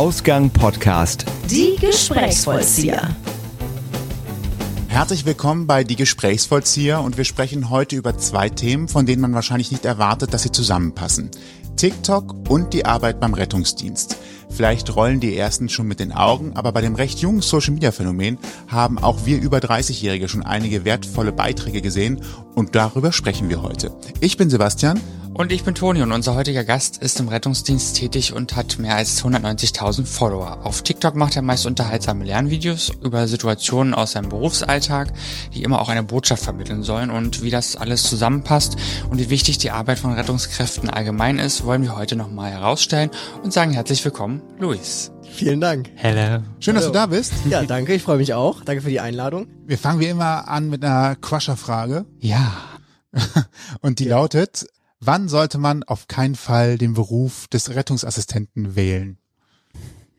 Ausgang Podcast. Die Gesprächsvollzieher. Herzlich willkommen bei Die Gesprächsvollzieher und wir sprechen heute über zwei Themen, von denen man wahrscheinlich nicht erwartet, dass sie zusammenpassen. TikTok und die Arbeit beim Rettungsdienst. Vielleicht rollen die ersten schon mit den Augen, aber bei dem recht jungen Social Media Phänomen haben auch wir über 30-Jährige schon einige wertvolle Beiträge gesehen und darüber sprechen wir heute. Ich bin Sebastian und ich bin Toni und unser heutiger Gast ist im Rettungsdienst tätig und hat mehr als 190.000 Follower. Auf TikTok macht er meist unterhaltsame Lernvideos über Situationen aus seinem Berufsalltag, die immer auch eine Botschaft vermitteln sollen und wie das alles zusammenpasst und wie wichtig die Arbeit von Rettungskräften allgemein ist, wollen wir heute nochmal herausstellen und sagen herzlich willkommen, Luis. Vielen Dank. Hello. Schön, dass du da bist. Ja, danke, ich freue mich auch. Danke für die Einladung. Wir fangen wie immer an mit einer Crusher-Frage. Ja. Und die ja. lautet, Wann sollte man auf keinen Fall den Beruf des Rettungsassistenten wählen?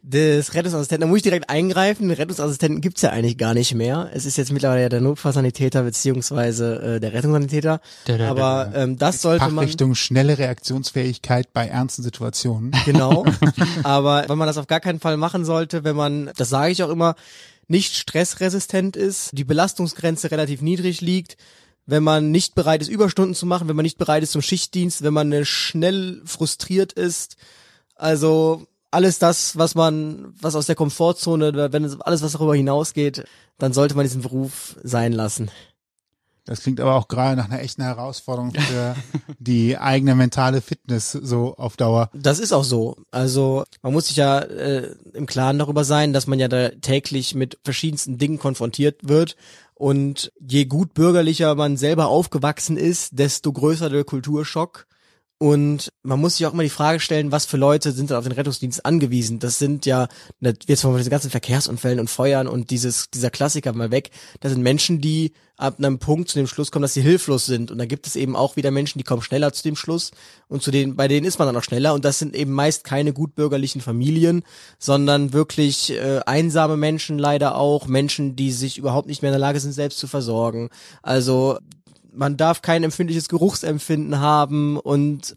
Des Rettungsassistenten, da muss ich direkt eingreifen. Rettungsassistenten gibt's ja eigentlich gar nicht mehr. Es ist jetzt mittlerweile der Notfallsanitäter beziehungsweise äh, der Rettungssanitäter. Da, da, Aber ähm, das sollte man. Richtung schnelle Reaktionsfähigkeit bei ernsten Situationen. Genau. Aber wenn man das auf gar keinen Fall machen sollte, wenn man, das sage ich auch immer, nicht stressresistent ist, die Belastungsgrenze relativ niedrig liegt, wenn man nicht bereit ist, Überstunden zu machen, wenn man nicht bereit ist zum Schichtdienst, wenn man schnell frustriert ist. Also alles das, was man, was aus der Komfortzone, wenn alles, was darüber hinausgeht, dann sollte man diesen Beruf sein lassen. Das klingt aber auch gerade nach einer echten Herausforderung für die eigene mentale Fitness so auf Dauer. Das ist auch so. Also man muss sich ja äh, im Klaren darüber sein, dass man ja da täglich mit verschiedensten Dingen konfrontiert wird und je gut bürgerlicher man selber aufgewachsen ist, desto größer der Kulturschock. Und man muss sich auch immer die Frage stellen, was für Leute sind dann auf den Rettungsdienst angewiesen? Das sind ja, jetzt von diesen ganzen Verkehrsunfällen und Feuern und dieses, dieser Klassiker mal weg. Das sind Menschen, die ab einem Punkt zu dem Schluss kommen, dass sie hilflos sind. Und da gibt es eben auch wieder Menschen, die kommen schneller zu dem Schluss und zu denen, bei denen ist man dann auch schneller. Und das sind eben meist keine gutbürgerlichen Familien, sondern wirklich äh, einsame Menschen leider auch, Menschen, die sich überhaupt nicht mehr in der Lage sind, selbst zu versorgen. Also man darf kein empfindliches Geruchsempfinden haben und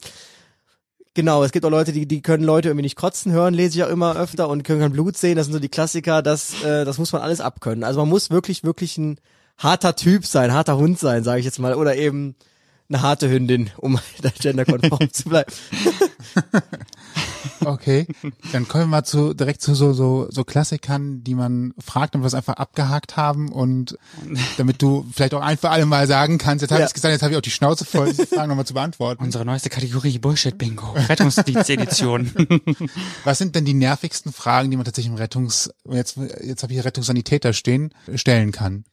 Genau, es gibt auch Leute, die, die können Leute irgendwie nicht kotzen hören, lese ich auch immer öfter und können kein Blut sehen. Das sind so die Klassiker, das, äh, das muss man alles abkönnen. Also man muss wirklich, wirklich ein harter Typ sein, harter Hund sein, sage ich jetzt mal. Oder eben eine harte Hündin, um da genderkonform zu bleiben. Okay, dann kommen wir mal zu direkt zu so so so Klassikern, die man fragt und wir es einfach abgehakt haben und damit du vielleicht auch ein für alle Mal sagen kannst, jetzt habe ja. ich gesagt, jetzt habe ich auch die Schnauze voll, diese Fragen nochmal zu beantworten. Unsere neueste Kategorie Bullshit Bingo, Rettungsdienst-Edition. Was sind denn die nervigsten Fragen, die man tatsächlich im Rettungs jetzt jetzt habe ich Rettungssanitäter stehen stellen kann?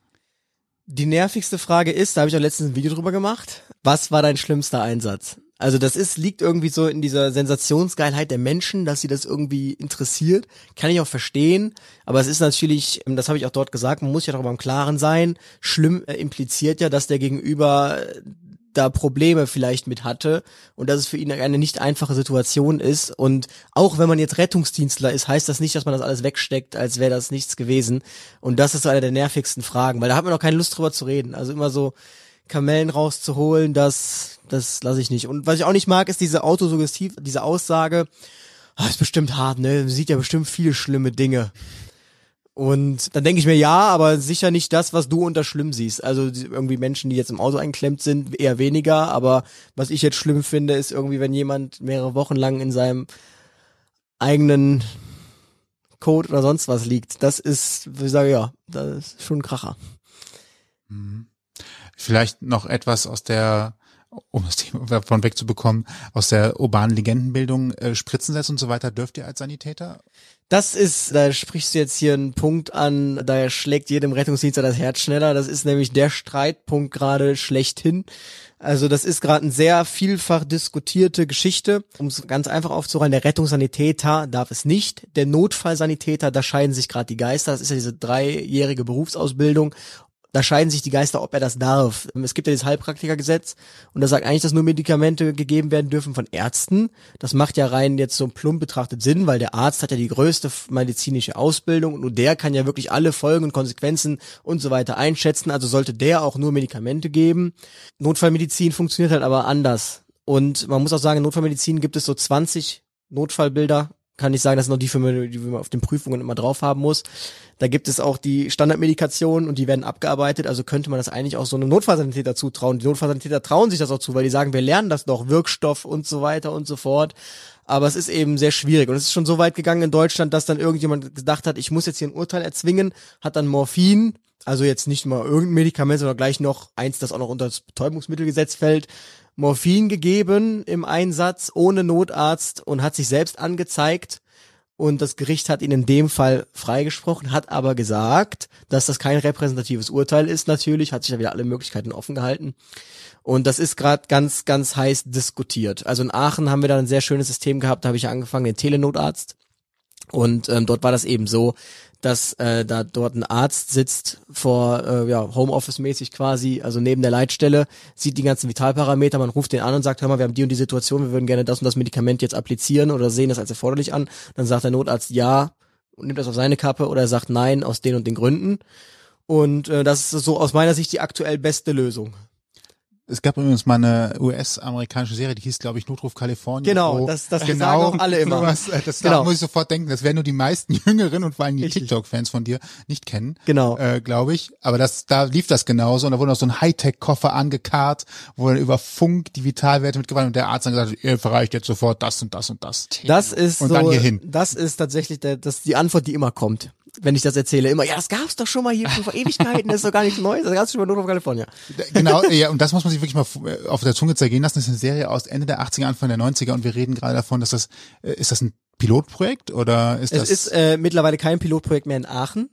Die nervigste Frage ist, da habe ich auch letztens ein Video drüber gemacht. Was war dein schlimmster Einsatz? Also das ist, liegt irgendwie so in dieser Sensationsgeilheit der Menschen, dass sie das irgendwie interessiert. Kann ich auch verstehen. Aber es ist natürlich, das habe ich auch dort gesagt, man muss ja darüber im Klaren sein. Schlimm äh, impliziert ja, dass der Gegenüber da Probleme vielleicht mit hatte und dass es für ihn eine nicht einfache Situation ist. Und auch wenn man jetzt Rettungsdienstler ist, heißt das nicht, dass man das alles wegsteckt, als wäre das nichts gewesen. Und das ist so eine der nervigsten Fragen, weil da hat man auch keine Lust drüber zu reden. Also immer so Kamellen rauszuholen, das, das lasse ich nicht. Und was ich auch nicht mag, ist diese Autosuggestiv, diese Aussage, ah, ist bestimmt hart, ne? Man sieht ja bestimmt viele schlimme Dinge. Und dann denke ich mir, ja, aber sicher nicht das, was du unter schlimm siehst. Also irgendwie Menschen, die jetzt im Auto einklemmt sind, eher weniger. Aber was ich jetzt schlimm finde, ist irgendwie, wenn jemand mehrere Wochen lang in seinem eigenen Code oder sonst was liegt. Das ist, ich sage, ja, das ist schon ein Kracher. Mhm. Vielleicht noch etwas aus der um das Thema von wegzubekommen, aus der urbanen Legendenbildung, äh, Spritzensetz und so weiter, dürft ihr als Sanitäter? Das ist, da sprichst du jetzt hier einen Punkt an, da schlägt jedem Rettungsdienst das Herz schneller. Das ist nämlich der Streitpunkt gerade schlechthin. Also das ist gerade eine sehr vielfach diskutierte Geschichte. Um es ganz einfach aufzurollen, der Rettungssanitäter darf es nicht. Der Notfallsanitäter, da scheiden sich gerade die Geister. Das ist ja diese dreijährige Berufsausbildung da scheiden sich die Geister, ob er das darf. Es gibt ja das Heilpraktikergesetz und das sagt eigentlich, dass nur Medikamente gegeben werden dürfen von Ärzten. Das macht ja rein jetzt so plump betrachtet Sinn, weil der Arzt hat ja die größte medizinische Ausbildung und nur der kann ja wirklich alle Folgen und Konsequenzen und so weiter einschätzen. Also sollte der auch nur Medikamente geben. Notfallmedizin funktioniert halt aber anders. Und man muss auch sagen, in Notfallmedizin gibt es so 20 Notfallbilder kann ich sagen, das sind noch die Filme, die man auf den Prüfungen immer drauf haben muss. Da gibt es auch die Standardmedikationen und die werden abgearbeitet. Also könnte man das eigentlich auch so einem Notfallsanitäter zutrauen. Die Notfallsanitäter trauen sich das auch zu, weil die sagen, wir lernen das noch, Wirkstoff und so weiter und so fort. Aber es ist eben sehr schwierig. Und es ist schon so weit gegangen in Deutschland, dass dann irgendjemand gedacht hat, ich muss jetzt hier ein Urteil erzwingen, hat dann Morphin, also jetzt nicht mal irgendein Medikament, sondern gleich noch eins, das auch noch unter das Betäubungsmittelgesetz fällt, Morphin gegeben im Einsatz ohne Notarzt und hat sich selbst angezeigt. Und das Gericht hat ihn in dem Fall freigesprochen, hat aber gesagt, dass das kein repräsentatives Urteil ist natürlich, hat sich ja wieder alle Möglichkeiten offen gehalten. Und das ist gerade ganz, ganz heiß diskutiert. Also in Aachen haben wir da ein sehr schönes System gehabt, da habe ich angefangen, den Telenotarzt. Und ähm, dort war das eben so, dass äh, da dort ein Arzt sitzt vor äh, ja, Homeoffice-mäßig quasi, also neben der Leitstelle, sieht die ganzen Vitalparameter, man ruft den an und sagt, hör mal, wir haben die und die Situation, wir würden gerne das und das Medikament jetzt applizieren oder sehen das als erforderlich an. Dann sagt der Notarzt ja und nimmt das auf seine Kappe oder er sagt nein aus den und den Gründen. Und äh, das ist so aus meiner Sicht die aktuell beste Lösung. Es gab übrigens mal eine US-amerikanische Serie, die hieß, glaube ich, Notruf Kalifornien. Genau, das, das genau, sagen auch alle immer. Was, äh, das genau. da muss ich sofort denken, das werden nur die meisten Jüngeren und vor allem die TikTok-Fans von dir nicht kennen. Genau. Äh, glaube ich. Aber das, da lief das genauso und da wurde auch so ein Hightech-Koffer angekarrt, wo dann über Funk die Vitalwerte mitgebracht und der Arzt dann gesagt hat, ihr verreicht jetzt sofort das und das und das. Das ist und so, dann hier hin. Das ist tatsächlich der, das ist die Antwort, die immer kommt wenn ich das erzähle, immer, ja, das gab's doch schon mal hier schon vor Ewigkeiten, das ist doch gar nichts Neues, das gab's schon mal nur auf California. Genau, ja, und das muss man sich wirklich mal äh, auf der Zunge zergehen lassen. Das ist eine Serie aus Ende der 80er, Anfang der 90er und wir reden gerade davon, dass das, äh, ist das ein Pilotprojekt oder ist das? Es ist äh, mittlerweile kein Pilotprojekt mehr in Aachen.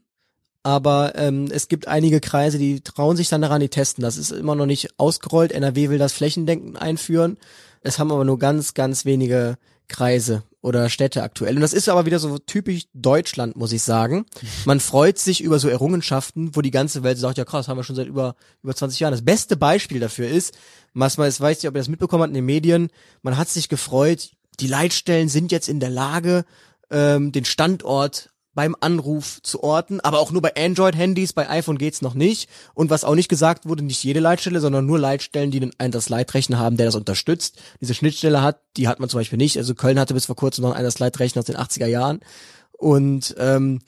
Aber ähm, es gibt einige Kreise, die trauen sich dann daran, die testen. Das ist immer noch nicht ausgerollt. NRW will das Flächendenken einführen. Es haben aber nur ganz, ganz wenige Kreise oder Städte aktuell. Und das ist aber wieder so typisch Deutschland, muss ich sagen. Man freut sich über so Errungenschaften, wo die ganze Welt sagt, ja krass, haben wir schon seit über, über 20 Jahren. Das beste Beispiel dafür ist, was man, jetzt weiß nicht, ob ihr das mitbekommen habt in den Medien, man hat sich gefreut, die Leitstellen sind jetzt in der Lage, ähm, den Standort beim Anruf zu orten, aber auch nur bei Android-Handys, bei iPhone geht's noch nicht. Und was auch nicht gesagt wurde, nicht jede Leitstelle, sondern nur Leitstellen, die einen das Leitrechner haben, der das unterstützt. Diese Schnittstelle hat, die hat man zum Beispiel nicht. Also Köln hatte bis vor kurzem noch einen das Leitrechner aus den 80er Jahren. Und ähm,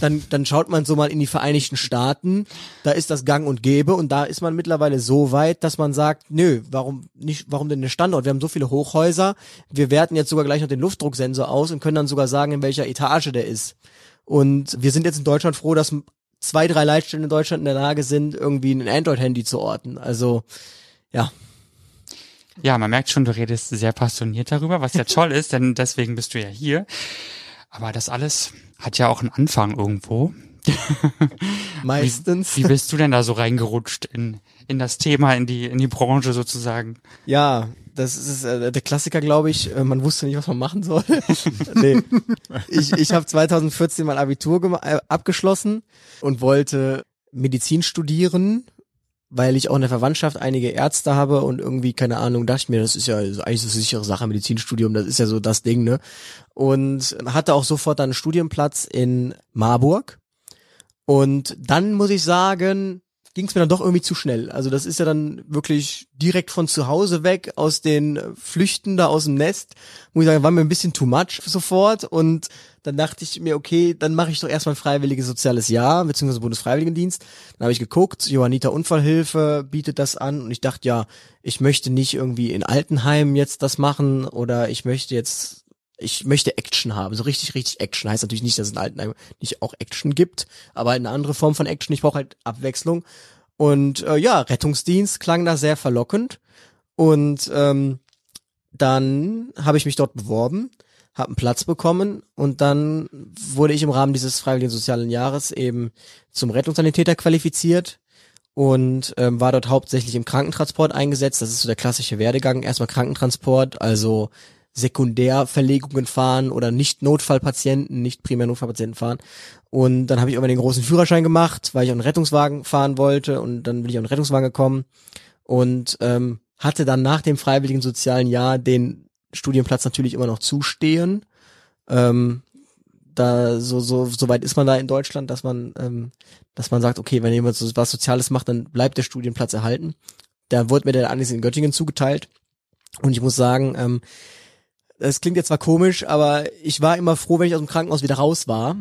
dann, dann schaut man so mal in die Vereinigten Staaten, da ist das Gang und Gäbe und da ist man mittlerweile so weit, dass man sagt, nö, warum nicht, warum denn der Standort? Wir haben so viele Hochhäuser, wir werten jetzt sogar gleich noch den Luftdrucksensor aus und können dann sogar sagen, in welcher Etage der ist. Und wir sind jetzt in Deutschland froh, dass zwei, drei Leitstellen in Deutschland in der Lage sind, irgendwie ein Android-Handy zu orten. Also, ja. Ja, man merkt schon, du redest sehr passioniert darüber, was ja toll ist, denn deswegen bist du ja hier. Aber das alles hat ja auch einen Anfang irgendwo. Meistens. Wie, wie bist du denn da so reingerutscht in, in das Thema, in die, in die Branche sozusagen? Ja, das ist äh, der Klassiker, glaube ich. Äh, man wusste nicht, was man machen soll. nee. Ich, ich habe 2014 mein Abitur äh, abgeschlossen und wollte Medizin studieren, weil ich auch in der Verwandtschaft einige Ärzte habe und irgendwie, keine Ahnung, dachte ich mir, das ist ja eigentlich eine sichere Sache, Medizinstudium, das ist ja so das Ding, ne? Und hatte auch sofort dann einen Studienplatz in Marburg. Und dann muss ich sagen, ging es mir dann doch irgendwie zu schnell. Also das ist ja dann wirklich direkt von zu Hause weg, aus den Flüchten da aus dem Nest. Muss ich sagen, war mir ein bisschen too much sofort. Und dann dachte ich mir, okay, dann mache ich doch erstmal ein freiwilliges soziales Jahr, beziehungsweise Bundesfreiwilligendienst. Dann habe ich geguckt, Johanniter Unfallhilfe bietet das an. Und ich dachte, ja, ich möchte nicht irgendwie in Altenheimen jetzt das machen oder ich möchte jetzt ich möchte Action haben, so richtig, richtig Action. Heißt natürlich nicht, dass es in Altenheim nicht auch Action gibt, aber eine andere Form von Action. Ich brauche halt Abwechslung. Und äh, ja, Rettungsdienst klang da sehr verlockend. Und ähm, dann habe ich mich dort beworben, habe einen Platz bekommen und dann wurde ich im Rahmen dieses Freiwilligen Sozialen Jahres eben zum Rettungssanitäter qualifiziert und ähm, war dort hauptsächlich im Krankentransport eingesetzt. Das ist so der klassische Werdegang. Erstmal Krankentransport, also Sekundärverlegungen fahren oder nicht Notfallpatienten, nicht primär Notfallpatienten fahren. Und dann habe ich immer den großen Führerschein gemacht, weil ich auch einen Rettungswagen fahren wollte und dann bin ich auf einen Rettungswagen gekommen und ähm, hatte dann nach dem freiwilligen sozialen Jahr den Studienplatz natürlich immer noch zustehen. Ähm, da so so so weit ist man da in Deutschland, dass man ähm, dass man sagt, okay, wenn jemand so was Soziales macht, dann bleibt der Studienplatz erhalten. Da wurde mir der Anis in Göttingen zugeteilt und ich muss sagen, ähm, Das klingt jetzt zwar komisch, aber ich war immer froh, wenn ich aus dem Krankenhaus wieder raus war.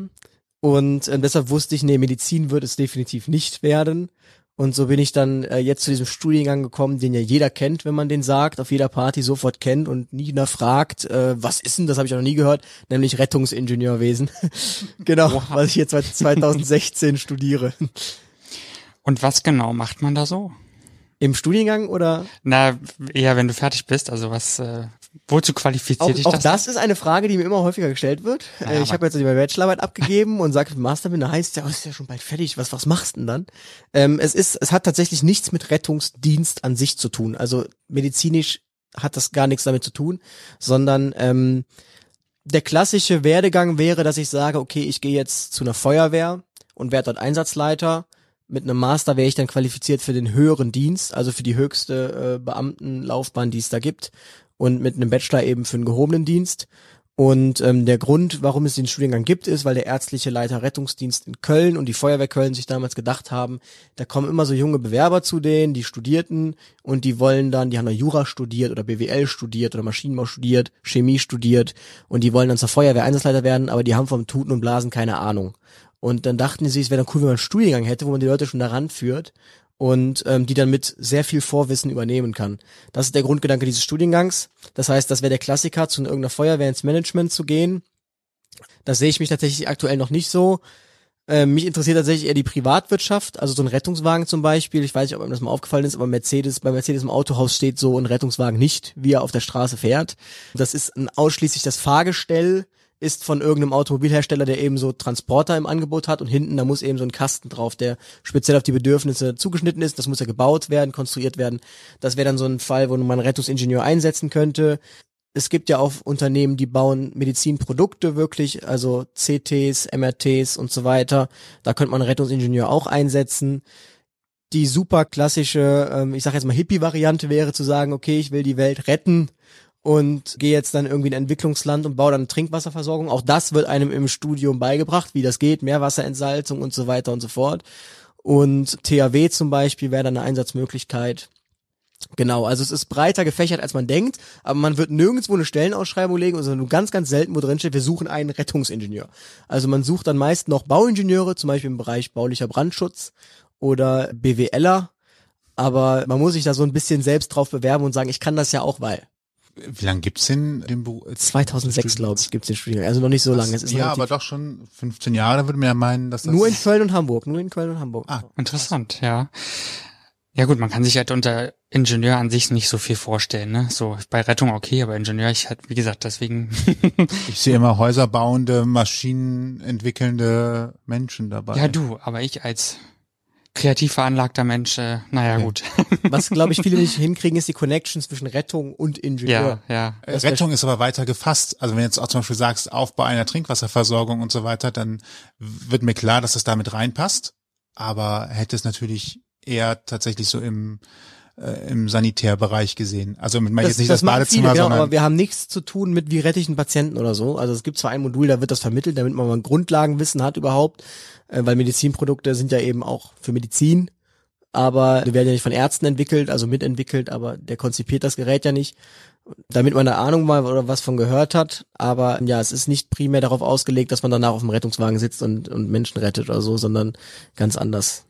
Und äh, deshalb wusste ich, nee, Medizin wird es definitiv nicht werden. Und so bin ich dann äh, jetzt zu diesem Studiengang gekommen, den ja jeder kennt, wenn man den sagt, auf jeder Party sofort kennt und nie fragt, äh, was ist denn, das habe ich auch noch nie gehört, nämlich Rettungsingenieurwesen. genau, Oha. was ich jetzt seit 2016 studiere. Und was genau macht man da so? Im Studiengang oder? Na, eher wenn du fertig bist, also was, äh, wozu qualifiziert auch, dich das? Auch das ist eine Frage, die mir immer häufiger gestellt wird. Ja, ich habe jetzt die Bachelorarbeit abgegeben und sage, Master bin, da heißt ja, oh, ist ja schon bald fertig, was, was machst du denn dann? Ähm, es ist, es hat tatsächlich nichts mit Rettungsdienst an sich zu tun. Also medizinisch hat das gar nichts damit zu tun, sondern ähm, der klassische Werdegang wäre, dass ich sage, okay, ich gehe jetzt zu einer Feuerwehr und werde dort Einsatzleiter mit einem Master wäre ich dann qualifiziert für den höheren Dienst, also für die höchste äh, Beamtenlaufbahn, die es da gibt. Und mit einem Bachelor eben für einen gehobenen Dienst. Und ähm, der Grund, warum es den Studiengang gibt, ist, weil der ärztliche Leiter Rettungsdienst in Köln und die Feuerwehr Köln sich damals gedacht haben, da kommen immer so junge Bewerber zu denen, die studierten und die wollen dann, die haben dann Jura studiert oder BWL studiert oder Maschinenbau studiert, Chemie studiert und die wollen dann zur Feuerwehr Einsatzleiter werden, aber die haben vom Tuten und Blasen keine Ahnung. Und dann dachten sie, es wäre dann cool, wenn man einen Studiengang hätte, wo man die Leute schon daran führt und ähm, die dann mit sehr viel Vorwissen übernehmen kann. Das ist der Grundgedanke dieses Studiengangs. Das heißt, das wäre der Klassiker, zu irgendeiner Feuerwehr ins Management zu gehen. Das sehe ich mich tatsächlich aktuell noch nicht so. Ähm, mich interessiert tatsächlich eher die Privatwirtschaft, also so ein Rettungswagen zum Beispiel. Ich weiß nicht, ob einem das mal aufgefallen ist, aber Mercedes, bei Mercedes im Autohaus steht so ein Rettungswagen nicht, wie er auf der Straße fährt. Das ist ein ausschließlich das Fahrgestell ist von irgendeinem Automobilhersteller, der eben so Transporter im Angebot hat und hinten, da muss eben so ein Kasten drauf, der speziell auf die Bedürfnisse zugeschnitten ist. Das muss ja gebaut werden, konstruiert werden. Das wäre dann so ein Fall, wo man einen Rettungsingenieur einsetzen könnte. Es gibt ja auch Unternehmen, die bauen Medizinprodukte wirklich, also CTs, MRTs und so weiter. Da könnte man einen Rettungsingenieur auch einsetzen die super klassische, ähm, ich sage jetzt mal Hippie-Variante wäre zu sagen, okay, ich will die Welt retten und gehe jetzt dann irgendwie in ein Entwicklungsland und baue dann Trinkwasserversorgung. Auch das wird einem im Studium beigebracht, wie das geht, Meerwasserentsalzung und so weiter und so fort. Und THW zum Beispiel wäre dann eine Einsatzmöglichkeit. Genau, also es ist breiter gefächert, als man denkt, aber man wird nirgendwo eine Stellenausschreibung legen, sondern nur ganz, ganz selten, wo drin steht, wir suchen einen Rettungsingenieur. Also man sucht dann meist noch Bauingenieure, zum Beispiel im Bereich baulicher Brandschutz oder BWLer, aber man muss sich da so ein bisschen selbst drauf bewerben und sagen, ich kann das ja auch, weil. Wie lange gibt's denn den Beruf? 2006, glaube ich, gibt's den Studiengang. Also noch nicht so lange. Es ist ja, aber doch schon 15 Jahre, da würde man ja meinen, dass das... Nur in Köln und Hamburg, nur in Köln und Hamburg. Ah, interessant, ja. Ja gut, man kann sich halt unter Ingenieur an sich nicht so viel vorstellen, ne? So bei Rettung okay, aber Ingenieur, ich halt, wie gesagt, deswegen. ich sehe immer häuserbauende, Maschinen entwickelnde Menschen dabei. Ja, du, aber ich als kreativ veranlagter Mensch, äh, naja okay. gut. Was, glaube ich, viele nicht hinkriegen, ist die Connection zwischen Rettung und Ingenieur. Ja, ja. Äh, Rettung ist aber weiter gefasst. Also wenn du jetzt auch zum Beispiel sagst, Aufbau einer Trinkwasserversorgung und so weiter, dann wird mir klar, dass das damit reinpasst. Aber hätte es natürlich eher tatsächlich so im äh, im Sanitärbereich gesehen. Also mit das, jetzt nicht das, das Badezimmer, viele, genau, aber wir haben nichts zu tun mit wie rette ich einen Patienten oder so. Also es gibt zwar ein Modul, da wird das vermittelt, damit man mal ein Grundlagenwissen hat überhaupt, weil Medizinprodukte sind ja eben auch für Medizin, aber die werden ja nicht von Ärzten entwickelt, also mitentwickelt, aber der konzipiert das Gerät ja nicht, damit man eine Ahnung mal oder was von gehört hat. Aber ja, es ist nicht primär darauf ausgelegt, dass man danach auf dem Rettungswagen sitzt und, und Menschen rettet oder so, sondern ganz anders.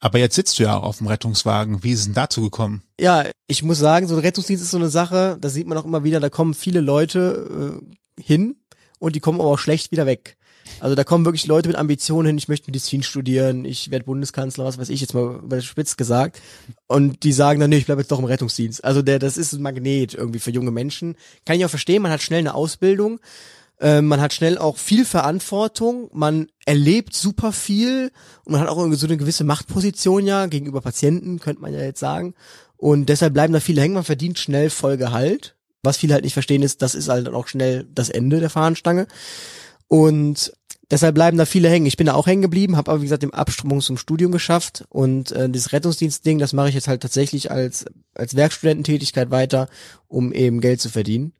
Aber jetzt sitzt du ja auch auf dem Rettungswagen. Wie ist es denn dazu gekommen? Ja, ich muss sagen, so ein Rettungsdienst ist so eine Sache, da sieht man auch immer wieder, da kommen viele Leute äh, hin und die kommen aber auch schlecht wieder weg. Also da kommen wirklich Leute mit Ambitionen hin, ich möchte Medizin studieren, ich werde Bundeskanzler, was weiß ich jetzt mal überspitzt gesagt. Und die sagen dann, nee, ich bleibe jetzt doch im Rettungsdienst. Also der, das ist ein Magnet irgendwie für junge Menschen. Kann ich auch verstehen, man hat schnell eine Ausbildung äh, man hat schnell auch viel Verantwortung, man erlebt super viel und man hat auch irgendwie so eine gewisse Machtposition ja gegenüber Patienten, könnte man ja jetzt sagen. Und deshalb bleiben da viele hängen, man verdient schnell voll Gehalt. Was viele halt nicht verstehen ist, das ist halt dann auch schnell das Ende der Fahnenstange. Und deshalb bleiben da viele hängen. Ich bin da auch hängen geblieben, habe aber wie gesagt den Abströmung zum Studium geschafft und äh, das Rettungsdienstding, das mache ich jetzt halt tatsächlich als als Werkstudententätigkeit weiter, um eben Geld zu verdienen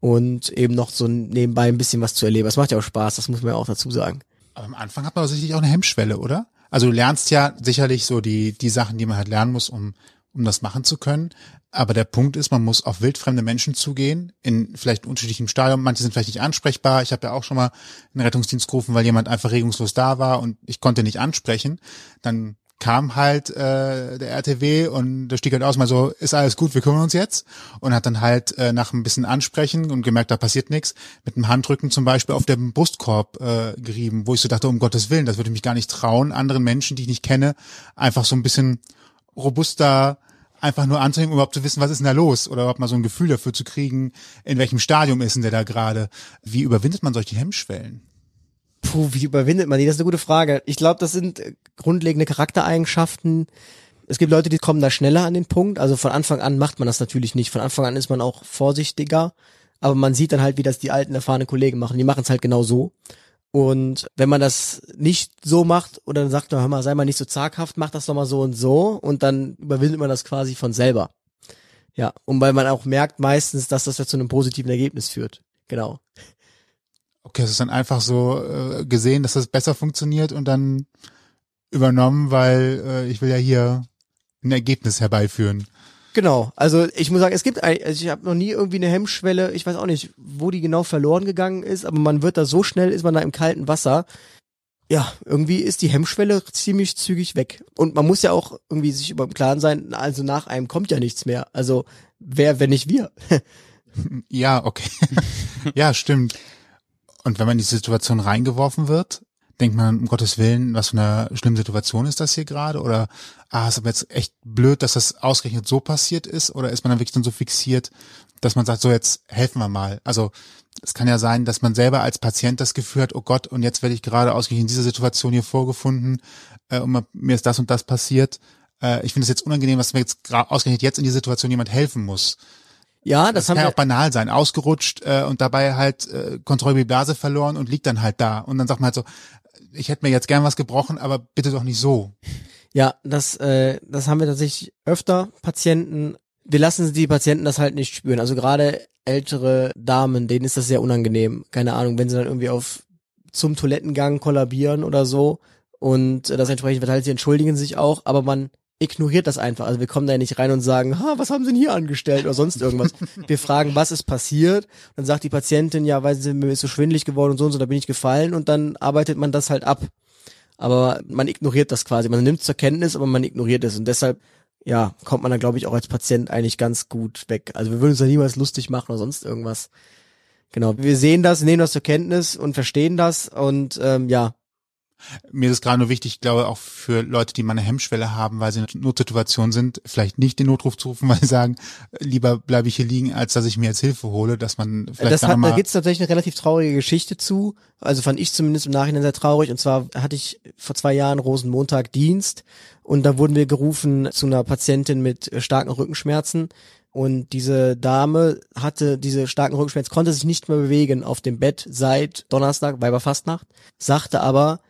und eben noch so nebenbei ein bisschen was zu erleben. Das macht ja auch Spaß, das muss man ja auch dazu sagen. Aber am Anfang hat man sicherlich auch eine Hemmschwelle, oder? Also du lernst ja sicherlich so die, die Sachen, die man halt lernen muss, um, um das machen zu können. Aber der Punkt ist, man muss auf wildfremde Menschen zugehen, in vielleicht unterschiedlichem Stadium. Manche sind vielleicht nicht ansprechbar. Ich habe ja auch schon mal einen Rettungsdienst gerufen, weil jemand einfach regungslos da war und ich konnte nicht ansprechen. Dann kam halt äh, der RTW und der stieg halt aus, mal so, ist alles gut, wir kümmern uns jetzt. Und hat dann halt äh, nach ein bisschen Ansprechen und gemerkt, da passiert nichts, mit einem Handrücken zum Beispiel auf dem Brustkorb äh, gerieben, wo ich so dachte, um Gottes Willen, das würde ich mich gar nicht trauen, anderen Menschen, die ich nicht kenne, einfach so ein bisschen robuster einfach nur anzunehmen, um überhaupt zu wissen, was ist denn da los? Oder überhaupt mal so ein Gefühl dafür zu kriegen, in welchem Stadium ist denn der da gerade? Wie überwindet man solche Hemmschwellen? Puh, wie überwindet man die? Das ist eine gute Frage. Ich glaube, das sind äh, grundlegende Charaktereigenschaften. Es gibt Leute, die kommen da schneller an den Punkt. Also von Anfang an macht man das natürlich nicht. Von Anfang an ist man auch vorsichtiger. Aber man sieht dann halt, wie das die alten, erfahrenen Kollegen machen. Die machen es halt genau so. Und wenn man das nicht so macht oder dann sagt, hör mal, sei mal nicht so zaghaft, mach das doch mal so und so und dann überwindet man das quasi von selber. Ja, und weil man auch merkt meistens, dass das ja zu einem positiven Ergebnis führt. Genau. Okay, es ist dann einfach so äh, gesehen, dass das besser funktioniert und dann übernommen, weil äh, ich will ja hier ein Ergebnis herbeiführen. Genau, also ich muss sagen, es gibt, also ich habe noch nie irgendwie eine Hemmschwelle, ich weiß auch nicht, wo die genau verloren gegangen ist, aber man wird da so schnell, ist man da im kalten Wasser. Ja, irgendwie ist die Hemmschwelle ziemlich zügig weg. Und man muss ja auch irgendwie sich über im Klaren sein, also nach einem kommt ja nichts mehr. Also wer, wenn nicht wir? ja, okay. ja, stimmt. Und wenn man in die Situation reingeworfen wird, denkt man, um Gottes Willen, was für eine schlimme Situation ist das hier gerade? Oder, ah, ist aber jetzt echt blöd, dass das ausgerechnet so passiert ist? Oder ist man dann wirklich dann so fixiert, dass man sagt, so jetzt helfen wir mal? Also, es kann ja sein, dass man selber als Patient das Gefühl hat, oh Gott, und jetzt werde ich gerade ausgerechnet in dieser Situation hier vorgefunden, äh, und mir ist das und das passiert. Äh, ich finde es jetzt unangenehm, dass mir jetzt ausgerechnet jetzt in die Situation jemand helfen muss. Ja, das, das haben kann wir ja auch banal sein, ausgerutscht äh, und dabei halt äh, Kontrolle über die Blase verloren und liegt dann halt da. Und dann sagt man halt so, ich hätte mir jetzt gern was gebrochen, aber bitte doch nicht so. Ja, das, äh, das haben wir tatsächlich öfter Patienten. Wir lassen die Patienten das halt nicht spüren. Also gerade ältere Damen, denen ist das sehr unangenehm. Keine Ahnung, wenn sie dann irgendwie auf zum Toilettengang kollabieren oder so und das entsprechend verteilt, sie entschuldigen sich auch, aber man ignoriert das einfach. Also wir kommen da nicht rein und sagen, ha, was haben sie denn hier angestellt oder sonst irgendwas. wir fragen, was ist passiert? Dann sagt die Patientin, ja, weil sie mir ist so schwindelig geworden und so und so, da bin ich gefallen und dann arbeitet man das halt ab. Aber man ignoriert das quasi. Man nimmt zur Kenntnis, aber man ignoriert es und deshalb ja, kommt man da glaube ich auch als Patient eigentlich ganz gut weg. Also wir würden uns da niemals lustig machen oder sonst irgendwas. Genau, wir sehen das, nehmen das zur Kenntnis und verstehen das und ähm, ja, mir ist gerade nur wichtig, ich glaube auch für Leute, die mal eine Hemmschwelle haben, weil sie in einer Notsituation sind, vielleicht nicht den Notruf zu rufen, weil sie sagen, lieber bleibe ich hier liegen, als dass ich mir jetzt Hilfe hole, dass man vielleicht das hat, da gibt's tatsächlich eine relativ traurige Geschichte zu. Also fand ich zumindest im Nachhinein sehr traurig. Und zwar hatte ich vor zwei Jahren Rosenmontag Dienst und da wurden wir gerufen zu einer Patientin mit starken Rückenschmerzen. Und diese Dame hatte diese starken Rückenschmerzen, konnte sich nicht mehr bewegen auf dem Bett seit Donnerstag, Weiberfastnacht, sagte aber,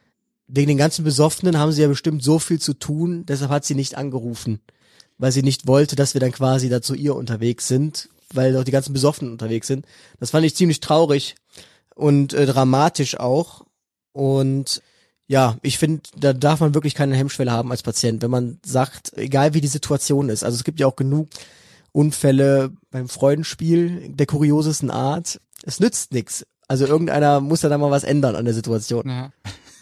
wegen den ganzen Besoffenen haben sie ja bestimmt so viel zu tun, deshalb hat sie nicht angerufen, weil sie nicht wollte, dass wir dann quasi da zu ihr unterwegs sind, weil doch die ganzen Besoffenen unterwegs sind. Das fand ich ziemlich traurig und äh, dramatisch auch. Und ja, ich finde, da darf man wirklich keine Hemmschwelle haben als Patient, wenn man sagt, egal wie die Situation ist. Also es gibt ja auch genug Unfälle beim Freudenspiel der kuriosesten Art. Es nützt nichts. Also irgendeiner muss ja da mal was ändern an der Situation. Ja.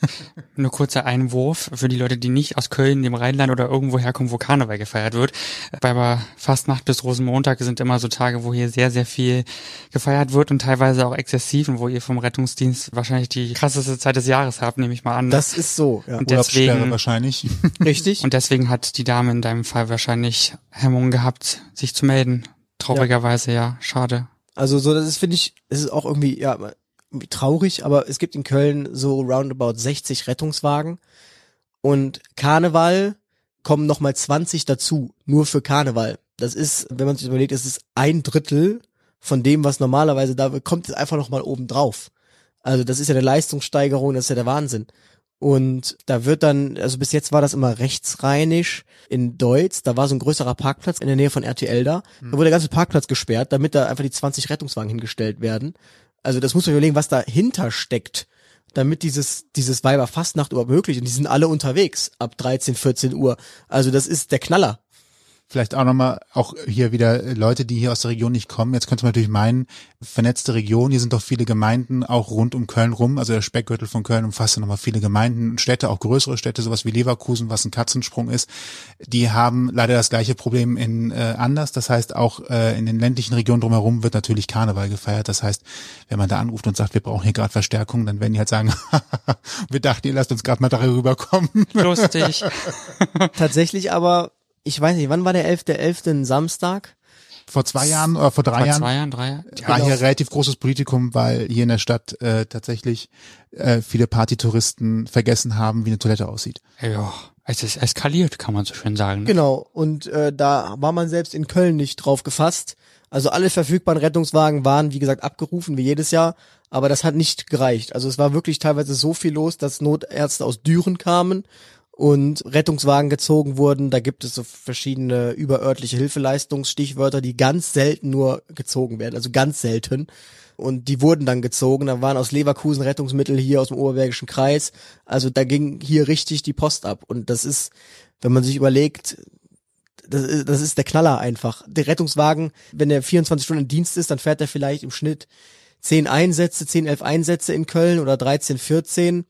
Nur kurzer Einwurf für die Leute, die nicht aus Köln, dem Rheinland oder irgendwo herkommen, wo Karneval gefeiert wird. Bei Fastnacht bis Rosenmontag sind immer so Tage, wo hier sehr, sehr viel gefeiert wird und teilweise auch exzessiv und wo ihr vom Rettungsdienst wahrscheinlich die krasseste Zeit des Jahres habt, nehme ich mal an. Das ist so, ja. Und deswegen, wahrscheinlich. Richtig. Und deswegen hat die Dame in deinem Fall wahrscheinlich Hemmungen gehabt, sich zu melden. Traurigerweise, ja. ja. Schade. Also so, das ist, finde ich, es ist auch irgendwie, ja, traurig, aber es gibt in Köln so roundabout 60 Rettungswagen und Karneval kommen nochmal 20 dazu, nur für Karneval. Das ist, wenn man sich überlegt, es ist ein Drittel von dem, was normalerweise da kommt, ist einfach nochmal oben drauf. Also das ist ja eine Leistungssteigerung, das ist ja der Wahnsinn. Und da wird dann, also bis jetzt war das immer rechtsrheinisch in Deutz, da war so ein größerer Parkplatz in der Nähe von RTL da. Da wurde der ganze Parkplatz gesperrt, damit da einfach die 20 Rettungswagen hingestellt werden. Also das muss man überlegen, was dahinter steckt, damit dieses, dieses Weiberfastnacht überhaupt möglich ist. Und die sind alle unterwegs ab 13, 14 Uhr. Also das ist der Knaller. Vielleicht auch nochmal, auch hier wieder Leute, die hier aus der Region nicht kommen. Jetzt könnte man natürlich meinen, vernetzte Region, hier sind doch viele Gemeinden auch rund um Köln rum. Also der Speckgürtel von Köln umfasst ja nochmal viele Gemeinden und Städte, auch größere Städte, sowas wie Leverkusen, was ein Katzensprung ist. Die haben leider das gleiche Problem in äh, anders. Das heißt, auch äh, in den ländlichen Regionen drumherum wird natürlich Karneval gefeiert. Das heißt, wenn man da anruft und sagt, wir brauchen hier gerade Verstärkung, dann werden die halt sagen, wir dachten, ihr lasst uns gerade mal darüber kommen. Lustig. Tatsächlich aber, ich weiß nicht, wann war der 11.11. .11. Samstag? Vor zwei Jahren oder vor drei Vor Jahren zwei Jahren, drei Jahren. war Genau. hier relativ großes Politikum, weil hier in der Stadt äh, tatsächlich äh, viele Partytouristen vergessen haben, wie eine Toilette aussieht. Ja, es ist eskaliert, kann man so schön sagen. Ne? Genau, und äh, da war man selbst in Köln nicht drauf gefasst. Also alle verfügbaren Rettungswagen waren, wie gesagt, abgerufen, wie jedes Jahr, aber das hat nicht gereicht. Also es war wirklich teilweise so viel los, dass Notärzte aus Düren kamen und Rettungswagen gezogen wurden. Da gibt es so verschiedene überörtliche Hilfeleistungsstichwörter, die ganz selten nur gezogen werden, also ganz selten. Und die wurden dann gezogen. Da waren aus Leverkusen Rettungsmittel hier aus dem Oberbergischen Kreis. Also da ging hier richtig die Post ab. Und das ist, wenn man sich überlegt, das ist, das ist der Knaller einfach. Der Rettungswagen, wenn der 24 Stunden im Dienst ist, dann fährt er vielleicht im Schnitt 10 Einsätze, 10, 11 Einsätze in Köln oder 13, 14.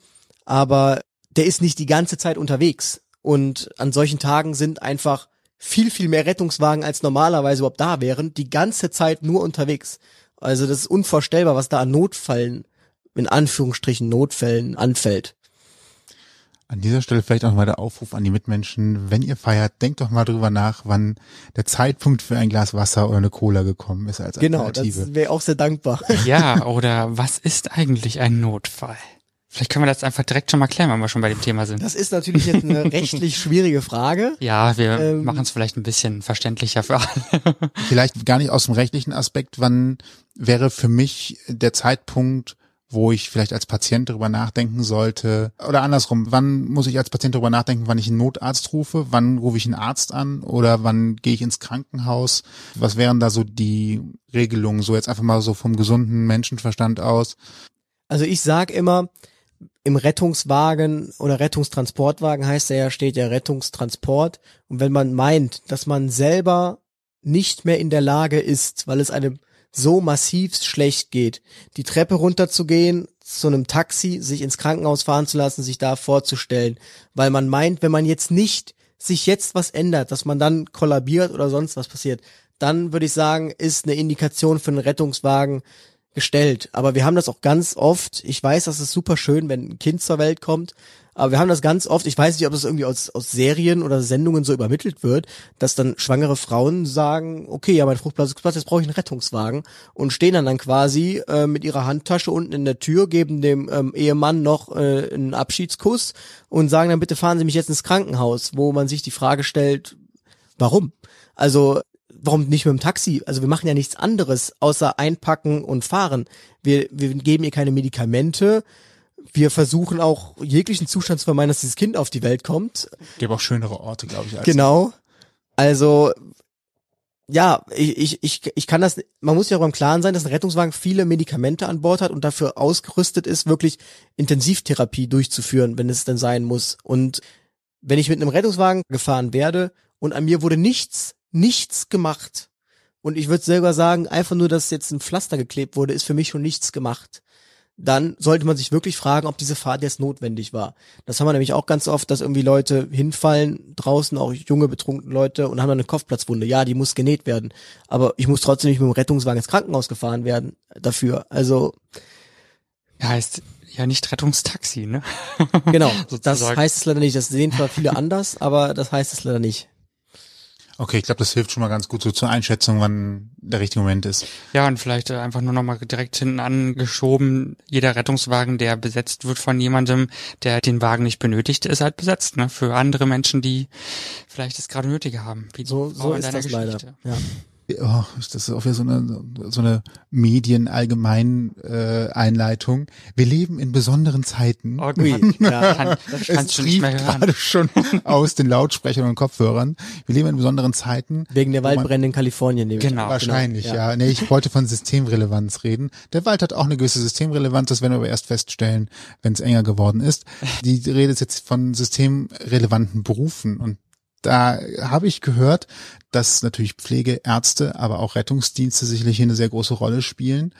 Aber der ist nicht die ganze Zeit unterwegs. Und an solchen Tagen sind einfach viel, viel mehr Rettungswagen als normalerweise überhaupt da wären, die ganze Zeit nur unterwegs. Also das ist unvorstellbar, was da an Notfällen, in Anführungsstrichen Notfällen anfällt. An dieser Stelle vielleicht auch mal der Aufruf an die Mitmenschen, wenn ihr feiert, denkt doch mal drüber nach, wann der Zeitpunkt für ein Glas Wasser oder eine Cola gekommen ist als Genau, Alternative. das wäre auch sehr dankbar. Ja, oder was ist eigentlich ein Notfall? Vielleicht können wir das einfach direkt schon mal klären, wenn wir schon bei dem Thema sind. Das ist natürlich jetzt eine rechtlich schwierige Frage. Ja, wir Ähm, machen es vielleicht ein bisschen verständlicher für alle. Vielleicht gar nicht aus dem rechtlichen Aspekt, wann wäre für mich der Zeitpunkt, wo ich vielleicht als Patient darüber nachdenken sollte, oder andersrum, wann muss ich als Patient darüber nachdenken, wann ich einen Notarzt rufe, wann rufe ich einen Arzt an oder wann gehe ich ins Krankenhaus? Was wären da so die Regelungen, so jetzt einfach mal so vom gesunden Menschenverstand aus? Also ich sag immer, im Rettungswagen oder Rettungstransportwagen heißt er ja, steht ja Rettungstransport. Und wenn man meint, dass man selber nicht mehr in der Lage ist, weil es einem so massivst schlecht geht, die Treppe runterzugehen, zu einem Taxi, sich ins Krankenhaus fahren zu lassen, sich da vorzustellen, weil man meint, wenn man jetzt nicht sich jetzt was ändert, dass man dann kollabiert oder sonst was passiert, dann würde ich sagen, ist eine Indikation für einen Rettungswagen gestellt. Aber wir haben das auch ganz oft. Ich weiß, das ist super schön, wenn ein Kind zur Welt kommt. Aber wir haben das ganz oft. Ich weiß nicht, ob das irgendwie aus, aus Serien oder Sendungen so übermittelt wird, dass dann schwangere Frauen sagen, okay, ja, mein Fruchtplatz ist Platz, jetzt brauche ich einen Rettungswagen und stehen dann dann quasi äh, mit ihrer Handtasche unten in der Tür, geben dem ähm, Ehemann noch äh, einen Abschiedskuss und sagen dann bitte fahren Sie mich jetzt ins Krankenhaus, wo man sich die Frage stellt, warum? Also warum nicht mit dem Taxi? Also wir machen ja nichts anderes außer einpacken und fahren. Wir, wir geben ihr keine Medikamente. Wir versuchen auch jeglichen Zustand zu vermeiden, dass dieses Kind auf die Welt kommt. Gibt auch schönere Orte, glaube ich. Als Genau. Also ja, ich, ich, ich, ich kann das, man muss ja auch beim Klaren sein, dass ein Rettungswagen viele Medikamente an Bord hat und dafür ausgerüstet ist, wirklich Intensivtherapie durchzuführen, wenn es denn sein muss. Und wenn ich mit einem Rettungswagen gefahren werde und an mir wurde nichts, nichts gemacht, und ich würde selber sagen, einfach nur, dass jetzt ein Pflaster geklebt wurde, ist für mich schon nichts gemacht. Dann sollte man sich wirklich fragen, ob diese Fahrt jetzt notwendig war. Das haben wir nämlich auch ganz oft, dass irgendwie Leute hinfallen, draußen auch junge betrunkene Leute und haben dann eine Kopfplatzwunde. Ja, die muss genäht werden. Aber ich muss trotzdem nicht mit dem Rettungswagen ins Krankenhaus gefahren werden dafür. Also, Ja, heißt ja nicht Rettungstaxi, ne? genau. das heißt es leider nicht. Das sehen zwar viele anders, aber das heißt es leider nicht. Okay, ich glaube, das hilft schon mal ganz gut so zur Einschätzung, wann der richtige Moment ist. Ja, und vielleicht äh, einfach nur nochmal direkt hinten angeschoben, jeder Rettungswagen, der besetzt wird von jemandem, der den Wagen nicht benötigt, ist halt besetzt, ne? Für andere Menschen, die vielleicht es gerade nötiger haben. So, so in ist deiner das leider. Geschichte. Ja. Oh, das ist auch wieder so eine, so eine Medien-Allgemein-Einleitung. Wir leben in besonderen Zeiten. Oh, Gott. ja. Kann, das es mehr hören. gerade schon aus den Lautsprechern und Kopfhörern. Wir leben in besonderen Zeiten. Wegen der Waldbrände in Kalifornien. nehme ich Genau. Wahrscheinlich, ja. ja. Nee, ich wollte von Systemrelevanz reden. Der Wald hat auch eine gewisse Systemrelevanz, das werden wir aber erst feststellen, wenn es enger geworden ist. Die Rede ist jetzt von systemrelevanten Berufen und da habe ich gehört, dass natürlich Pflegeärzte, aber auch Rettungsdienste sicherlich hier eine sehr große Rolle spielen.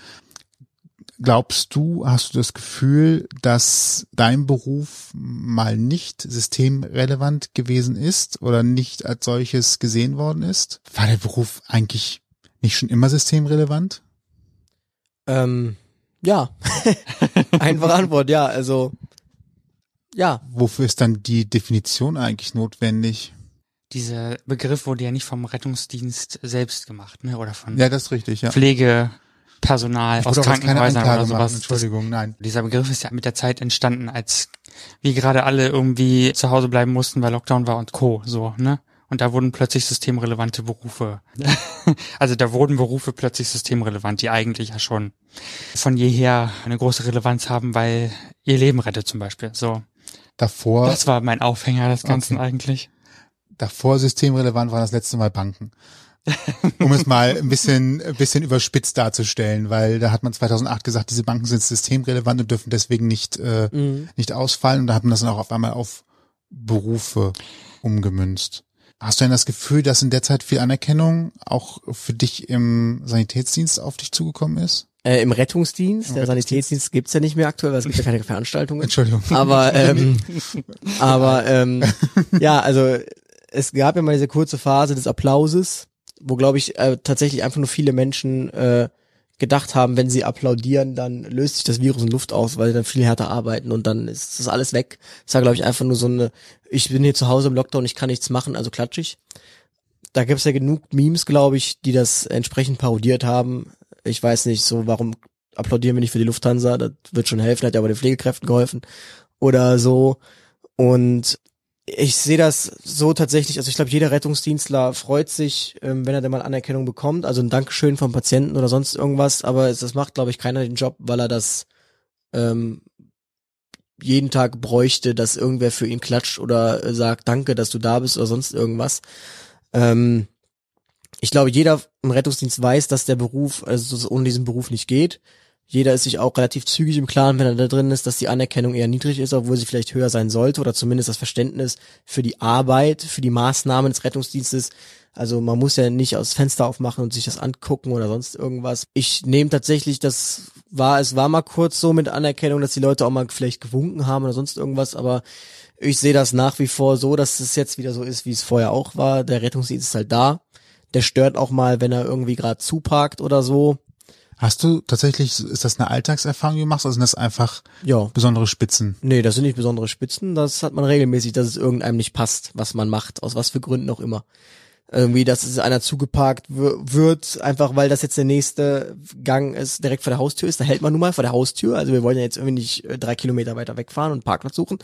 Glaubst du, hast du das Gefühl, dass dein Beruf mal nicht systemrelevant gewesen ist oder nicht als solches gesehen worden ist? War der Beruf eigentlich nicht schon immer systemrelevant? Ähm, ja. Einfache Antwort, ja. Also, ja. Wofür ist dann die Definition eigentlich notwendig? Dieser Begriff wurde ja nicht vom Rettungsdienst selbst gemacht, ne? Oder von Ja, das ist richtig, ja. Pflegepersonal aus Krankenhäusern oder machen, sowas. Entschuldigung, nein. Das, dieser Begriff ist ja mit der Zeit entstanden, als wir gerade alle irgendwie zu Hause bleiben mussten, weil Lockdown war und Co. So, ne? Und da wurden plötzlich systemrelevante Berufe. also da wurden Berufe plötzlich systemrelevant, die eigentlich ja schon von jeher eine große Relevanz haben, weil ihr Leben rettet zum Beispiel. So. Davor, Das war mein Aufhänger des Ganzen Okay. eigentlich. Davor systemrelevant waren das letzte Mal Banken. um es mal ein bisschen, ein bisschen überspitzt darzustellen, weil da hat man 2008 gesagt, diese Banken sind systemrelevant und dürfen deswegen nicht, äh, Mhm. nicht ausfallen. Und da hat man das dann auch auf einmal auf Berufe umgemünzt. Hast du denn das Gefühl, dass in der Zeit viel Anerkennung auch für dich im Sanitätsdienst auf dich zugekommen ist? Äh, Im Rettungsdienst, Im der Rettungsdienst. Sanitätsdienst gibt's ja nicht mehr aktuell, weil es gibt ja keine Veranstaltungen. Entschuldigung. Aber ähm, aber ähm, ja, also es gab ja mal diese kurze Phase des Applauses, wo glaube ich äh, tatsächlich einfach nur viele Menschen äh, gedacht haben, wenn sie applaudieren, dann löst sich das Virus in Luft aus, weil sie dann viel härter arbeiten und dann ist das alles weg. Das war glaube ich einfach nur so eine, ich bin hier zu Hause im Lockdown, ich kann nichts machen, also klatsch ich. Da gibt's ja genug Memes, glaube ich, die das entsprechend parodiert haben. Ich weiß nicht, so warum applaudieren wir nicht für die Lufthansa? Das wird schon helfen, hat ja aber den Pflegekräften geholfen oder so. Und ich sehe das so tatsächlich, also ich glaube, jeder Rettungsdienstler freut sich, ähm, wenn er denn mal Anerkennung bekommt, also ein Dankeschön vom Patienten oder sonst irgendwas, aber es, das macht, glaube ich, keiner den Job, weil er das ähm, jeden Tag bräuchte, dass irgendwer für ihn klatscht oder äh, sagt, danke, dass du da bist oder sonst irgendwas. Ähm, ich glaube, jeder im Rettungsdienst weiß, dass der Beruf, also dass es ohne diesen Beruf nicht geht. Jeder ist sich auch relativ zügig im Klaren, wenn er da drin ist, dass die Anerkennung eher niedrig ist, obwohl sie vielleicht höher sein sollte oder zumindest das Verständnis für die Arbeit, für die Maßnahmen des Rettungsdienstes. Also man muss ja nicht aus Fenster aufmachen und sich das angucken oder sonst irgendwas. Ich nehme tatsächlich, das war, es war mal kurz so mit Anerkennung, dass die Leute auch mal vielleicht gewunken haben oder sonst irgendwas, aber ich sehe das nach wie vor so, dass es jetzt wieder so ist, wie es vorher auch war. Der Rettungsdienst ist halt da. Der stört auch mal, wenn er irgendwie gerade zuparkt oder so. Hast du tatsächlich, ist das eine Alltagserfahrung, die du machst, oder sind das einfach Ja. besondere Spitzen? Nee, das sind nicht besondere Spitzen, das hat man regelmäßig, dass es irgendeinem nicht passt, was man macht, aus was für Gründen auch immer. Irgendwie, dass es einer zugeparkt wird, einfach weil das jetzt der nächste Gang ist, direkt vor der Haustür ist. Da hält man nun mal vor der Haustür. Also wir wollen ja jetzt irgendwie nicht äh, drei Kilometer weiter wegfahren und Parkplatz suchen.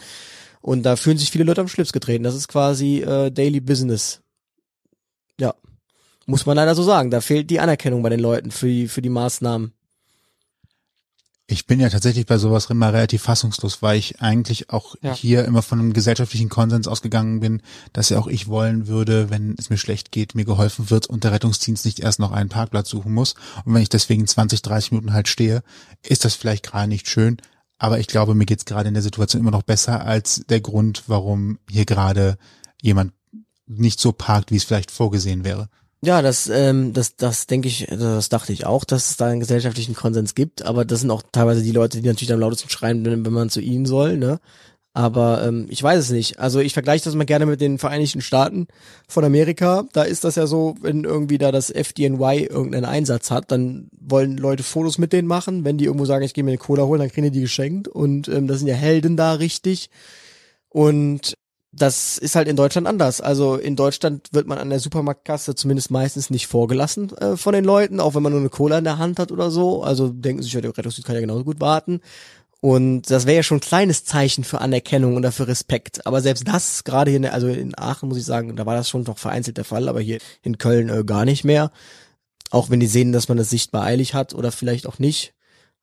Und da fühlen sich viele Leute am Schlips getreten. Das ist quasi äh, Daily Business. Ja. Muss man leider so sagen. Da fehlt die Anerkennung bei den Leuten für die, für die Maßnahmen. Ich bin ja tatsächlich bei sowas immer relativ fassungslos, weil ich eigentlich auch Ja. hier immer von einem gesellschaftlichen Konsens ausgegangen bin, dass ja auch ich wollen würde, wenn es mir schlecht geht, mir geholfen wird und der Rettungsdienst nicht erst noch einen Parkplatz suchen muss. Und wenn ich deswegen 20, 30 Minuten halt stehe, ist das vielleicht gerade nicht schön. Aber ich glaube, mir geht's gerade in der Situation immer noch besser als der Grund, warum hier gerade jemand nicht so parkt, wie es vielleicht vorgesehen wäre. Ja, das, ähm, das, das denke ich, das dachte ich auch, dass es da einen gesellschaftlichen Konsens gibt, aber das sind auch teilweise die Leute, die natürlich am lautesten schreien, wenn, wenn man zu ihnen soll, ne? Aber ähm, ich weiß es nicht. Also ich vergleiche das mal gerne mit den Vereinigten Staaten von Amerika. Da ist das ja so, wenn irgendwie da das FDNY irgendeinen Einsatz hat, dann wollen Leute Fotos mit denen machen. Wenn die irgendwo sagen, ich gehe mir eine Cola holen, dann kriegen die die geschenkt. Und ähm, das sind ja Helden da richtig. Und das ist halt in Deutschland anders. Also in Deutschland wird man an der Supermarktkasse zumindest meistens nicht vorgelassen äh, von den Leuten, auch wenn man nur eine Cola in der Hand hat oder so. Also denken sich ja, der Rettungsdienst kann ja genauso gut warten. Und das wäre ja schon ein kleines Zeichen für Anerkennung oder für Respekt. Aber selbst das, gerade hier, in also in Aachen muss ich sagen, da war das schon noch vereinzelt der Fall, aber hier in Köln äh, gar nicht mehr. Auch wenn die sehen, dass man das sichtbar eilig hat oder vielleicht auch nicht.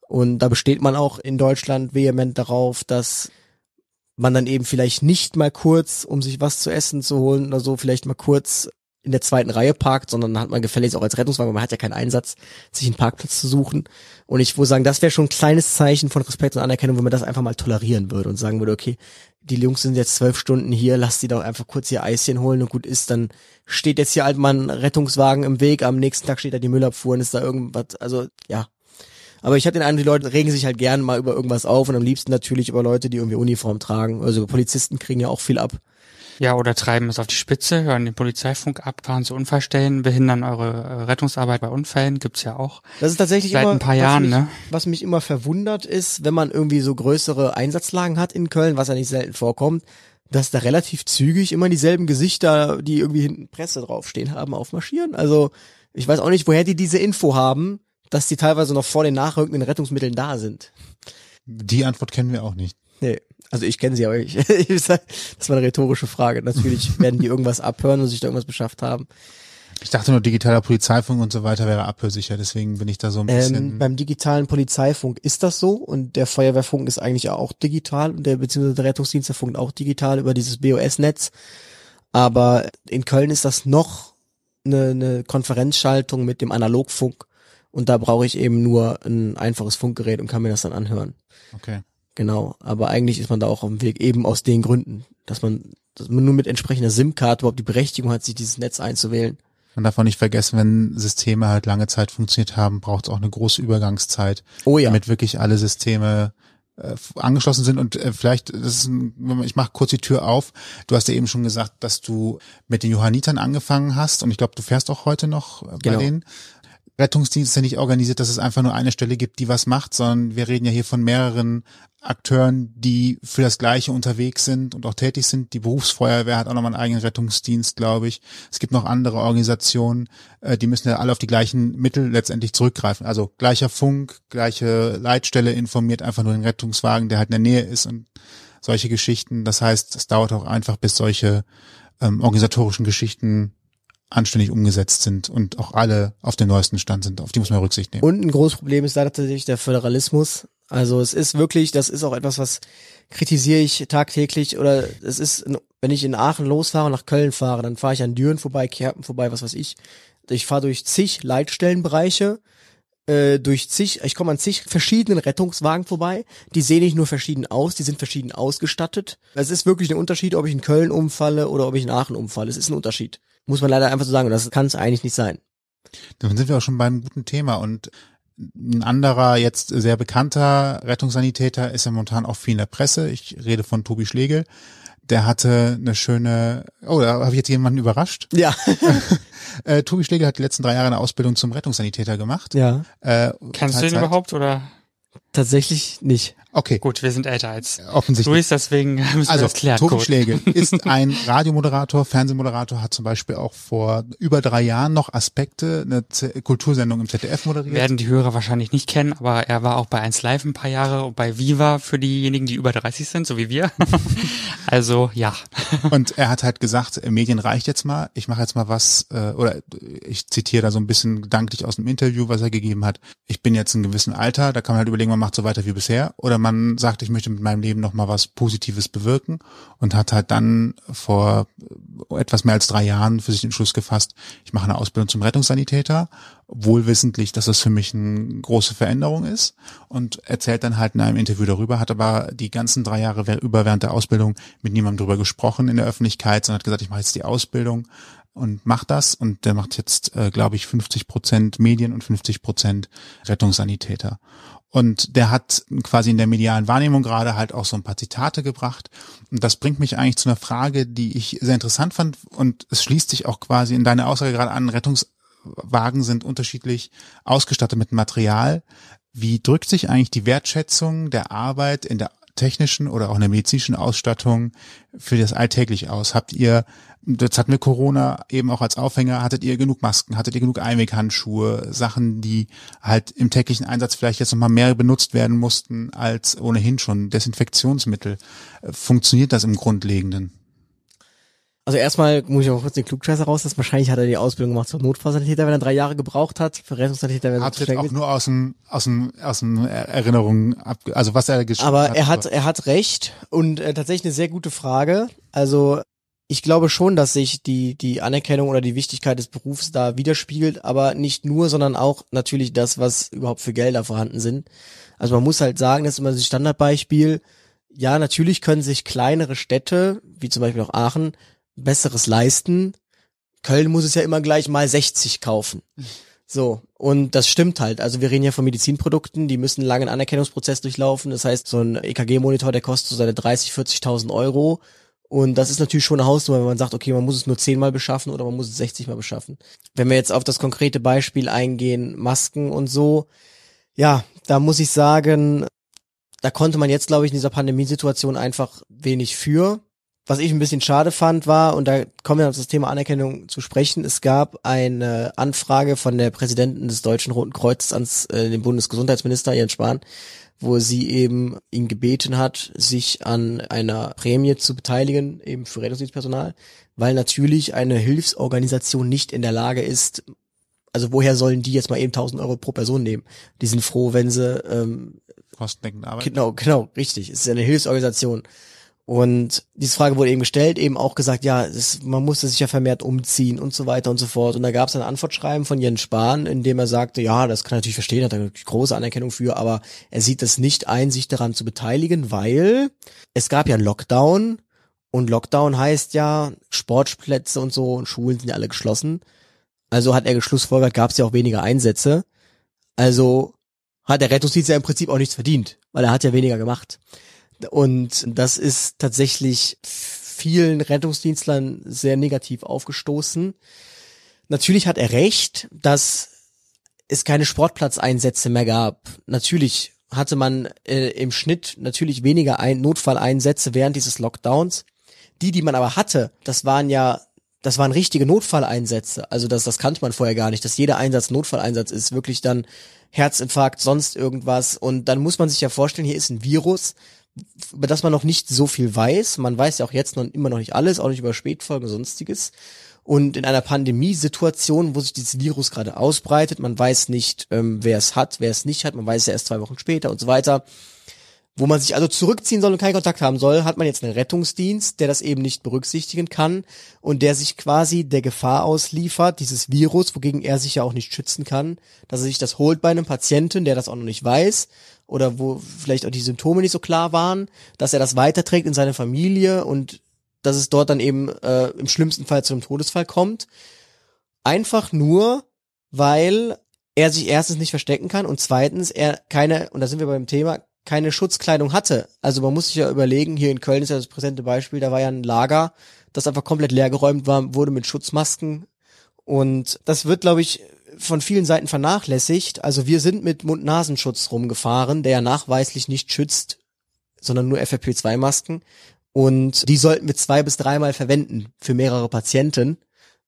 Und da besteht man auch in Deutschland vehement darauf, dass man dann eben vielleicht nicht mal kurz, um sich was zu essen zu holen oder so, vielleicht mal kurz in der zweiten Reihe parkt, sondern hat man gefälligst auch als Rettungswagen, weil man hat ja keinen Einsatz, sich einen Parkplatz zu suchen. Und ich würde sagen, das wäre schon ein kleines Zeichen von Respekt und Anerkennung, wenn man das einfach mal tolerieren würde und sagen würde, okay, die Jungs sind jetzt zwölf Stunden hier, lass die doch einfach kurz ihr Eischen holen und gut ist, dann steht jetzt hier halt mal ein Rettungswagen im Weg, am nächsten Tag steht da die Müllabfuhr und ist da irgendwas, also ja. Aber ich hatte den Eindruck, die Leute regen sich halt gerne mal über irgendwas auf und am liebsten natürlich über Leute, die irgendwie Uniform tragen. Also Polizisten kriegen ja auch viel ab. Ja, oder treiben es auf die Spitze, hören den Polizeifunk ab, fahren zu Unfallstellen, behindern eure äh, Rettungsarbeit bei Unfällen, gibt's ja auch. Das ist tatsächlich Seit immer, ein paar was Jahren, mich, ne? Was mich immer verwundert ist, wenn man irgendwie so größere Einsatzlagen hat in Köln, was ja nicht selten vorkommt, dass da relativ zügig immer dieselben Gesichter, die irgendwie hinten Presse draufstehen haben, aufmarschieren. Also ich weiß auch nicht, woher die diese Info haben, dass die teilweise noch vor den nachrückenden Rettungsmitteln da sind. Die Antwort kennen wir auch nicht. Nee, also ich kenne sie, aber ich, ich sag, das war eine rhetorische Frage. Natürlich werden die irgendwas abhören und sich da irgendwas beschafft haben. Ich dachte nur, digitaler Polizeifunk und so weiter wäre abhörsicher, deswegen bin ich da so ein bisschen. Ähm, beim digitalen Polizeifunk ist das so und der Feuerwehrfunk ist eigentlich auch digital und der beziehungsweise der Rettungsdienst der funkt auch digital über dieses BOS-Netz. Aber in Köln ist das noch eine, eine Konferenzschaltung mit dem Analogfunk und da brauche ich eben nur ein einfaches Funkgerät und kann mir das dann anhören. okay. Genau, aber eigentlich ist man da auch auf dem Weg, eben aus den Gründen, dass man, dass man nur mit entsprechender SIM-Karte überhaupt die Berechtigung hat, sich dieses Netz einzuwählen. Man darf auch nicht vergessen, wenn Systeme halt lange Zeit funktioniert haben, braucht es auch eine große Übergangszeit, Oh ja. damit wirklich alle Systeme äh, angeschlossen sind und äh, vielleicht, das ist ein, ich mache kurz die Tür auf. Du hast ja eben schon gesagt, dass du mit den Johannitern angefangen hast und ich glaube, du fährst auch heute noch äh, bei Genau. denen. Rettungsdienst ist ja nicht organisiert, dass es einfach nur eine Stelle gibt, die was macht, sondern wir reden ja hier von mehreren Akteuren, die für das Gleiche unterwegs sind und auch tätig sind. Die Berufsfeuerwehr hat auch nochmal einen eigenen Rettungsdienst, glaube ich. Es gibt noch andere Organisationen, äh, die müssen ja alle auf die gleichen Mittel letztendlich zurückgreifen. Also gleicher Funk, gleiche Leitstelle informiert einfach nur den Rettungswagen, der halt in der Nähe ist und solche Geschichten. Das heißt, es dauert auch einfach, bis solche ähm, organisatorischen Geschichten anständig umgesetzt sind und auch alle auf dem neuesten Stand sind. Auf die muss man Rücksicht nehmen. Und ein großes Problem ist da tatsächlich der Föderalismus. Also es ist wirklich, das ist auch etwas, was kritisiere ich tagtäglich oder es ist, wenn ich in Aachen losfahre nach Köln fahre, dann fahre ich an Düren vorbei, Kerpen vorbei, was weiß ich. Ich fahre durch zig Leitstellenbereiche, äh, durch zig, ich komme an zig verschiedenen Rettungswagen vorbei. Die sehen nicht nur verschieden aus, die sind verschieden ausgestattet. Es ist wirklich ein Unterschied, ob ich in Köln umfalle oder ob ich in Aachen umfalle. Es ist ein Unterschied. Muss man leider einfach so sagen. Und das kann es eigentlich nicht sein. Dann sind wir auch schon beim guten Thema und ein anderer, jetzt sehr bekannter Rettungssanitäter ist ja momentan auch viel in der Presse. Ich rede von Tobi Schlegel. Der hatte eine schöne, oh, da habe ich jetzt jemanden überrascht. Ja. Äh, Tobi Schlegel hat die letzten drei Jahre eine Ausbildung zum Rettungssanitäter gemacht. ja. Äh, Kennst du den überhaupt oder? Tatsächlich nicht. Okay, Gut, wir sind älter als offensichtlich. Luis, deswegen müssen wir Also, das klären. Kurz. Schlegel ist ein Radiomoderator, Fernsehmoderator, hat zum Beispiel auch vor über drei Jahren noch Aspekte, eine Z Kultursendung im ZDF moderiert. Werden die Hörer wahrscheinlich nicht kennen, aber er war auch bei 1 Live ein paar Jahre und bei Viva für diejenigen, die über 30 sind, so wie wir. also, ja. Und er hat halt gesagt, Medien reicht jetzt mal, ich mache jetzt mal was, äh, oder ich zitiere da so ein bisschen gedanklich aus dem Interview, was er gegeben hat. Ich bin jetzt in einem gewissen Alter, da kann man halt überlegen, man macht so weiter wie bisher. Oder man sagt, ich möchte mit meinem Leben noch mal was Positives bewirken und hat halt dann vor äh, etwas mehr als drei Jahren für sich den Schluss gefasst, ich mache eine Ausbildung zum Rettungssanitäter, wohlwissentlich, dass das für mich eine große Veränderung ist und erzählt dann halt in einem Interview darüber, hat aber die ganzen drei Jahre über während der Ausbildung mit niemandem drüber gesprochen in der Öffentlichkeit, sondern hat gesagt, ich mache jetzt die Ausbildung und macht das und der macht jetzt, äh, glaube ich, 50 Prozent Medien und 50 Prozent Rettungssanitäter. Und der hat quasi in der medialen Wahrnehmung gerade halt auch so ein paar Zitate gebracht. Und das bringt mich eigentlich zu einer Frage, die ich sehr interessant fand. Und es schließt sich auch quasi in deine Aussage gerade an. Rettungswagen sind unterschiedlich ausgestattet mit Material. Wie drückt sich eigentlich die Wertschätzung der Arbeit in der technischen oder auch in der medizinischen Ausstattung für das alltäglich aus? Habt ihr, jetzt hatten wir Corona eben auch als Aufhänger, hattet ihr genug Masken, hattet ihr genug Einweghandschuhe, Sachen, die halt im täglichen Einsatz vielleicht jetzt nochmal mehr benutzt werden mussten als ohnehin schon Desinfektionsmittel? Funktioniert das im Grundlegenden? Also erstmal muss ich auch kurz den Klugscheißer rauslassen. Wahrscheinlich hat er die Ausbildung gemacht zum Notfallsanitäter, wenn er drei Jahre gebraucht hat. Für Rettungssanitäter Hat es jetzt schnell auch nur aus dem, aus dem, aus dem Erinnerungen ab, also was er geschrieben Aber hat. er hat, er hat recht und äh, tatsächlich eine sehr gute Frage. Also ich glaube schon, dass sich die, die Anerkennung oder die Wichtigkeit des Berufs da widerspiegelt, aber nicht nur, sondern auch natürlich das, was überhaupt für Gelder vorhanden sind. Also man muss halt sagen, das ist immer das Standardbeispiel. Ja, natürlich können sich kleinere Städte, wie zum Beispiel auch Aachen, besseres leisten. Köln muss es ja immer gleich mal 60 kaufen. So, und das stimmt halt. Also wir reden ja von Medizinprodukten, die müssen einen langen Anerkennungsprozess durchlaufen. Das heißt, so ein EKG-Monitor, der kostet so seine 30, 40.000 Euro. Und das ist natürlich schon eine Hausnummer, wenn man sagt, okay, man muss es nur zehnmal beschaffen oder man muss es 60 mal beschaffen. Wenn wir jetzt auf das konkrete Beispiel eingehen, Masken und so, ja, da muss ich sagen, da konnte man jetzt, glaube ich, in dieser Pandemiesituation einfach wenig für. Was ich ein bisschen schade fand war, und da kommen wir auf das Thema Anerkennung zu sprechen, es gab eine Anfrage von der Präsidentin des Deutschen Roten Kreuzes ans äh, den Bundesgesundheitsminister Jens Spahn, wo sie eben ihn gebeten hat, sich an einer Prämie zu beteiligen, eben für Rettungsdienstpersonal, weil natürlich eine Hilfsorganisation nicht in der Lage ist, also woher sollen die jetzt mal eben 1000 Euro pro Person nehmen? Die sind froh, wenn sie ähm, Kostendeckend arbeiten. Genau, genau, richtig. Es ist eine Hilfsorganisation. Und diese Frage wurde eben gestellt, eben auch gesagt, ja, es, man musste sich ja vermehrt umziehen und so weiter und so fort. Und da gab es ein Antwortschreiben von Jens Spahn, in dem er sagte, ja, das kann er natürlich verstehen, hat er große Anerkennung für, aber er sieht es nicht ein, sich daran zu beteiligen, weil es gab ja einen Lockdown und Lockdown heißt ja, Sportplätze und so und Schulen sind ja alle geschlossen. Also hat er geschlussfolgert, gab es ja auch weniger Einsätze. Also hat der Rettungsdienst ja im Prinzip auch nichts verdient, weil er hat ja weniger gemacht. Und das ist tatsächlich vielen Rettungsdienstlern sehr negativ aufgestoßen. Natürlich hat er recht, dass es keine Sportplatzeinsätze mehr gab. Natürlich hatte man äh, im Schnitt natürlich weniger ein Notfalleinsätze während dieses Lockdowns. Die, die man aber hatte, das waren ja, das waren richtige Notfalleinsätze. Also das, das kannte man vorher gar nicht, dass jeder Einsatz Notfalleinsatz ist, wirklich dann Herzinfarkt, sonst irgendwas. Und dann muss man sich ja vorstellen, hier ist ein Virus, über das man noch nicht so viel weiß. Man weiß ja auch jetzt noch immer noch nicht alles, auch nicht über Spätfolgen und sonstiges. Und in einer Pandemiesituation, wo sich dieses Virus gerade ausbreitet, man weiß nicht, ähm, wer es hat, wer es nicht hat, man weiß ja erst zwei Wochen später und so weiter, wo man sich also zurückziehen soll und keinen Kontakt haben soll, hat man jetzt einen Rettungsdienst, der das eben nicht berücksichtigen kann und der sich quasi der Gefahr ausliefert, dieses Virus, wogegen er sich ja auch nicht schützen kann, dass er sich das holt bei einem Patienten, der das auch noch nicht weiß oder wo vielleicht auch die Symptome nicht so klar waren, dass er das weiterträgt in seine Familie und dass es dort dann eben äh, im schlimmsten Fall zu einem Todesfall kommt. Einfach nur, weil er sich erstens nicht verstecken kann und zweitens er keine, und da sind wir beim Thema, keine Schutzkleidung hatte. Also man muss sich ja überlegen, hier in Köln ist ja das präsente Beispiel, da war ja ein Lager, das einfach komplett leergeräumt war, wurde mit Schutzmasken und das wird, glaube ich, von vielen Seiten vernachlässigt. Also wir sind mit Mund-Nasenschutz rumgefahren, der ja nachweislich nicht schützt, sondern nur FFP2-Masken. Und die sollten wir zwei bis dreimal verwenden für mehrere Patienten,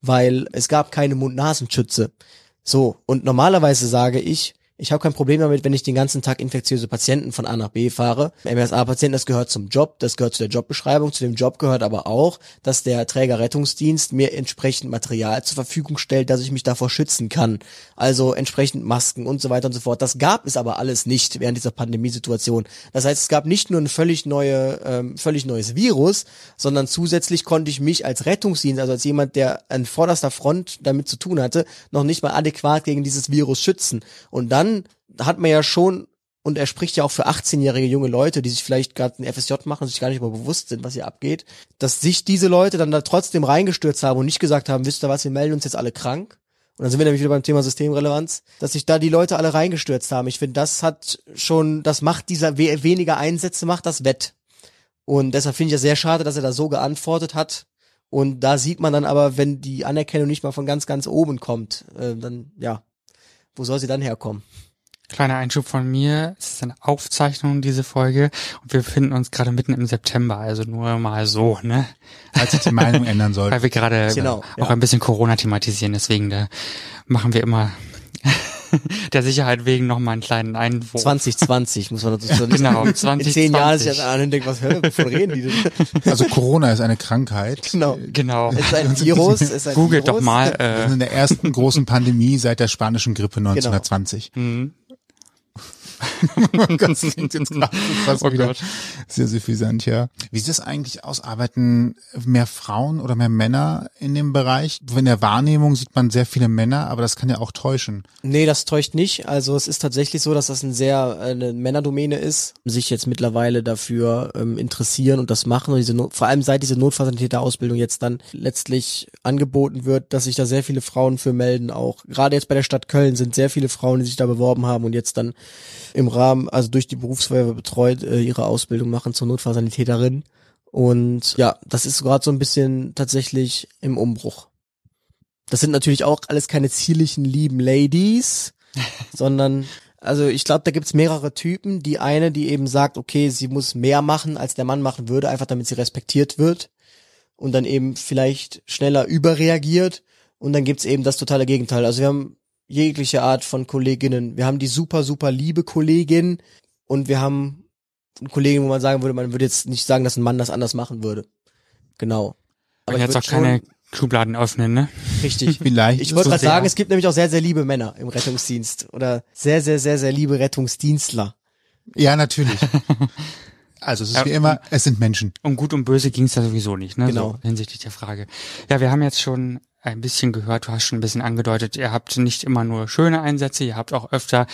weil es gab keine Mund-Nasenschütze. So, und normalerweise sage ich, ich habe kein Problem damit, wenn ich den ganzen Tag infektiöse Patienten von A nach B fahre. MSA-Patienten, das gehört zum Job, das gehört zu der Jobbeschreibung. Zu dem Job gehört aber auch, dass der Trägerrettungsdienst mir entsprechend Material zur Verfügung stellt, dass ich mich davor schützen kann. Also entsprechend Masken und so weiter und so fort. Das gab es aber alles nicht während dieser Pandemiesituation. Das heißt, es gab nicht nur ein völlig neue, ähm, völlig neues Virus, sondern zusätzlich konnte ich mich als Rettungsdienst, also als jemand, der an vorderster Front damit zu tun hatte, noch nicht mal adäquat gegen dieses Virus schützen. Und dann hat man ja schon, und er spricht ja auch für 18-jährige junge Leute, die sich vielleicht gerade ein FSJ machen sich gar nicht mal bewusst sind, was hier abgeht, dass sich diese Leute dann da trotzdem reingestürzt haben und nicht gesagt haben, wisst ihr was, wir melden uns jetzt alle krank. Und dann sind wir nämlich wieder beim Thema Systemrelevanz, dass sich da die Leute alle reingestürzt haben. Ich finde, das hat schon, das macht dieser we weniger Einsätze, macht das wett. Und deshalb finde ich es sehr schade, dass er da so geantwortet hat. Und da sieht man dann aber, wenn die Anerkennung nicht mal von ganz, ganz oben kommt, äh, dann, ja, wo soll sie dann herkommen? Kleiner Einschub von mir. Es ist eine Aufzeichnung, diese Folge. Und wir befinden uns gerade mitten im September. Also nur mal so, ne? Als sich die Meinung ändern soll. Weil wir gerade Genau, auch ja. ein bisschen Corona thematisieren. Deswegen da machen wir immer der Sicherheit wegen noch mal einen kleinen Einwurf. 2020 muss man dazu sagen. Genau, In 2020. zehn Jahren sich das an und was wovon reden die denn? Also Corona ist eine Krankheit. Genau. Genau. Es ist ein Virus, ist ein Googelt Virus. doch mal. Äh, in der ersten großen Pandemie seit der spanischen Grippe 1920. mhm. klingt jetzt Oh wieder Gott. sehr suffisant, ja. Wie sieht das eigentlich aus? Arbeiten mehr Frauen oder mehr Männer in dem Bereich? In der Wahrnehmung sieht man sehr viele Männer, aber das kann ja auch täuschen. Nee, das täuscht nicht. Also es ist tatsächlich so, dass das ein sehr äh, eine Männerdomäne ist, sich jetzt mittlerweile dafür ähm, interessieren und das machen und diese Not vor allem seit diese Notfallsanitäter-Ausbildung jetzt dann letztlich angeboten wird, dass sich da sehr viele Frauen für melden. Auch gerade jetzt bei der Stadt Köln sind sehr viele Frauen, die sich da beworben haben und jetzt dann im Rahmen, also durch die Berufsfeuerwehr betreut, äh, ihre Ausbildung machen zur Notfallsanitäterin. Und ja, das ist gerade so ein bisschen tatsächlich im Umbruch. Das sind natürlich auch alles keine zierlichen, lieben Ladies, sondern, also ich glaube, da gibt's mehrere Typen. Die eine, die eben sagt, okay, sie muss mehr machen, als der Mann machen würde, einfach damit sie respektiert wird und dann eben vielleicht schneller überreagiert. Und dann gibt's eben das totale Gegenteil. Also wir haben jegliche Art von Kolleginnen. Wir haben die super, super liebe Kollegin und wir haben eine Kollegin, wo man sagen würde, man würde jetzt nicht sagen, dass ein Mann das anders machen würde. Genau. Aber ich jetzt auch keine Schubladen öffnen, ne? Richtig. Vielleicht. Ich wollte gerade sagen, es gibt nämlich auch sehr, sehr liebe Männer im Rettungsdienst oder sehr, sehr, sehr, sehr liebe Rettungsdienstler. Ja, natürlich. Also es ist Ja, wie immer, es sind Menschen. Um gut und böse ging es da sowieso nicht, ne? Genau. So, hinsichtlich der Frage. Ja, wir haben jetzt schon ein bisschen gehört, du hast schon ein bisschen angedeutet, ihr habt nicht immer nur schöne Einsätze, ihr habt auch öfter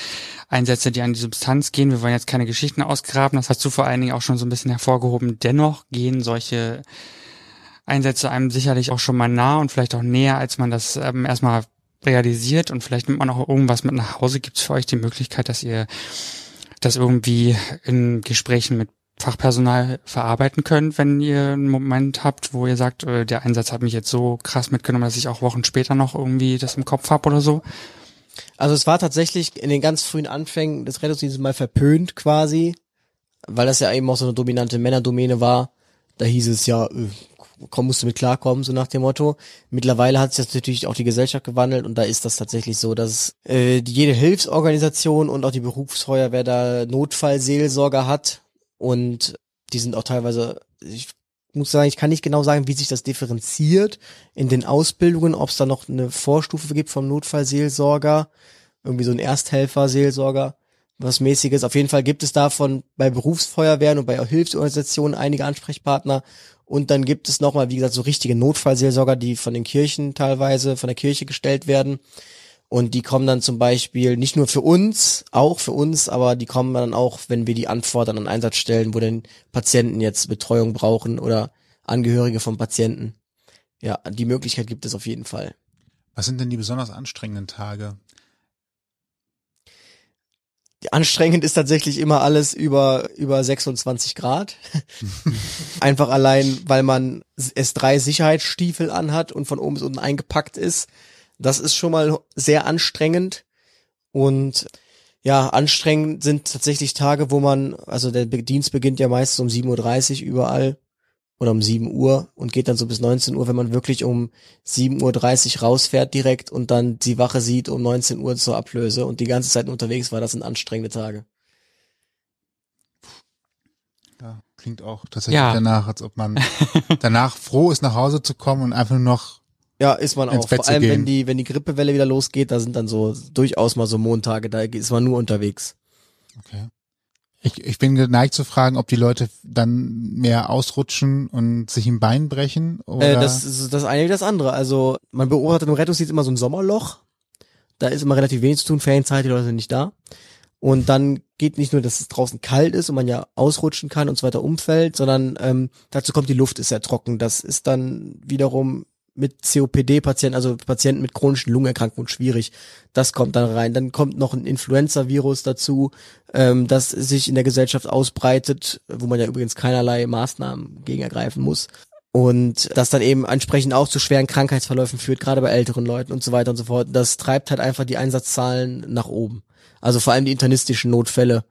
Einsätze, die an die Substanz gehen. Wir wollen jetzt keine Geschichten ausgraben, das hast du vor allen Dingen auch schon so ein bisschen hervorgehoben. Dennoch gehen solche Einsätze einem sicherlich auch schon mal nah und vielleicht auch näher, als man das ähm, erstmal realisiert und vielleicht nimmt man auch irgendwas mit nach Hause. Gibt es für euch die Möglichkeit, dass ihr das irgendwie in Gesprächen mit Fachpersonal verarbeiten könnt, wenn ihr einen Moment habt, wo ihr sagt, äh, der Einsatz hat mich jetzt so krass mitgenommen, dass ich auch Wochen später noch irgendwie das im Kopf hab oder so? Also es war tatsächlich in den ganz frühen Anfängen des Rettungsdienstes mal verpönt quasi, weil das ja eben auch so eine dominante Männerdomäne war. Da hieß es ja, äh, komm, musst du mit klarkommen, so nach dem Motto. Mittlerweile hat sich das natürlich auch die Gesellschaft gewandelt und da ist das tatsächlich so, dass äh, jede Hilfsorganisation und auch die Berufsfeuerwehr da Notfallseelsorger hat und die sind auch teilweise, ich muss sagen, ich kann nicht genau sagen, wie sich das differenziert in den Ausbildungen, ob es da noch eine Vorstufe gibt vom Notfallseelsorger, irgendwie so ein Ersthelfer-Seelsorger, was mäßiges. Auf jeden Fall gibt es davon bei Berufsfeuerwehren und bei Hilfsorganisationen einige Ansprechpartner. Und dann gibt es nochmal, wie gesagt, so richtige Notfallseelsorger, die von den Kirchen teilweise, von der Kirche gestellt werden. Und die kommen dann zum Beispiel nicht nur für uns, auch für uns, aber die kommen dann auch, wenn wir die anfordern an Einsatzstellen, wo denn Patienten jetzt Betreuung brauchen oder Angehörige von Patienten. Ja, die Möglichkeit gibt es auf jeden Fall. Was sind denn die besonders anstrengenden Tage? Anstrengend ist tatsächlich immer alles über, über 26 Grad. Einfach allein, weil man S3 Sicherheitsstiefel anhat und von oben bis unten eingepackt ist. Das ist schon mal sehr anstrengend. Und ja, anstrengend sind tatsächlich Tage, wo man, also der Dienst beginnt ja meist um 7.30 Uhr überall oder um 7 Uhr und geht dann so bis 19 Uhr, wenn man wirklich um 7.30 Uhr rausfährt direkt und dann die Wache sieht um 19 Uhr zur Ablöse und die ganze Zeit unterwegs war, das sind anstrengende Tage. Ja, klingt auch tatsächlich Ja. danach, als ob man danach froh ist, nach Hause zu kommen und einfach nur noch Ja, ist man auch. Vor allem, wenn die, wenn die Grippewelle wieder losgeht, da sind dann so durchaus mal so Montage, da ist man nur unterwegs. Okay. Ich, ich bin geneigt zu fragen, ob die Leute dann mehr ausrutschen und sich im Bein brechen oder Äh, das ist das eine wie das andere. Also man beobachtet im Rettungsdienst immer so ein Sommerloch. Da ist immer relativ wenig zu tun, Ferienzeit, die Leute sind nicht da. Und dann geht nicht nur, dass es draußen kalt ist und man ja ausrutschen kann und so weiter umfällt, sondern ähm, dazu kommt, die Luft ist sehr trocken. Das ist dann wiederum mit COPD-Patienten, also Patienten mit chronischen Lungenerkrankungen schwierig. Das kommt dann rein. Dann kommt noch ein Influenza-Virus dazu, ähm, das sich in der Gesellschaft ausbreitet, wo man ja übrigens keinerlei Maßnahmen gegen ergreifen muss. Und das dann eben entsprechend auch zu schweren Krankheitsverläufen führt, gerade bei älteren Leuten und so weiter und so fort. Das treibt halt einfach die Einsatzzahlen nach oben. Also vor allem die internistischen Notfälle,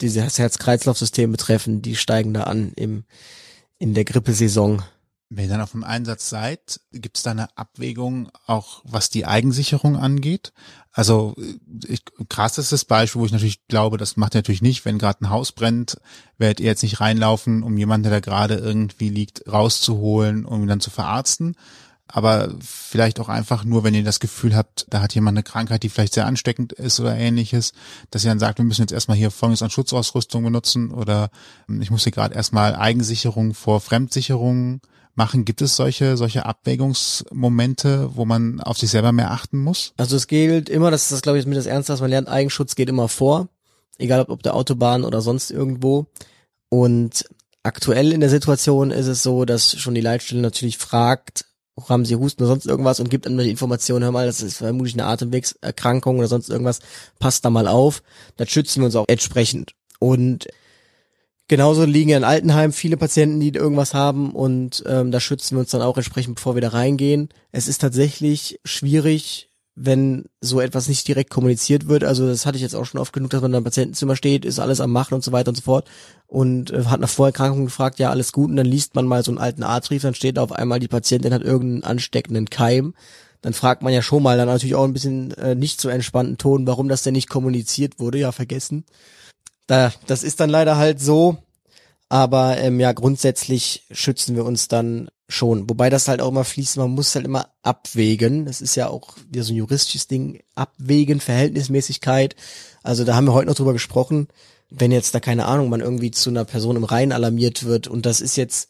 die das Herz-Kreislauf-System betreffen, die steigen da an im, in der Grippesaison. Wenn ihr dann auf dem Einsatz seid, gibt es da eine Abwägung auch, was die Eigensicherung angeht? Also ich, krassestes Beispiel, wo ich natürlich glaube, das macht ihr natürlich nicht, wenn gerade ein Haus brennt, werdet ihr jetzt nicht reinlaufen, um jemanden, der da gerade irgendwie liegt, rauszuholen, um ihn dann zu verarzten. aber vielleicht auch einfach nur, wenn ihr das Gefühl habt, da hat jemand eine Krankheit, die vielleicht sehr ansteckend ist oder ähnliches, dass ihr dann sagt, wir müssen jetzt erstmal hier Folgendes an Schutzausrüstung benutzen oder ähm, ich muss hier gerade erstmal Eigensicherung vor Fremdsicherung machen. Gibt es solche, solche Abwägungsmomente, wo man auf sich selber mehr achten muss? Also es gilt immer, das ist das glaube ich mit das Ernste, dass man lernt, Eigenschutz geht immer vor, egal ob auf der Autobahn oder sonst irgendwo. Und aktuell in der Situation ist es so, dass schon die Leitstelle natürlich fragt, haben sie Husten oder sonst irgendwas und gibt dann die Information, hör mal, das ist vermutlich eine Atemwegserkrankung oder sonst irgendwas, passt da mal auf. Dann schützen wir uns auch entsprechend. Und genauso liegen ja in Altenheim viele Patienten, die irgendwas haben und ähm, da schützen wir uns dann auch entsprechend, bevor wir da reingehen. Es ist tatsächlich schwierig, wenn so etwas nicht direkt kommuniziert wird. Also das hatte ich jetzt auch schon oft genug, dass man dann im Patientenzimmer steht, ist alles am Machen und so weiter und so fort und äh, hat nach Vorerkrankung gefragt, ja, alles gut und dann liest man mal so einen alten Arztbrief, dann steht auf einmal, die Patientin hat irgendeinen ansteckenden Keim. Dann fragt man ja schon mal dann natürlich auch ein bisschen äh, nicht so entspannten Ton, warum das denn nicht kommuniziert wurde, ja, vergessen. Da, das ist dann leider halt so, aber ähm, ja, grundsätzlich schützen wir uns dann schon. Wobei das halt auch immer fließt, man muss halt immer abwägen. Das ist ja auch wieder so ein juristisches Ding. Abwägen, Verhältnismäßigkeit. Also da haben wir heute noch drüber gesprochen. Wenn jetzt da keine Ahnung, man irgendwie zu einer Person im Rhein alarmiert wird und das ist jetzt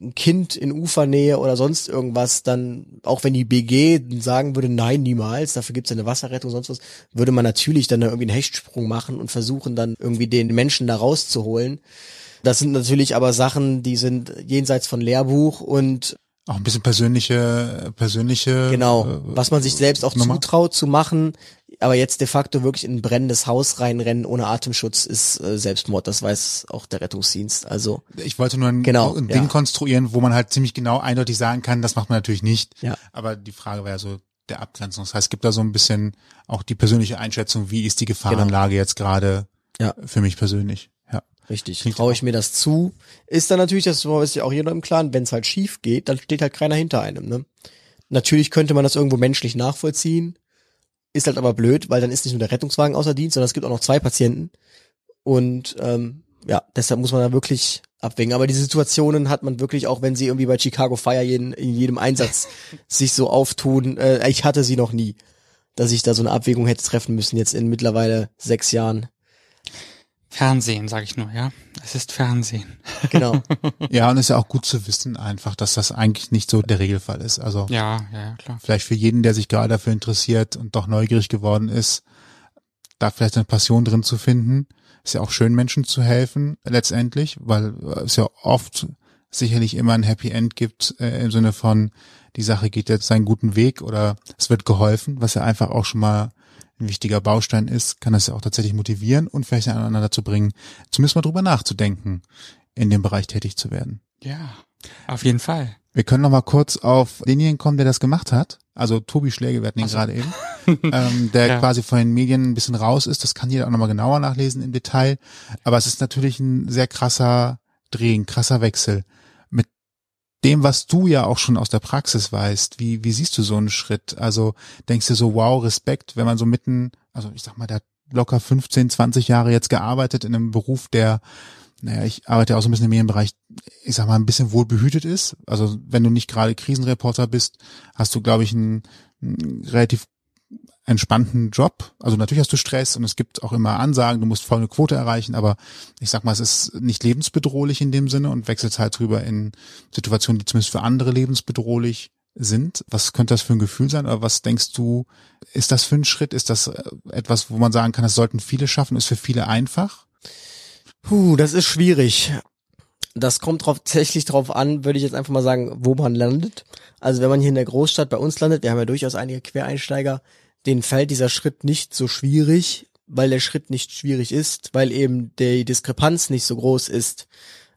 ein Kind in Ufernähe oder sonst irgendwas, dann, auch wenn die BG sagen würde, nein, niemals, dafür gibt's ja eine Wasserrettung, sonst was, würde man natürlich dann da irgendwie einen Hechtsprung machen und versuchen dann irgendwie den Menschen da rauszuholen. Das sind natürlich aber Sachen, die sind jenseits von Lehrbuch und auch ein bisschen persönliche, persönliche. Genau, äh, was man sich selbst auch Nummer. zutraut zu machen, aber jetzt de facto wirklich in ein brennendes Haus reinrennen ohne Atemschutz ist äh, Selbstmord. Das weiß auch der Rettungsdienst. Also ich wollte nur ein, genau, ein Ding ja. konstruieren, wo man halt ziemlich genau eindeutig sagen kann, das macht man natürlich nicht. Ja. Aber die Frage wäre so der Abgrenzung. Das heißt, es gibt da so ein bisschen auch die persönliche Einschätzung, wie ist die Gefahrenlage genau. jetzt gerade ja. für mich persönlich. Richtig. Traue ich mir das zu? Ist dann natürlich, das ist ja auch jeder im Klaren, wenn es halt schief geht, dann steht halt keiner hinter einem. Ne? Natürlich könnte man das irgendwo menschlich nachvollziehen, ist halt aber blöd, weil dann ist nicht nur der Rettungswagen außer Dienst, sondern es gibt auch noch zwei Patienten. Und ähm, ja, deshalb muss man da wirklich abwägen. Aber die Situationen hat man wirklich, auch wenn sie irgendwie bei Chicago Fire jeden, in jedem Einsatz sich so auftun. Äh, ich hatte sie noch nie, dass ich da so eine Abwägung hätte treffen müssen, jetzt in mittlerweile sechs Jahren. Fernsehen, sage ich nur, ja. Es ist Fernsehen. Genau. ja, und es ist ja auch gut zu wissen einfach, dass das eigentlich nicht so der Regelfall ist. Also ja, ja, klar. Vielleicht für jeden, der sich gerade dafür interessiert und doch neugierig geworden ist, da vielleicht eine Passion drin zu finden. Ist ja auch schön, Menschen zu helfen, letztendlich, weil es ja oft sicherlich immer ein Happy End gibt, äh, im Sinne von, die Sache geht jetzt seinen guten Weg oder es wird geholfen, was ja einfach auch schon mal ein wichtiger Baustein ist, kann das ja auch tatsächlich motivieren und vielleicht einander dazu bringen, zumindest mal drüber nachzudenken, in dem Bereich tätig zu werden. Ja, auf jeden Fall. Wir können noch mal kurz auf denjenigen kommen, der das gemacht hat. Also Tobi Schläge, wir hatten ihn so. gerade eben, ähm, der ja. quasi von den Medien ein bisschen raus ist. Das kann jeder auch noch mal genauer nachlesen im Detail. Aber es ist natürlich ein sehr krasser Dreh, ein krasser Wechsel dem, was du ja auch schon aus der Praxis weißt, wie, wie siehst du so einen Schritt? Also denkst du so, wow, Respekt, wenn man so mitten, also ich sag mal, der hat locker 15, 20 Jahre jetzt gearbeitet in einem Beruf, der, naja, ich arbeite auch so ein bisschen im Medienbereich, ich sag mal, ein bisschen wohl behütet ist. Also wenn du nicht gerade Krisenreporter bist, hast du, glaube ich, einen, einen relativ entspannten Job. Also natürlich hast du Stress und es gibt auch immer Ansagen, du musst voll eine Quote erreichen, aber ich sag mal, es ist nicht lebensbedrohlich in dem Sinne und wechselt halt drüber in Situationen, die zumindest für andere lebensbedrohlich sind. Was könnte das für ein Gefühl sein? Oder was denkst du, ist das für ein Schritt? Ist das äh, etwas, wo man sagen kann, das sollten viele schaffen? Ist für viele einfach? Puh, das ist schwierig. Das kommt drauf, tatsächlich drauf an, würde ich jetzt einfach mal sagen, wo man landet. Also wenn man hier in der Großstadt bei uns landet, wir haben ja durchaus einige Quereinsteiger, denen fällt dieser Schritt nicht so schwierig, weil der Schritt nicht schwierig ist, weil eben die Diskrepanz nicht so groß ist.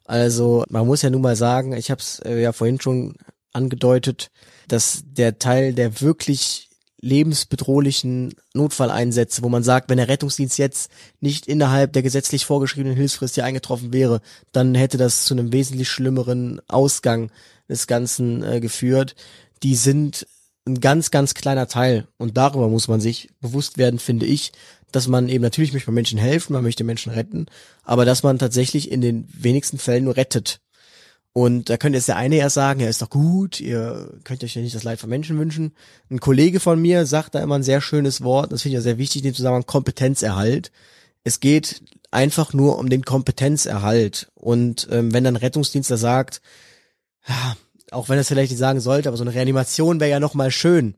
Also man muss ja nun mal sagen, ich habe es äh, ja vorhin schon angedeutet, dass der Teil der wirklich lebensbedrohlichen Notfalleinsätze, wo man sagt, wenn der Rettungsdienst jetzt nicht innerhalb der gesetzlich vorgeschriebenen Hilfsfrist hier eingetroffen wäre, dann hätte das zu einem wesentlich schlimmeren Ausgang des Ganzen äh, geführt. Die sind ein ganz, ganz kleiner Teil. Und darüber muss man sich bewusst werden, finde ich, dass man eben natürlich möchte man Menschen helfen, man möchte Menschen retten, aber dass man tatsächlich in den wenigsten Fällen nur rettet. Und da könnte jetzt der eine ja sagen, ja, ist doch gut, ihr könnt euch ja nicht das Leid von Menschen wünschen. Ein Kollege von mir sagt da immer ein sehr schönes Wort, das finde ich ja sehr wichtig, in dem Zusammenhang Kompetenzerhalt. Es geht einfach nur um den Kompetenzerhalt. Und ähm, wenn dann Rettungsdienstler sagt, ja, auch wenn er es vielleicht nicht sagen sollte, aber so eine Reanimation wäre ja noch mal schön,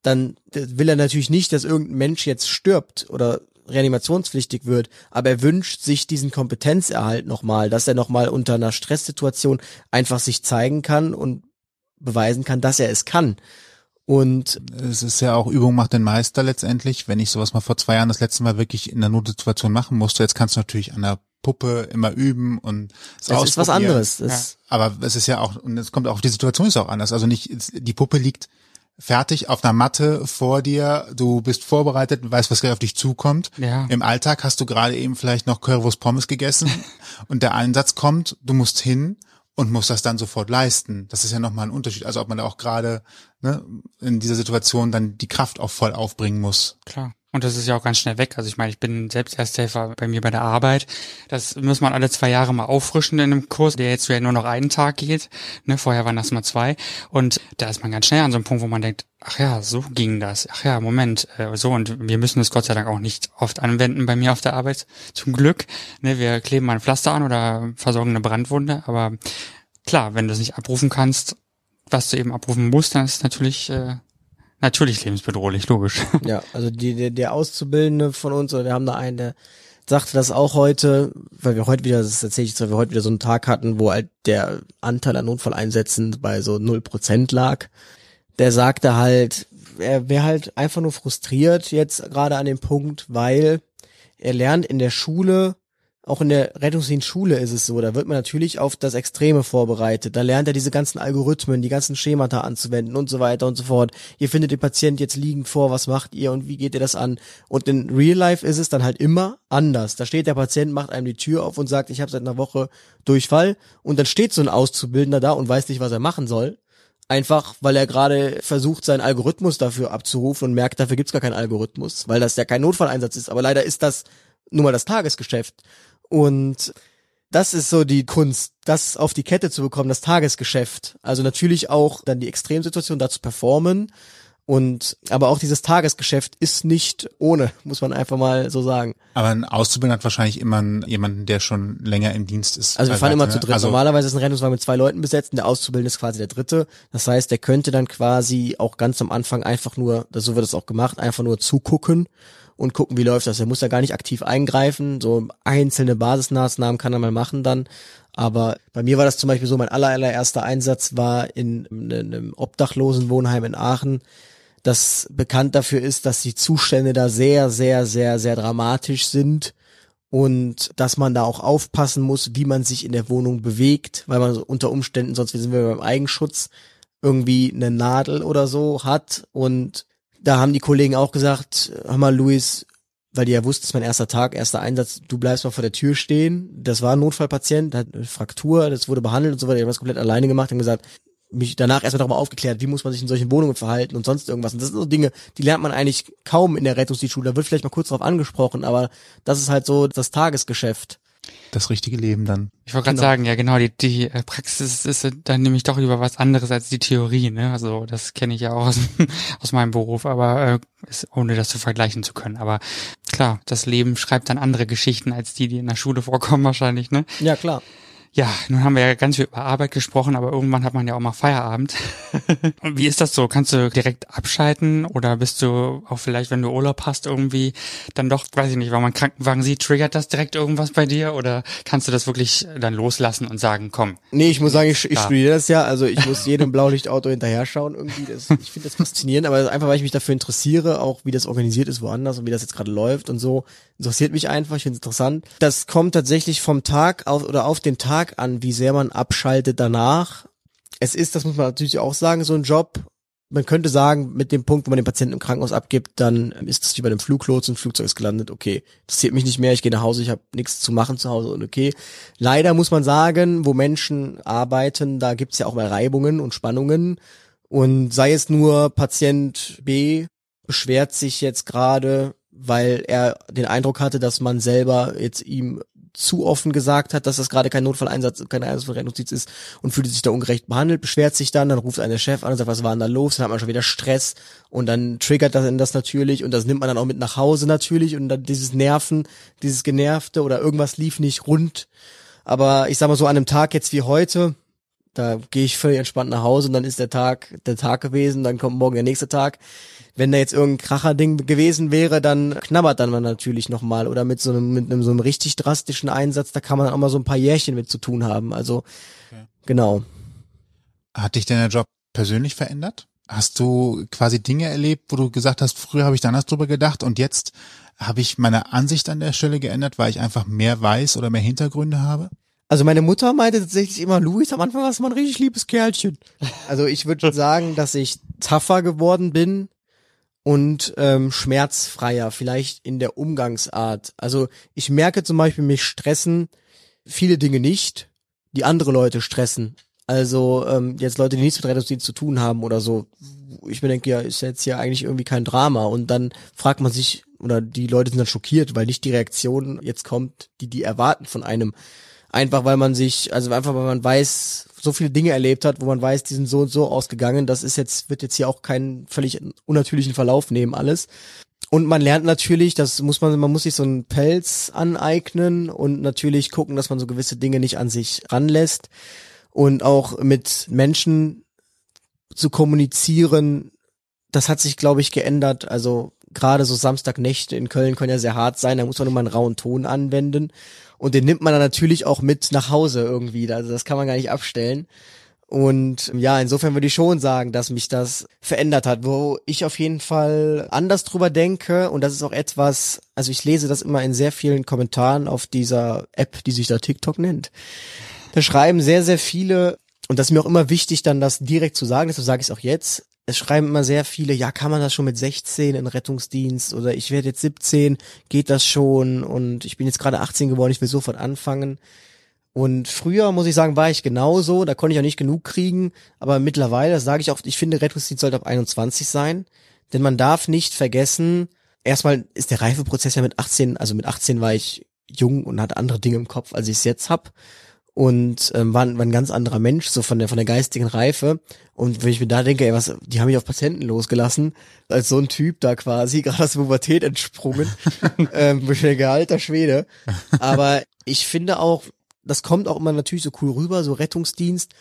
dann will er natürlich nicht, dass irgendein Mensch jetzt stirbt oder reanimationspflichtig wird, aber er wünscht sich diesen Kompetenzerhalt nochmal, dass er nochmal unter einer Stresssituation einfach sich zeigen kann und beweisen kann, dass er es kann. Und es ist ja auch Übung macht den Meister letztendlich. Wenn ich sowas mal vor zwei Jahren das letzte Mal wirklich in der Notsituation machen musste, jetzt kannst du natürlich an der Puppe immer üben und es das ist was anderes. Ja. Aber es ist ja auch, und es kommt auch, die Situation ist auch anders. Also nicht, die Puppe liegt fertig auf einer Matte vor dir, du bist vorbereitet, weißt, was gleich auf dich zukommt. Ja. Im Alltag hast du gerade eben vielleicht noch Currywurst Pommes gegessen und der Einsatz kommt, du musst hin und musst das dann sofort leisten. Das ist ja nochmal ein Unterschied. Also ob man da auch gerade ne, in dieser Situation dann die Kraft auch voll aufbringen muss. Klar. Und das ist ja auch ganz schnell weg. Also ich meine, ich bin selbst Ersthelfer bei mir bei der Arbeit. Das muss man alle zwei Jahre mal auffrischen in einem Kurs, der jetzt ja nur noch einen Tag geht. Ne, vorher waren das mal zwei. Und da ist man ganz schnell an so einem Punkt, wo man denkt, ach ja, so ging das. Ach ja, Moment, äh, so. Und wir müssen es Gott sei Dank auch nicht oft anwenden bei mir auf der Arbeit. Zum Glück. Ne, wir kleben mal ein Pflaster an oder versorgen eine Brandwunde. Aber klar, wenn du es nicht abrufen kannst, was du eben abrufen musst, dann ist es natürlich äh, Natürlich lebensbedrohlich, logisch. Ja, also die, der, der Auszubildende von uns, oder wir haben da einen, der sagte das auch heute, weil wir heute wieder, das erzähle ich jetzt, weil wir heute wieder so einen Tag hatten, wo halt der Anteil an Notfalleinsätzen bei so null Prozent lag. Der sagte halt, er wäre halt einfach nur frustriert jetzt gerade an dem Punkt, weil er lernt in der Schule auch in der Rettungsdienstschule ist es so, da wird man natürlich auf das Extreme vorbereitet. Da lernt er diese ganzen Algorithmen, die ganzen Schemata anzuwenden und so weiter und so fort. Ihr findet den Patient jetzt liegend vor, was macht ihr und wie geht ihr das an? Und in Real Life ist es dann halt immer anders. Da steht der Patient, macht einem die Tür auf und sagt, ich habe seit einer Woche Durchfall und dann steht so ein Auszubildender da und weiß nicht, was er machen soll. Einfach, weil er gerade versucht, seinen Algorithmus dafür abzurufen und merkt, dafür gibt's gar keinen Algorithmus, weil das ja kein Notfalleinsatz ist. Aber leider ist das nun mal das Tagesgeschäft. Und das ist so die Kunst, das auf die Kette zu bekommen, das Tagesgeschäft. Also natürlich auch dann die Extremsituation da zu performen. Und aber auch dieses Tagesgeschäft ist nicht ohne, muss man einfach mal so sagen. Aber ein Auszubildender hat wahrscheinlich immer einen, jemanden, der schon länger im Dienst ist. Also wir fahren immer zu dritt. Also Normalerweise ist ein Rettungswagen mit zwei Leuten besetzt und der Auszubildende ist quasi der dritte. Das heißt, der könnte dann quasi auch ganz am Anfang einfach nur, so wird es auch gemacht, einfach nur zugucken und gucken, wie läuft das. Er muss ja gar nicht aktiv eingreifen. So einzelne Basismaßnahmen kann er mal machen dann. Aber bei mir war das zum Beispiel so, mein allererster Einsatz war in einem obdachlosen Wohnheim in Aachen, das bekannt dafür ist, dass die Zustände da sehr, sehr, sehr, sehr dramatisch sind und dass man da auch aufpassen muss, wie man sich in der Wohnung bewegt, weil man unter Umständen, sonst sind wir beim Eigenschutz, irgendwie eine Nadel oder so hat und da haben die Kollegen auch gesagt, hör mal, Luis, weil die ja wussten, es ist mein erster Tag, erster Einsatz, du bleibst mal vor der Tür stehen. Das war ein Notfallpatient, hat eine Fraktur, das wurde behandelt und so weiter. Ich habe das komplett alleine gemacht und gesagt, mich danach erstmal darüber aufgeklärt, wie muss man sich in solchen Wohnungen verhalten und sonst irgendwas. Und das sind so Dinge, die lernt man eigentlich kaum in der Rettungsdienstschule. Da wird vielleicht mal kurz drauf angesprochen, aber das ist halt so das Tagesgeschäft das richtige Leben dann. Ich wollte gerade genau. sagen, ja genau, die, die äh, Praxis ist dann nämlich doch über was anderes als die Theorie, ne? Also das kenne ich ja auch aus, aus meinem Beruf, aber äh, ist, ohne das zu vergleichen zu können. Aber klar, das Leben schreibt dann andere Geschichten als die, die in der Schule vorkommen wahrscheinlich, ne? Ja, klar. Ja, nun haben wir ja ganz viel über Arbeit gesprochen, aber irgendwann hat man ja auch mal Feierabend. Wie ist das so? Kannst du direkt abschalten oder bist du auch vielleicht, wenn du Urlaub hast, irgendwie dann doch, weiß ich nicht, weil man Krankenwagen sieht, triggert das direkt irgendwas bei dir oder kannst du das wirklich dann loslassen und sagen, komm? Nee, ich muss sagen, ich, ich studiere das ja, also ich muss jedem Blaulichtauto hinterher schauen irgendwie. Das, ich finde das faszinierend, aber einfach, weil ich mich dafür interessiere, auch wie das organisiert ist woanders und wie das jetzt gerade läuft und so, interessiert mich einfach, ich finde es interessant. Das kommt tatsächlich vom Tag auf oder auf den Tag Tag an, wie sehr man abschaltet danach. Es ist, das muss man natürlich auch sagen, so ein Job. Man könnte sagen, mit dem Punkt, wo man den Patienten im Krankenhaus abgibt, dann ist es wie bei dem Fluglotsen, Flugzeug ist gelandet, okay, interessiert mich nicht mehr, ich gehe nach Hause, ich habe nichts zu machen zu Hause und okay. Leider muss man sagen, wo Menschen arbeiten, da gibt's ja auch mal Reibungen und Spannungen. Und sei es nur Patient B beschwert sich jetzt gerade, weil er den Eindruck hatte, dass man selber jetzt ihm zu offen gesagt hat, dass das gerade kein Notfalleinsatz, kein Einsatz von Rettungsdienst ist und fühlt sich da ungerecht behandelt, beschwert sich dann, dann ruft einer Chef an und sagt, was war denn da los? Dann hat man schon wieder Stress und dann triggert das, das natürlich und das nimmt man dann auch mit nach Hause natürlich und dann dieses Nerven, dieses Genervte oder irgendwas lief nicht rund. Aber ich sag mal so an einem Tag jetzt wie heute, da gehe ich völlig entspannt nach Hause und dann ist der Tag der Tag gewesen, dann kommt morgen der nächste Tag. Wenn da jetzt irgendein Kracherding gewesen wäre, dann knabbert dann man natürlich nochmal. Oder mit so einem, mit einem so einem richtig drastischen Einsatz, da kann man auch mal so ein paar Jährchen mit zu tun haben. Also okay. genau. Hat dich denn der Job persönlich verändert? Hast du quasi Dinge erlebt, wo du gesagt hast, früher habe ich da anders drüber gedacht und jetzt habe ich meine Ansicht an der Stelle geändert, weil ich einfach mehr weiß oder mehr Hintergründe habe? Also meine Mutter meinte tatsächlich immer, Luis, am Anfang warst du mal ein richtig liebes Kerlchen. Also ich würde sagen, dass ich tougher geworden bin und ähm, schmerzfreier, vielleicht in der Umgangsart. Also ich merke zum Beispiel, mich stressen viele Dinge nicht, die andere Leute stressen. Also ähm, jetzt Leute, die nichts mit Rettungsdienst zu tun haben oder so. Ich mir denke, ja, ist jetzt hier eigentlich irgendwie kein Drama. Und dann fragt man sich, oder die Leute sind dann schockiert, weil nicht die Reaktion jetzt kommt, die die erwarten von einem. Einfach weil man sich, also einfach weil man weiß, so viele Dinge erlebt hat, wo man weiß, die sind so und so ausgegangen. Das ist jetzt, wird jetzt hier auch keinen völlig unnatürlichen Verlauf nehmen, alles. Und man lernt natürlich, das muss man, man muss sich so einen Pelz aneignen und natürlich gucken, dass man so gewisse Dinge nicht an sich ranlässt und auch mit Menschen zu kommunizieren. Das hat sich, glaube ich, geändert. Also gerade so Samstagnächte in Köln können ja sehr hart sein. Da muss man mal einen rauen Ton anwenden. Und den nimmt man dann natürlich auch mit nach Hause irgendwie. Also das kann man gar nicht abstellen. Und ja, insofern würde ich schon sagen, dass mich das verändert hat, wo ich auf jeden Fall anders drüber denke. Und das ist auch etwas, also ich lese das immer in sehr vielen Kommentaren auf dieser App, die sich da TikTok nennt. Da schreiben sehr, sehr viele, und das ist mir auch immer wichtig, dann das direkt zu sagen, deshalb sage ich es auch jetzt, es schreiben immer sehr viele, ja, kann man das schon mit 16 in Rettungsdienst oder ich werde jetzt 17, geht das schon? Und ich bin jetzt gerade 18 geworden, ich will sofort anfangen. Und früher, muss ich sagen, war ich genauso, da konnte ich auch nicht genug kriegen, aber mittlerweile, sage ich auch, ich finde, Rettungsdienst sollte ab 21 sein, denn man darf nicht vergessen, erstmal ist der Reifeprozess ja mit 18, also mit 18 war ich jung und hatte andere Dinge im Kopf, als ich es jetzt hab und ähm, war, war ein ganz anderer Mensch, so von der von der geistigen Reife. Und wenn ich mir da denke, ey, was, die haben mich auf Patienten losgelassen, als so ein Typ da quasi, gerade aus der Pubertät entsprungen, ähm, denke, alter Schwede. Aber ich finde auch, das kommt auch immer natürlich so cool rüber, so Rettungsdienst.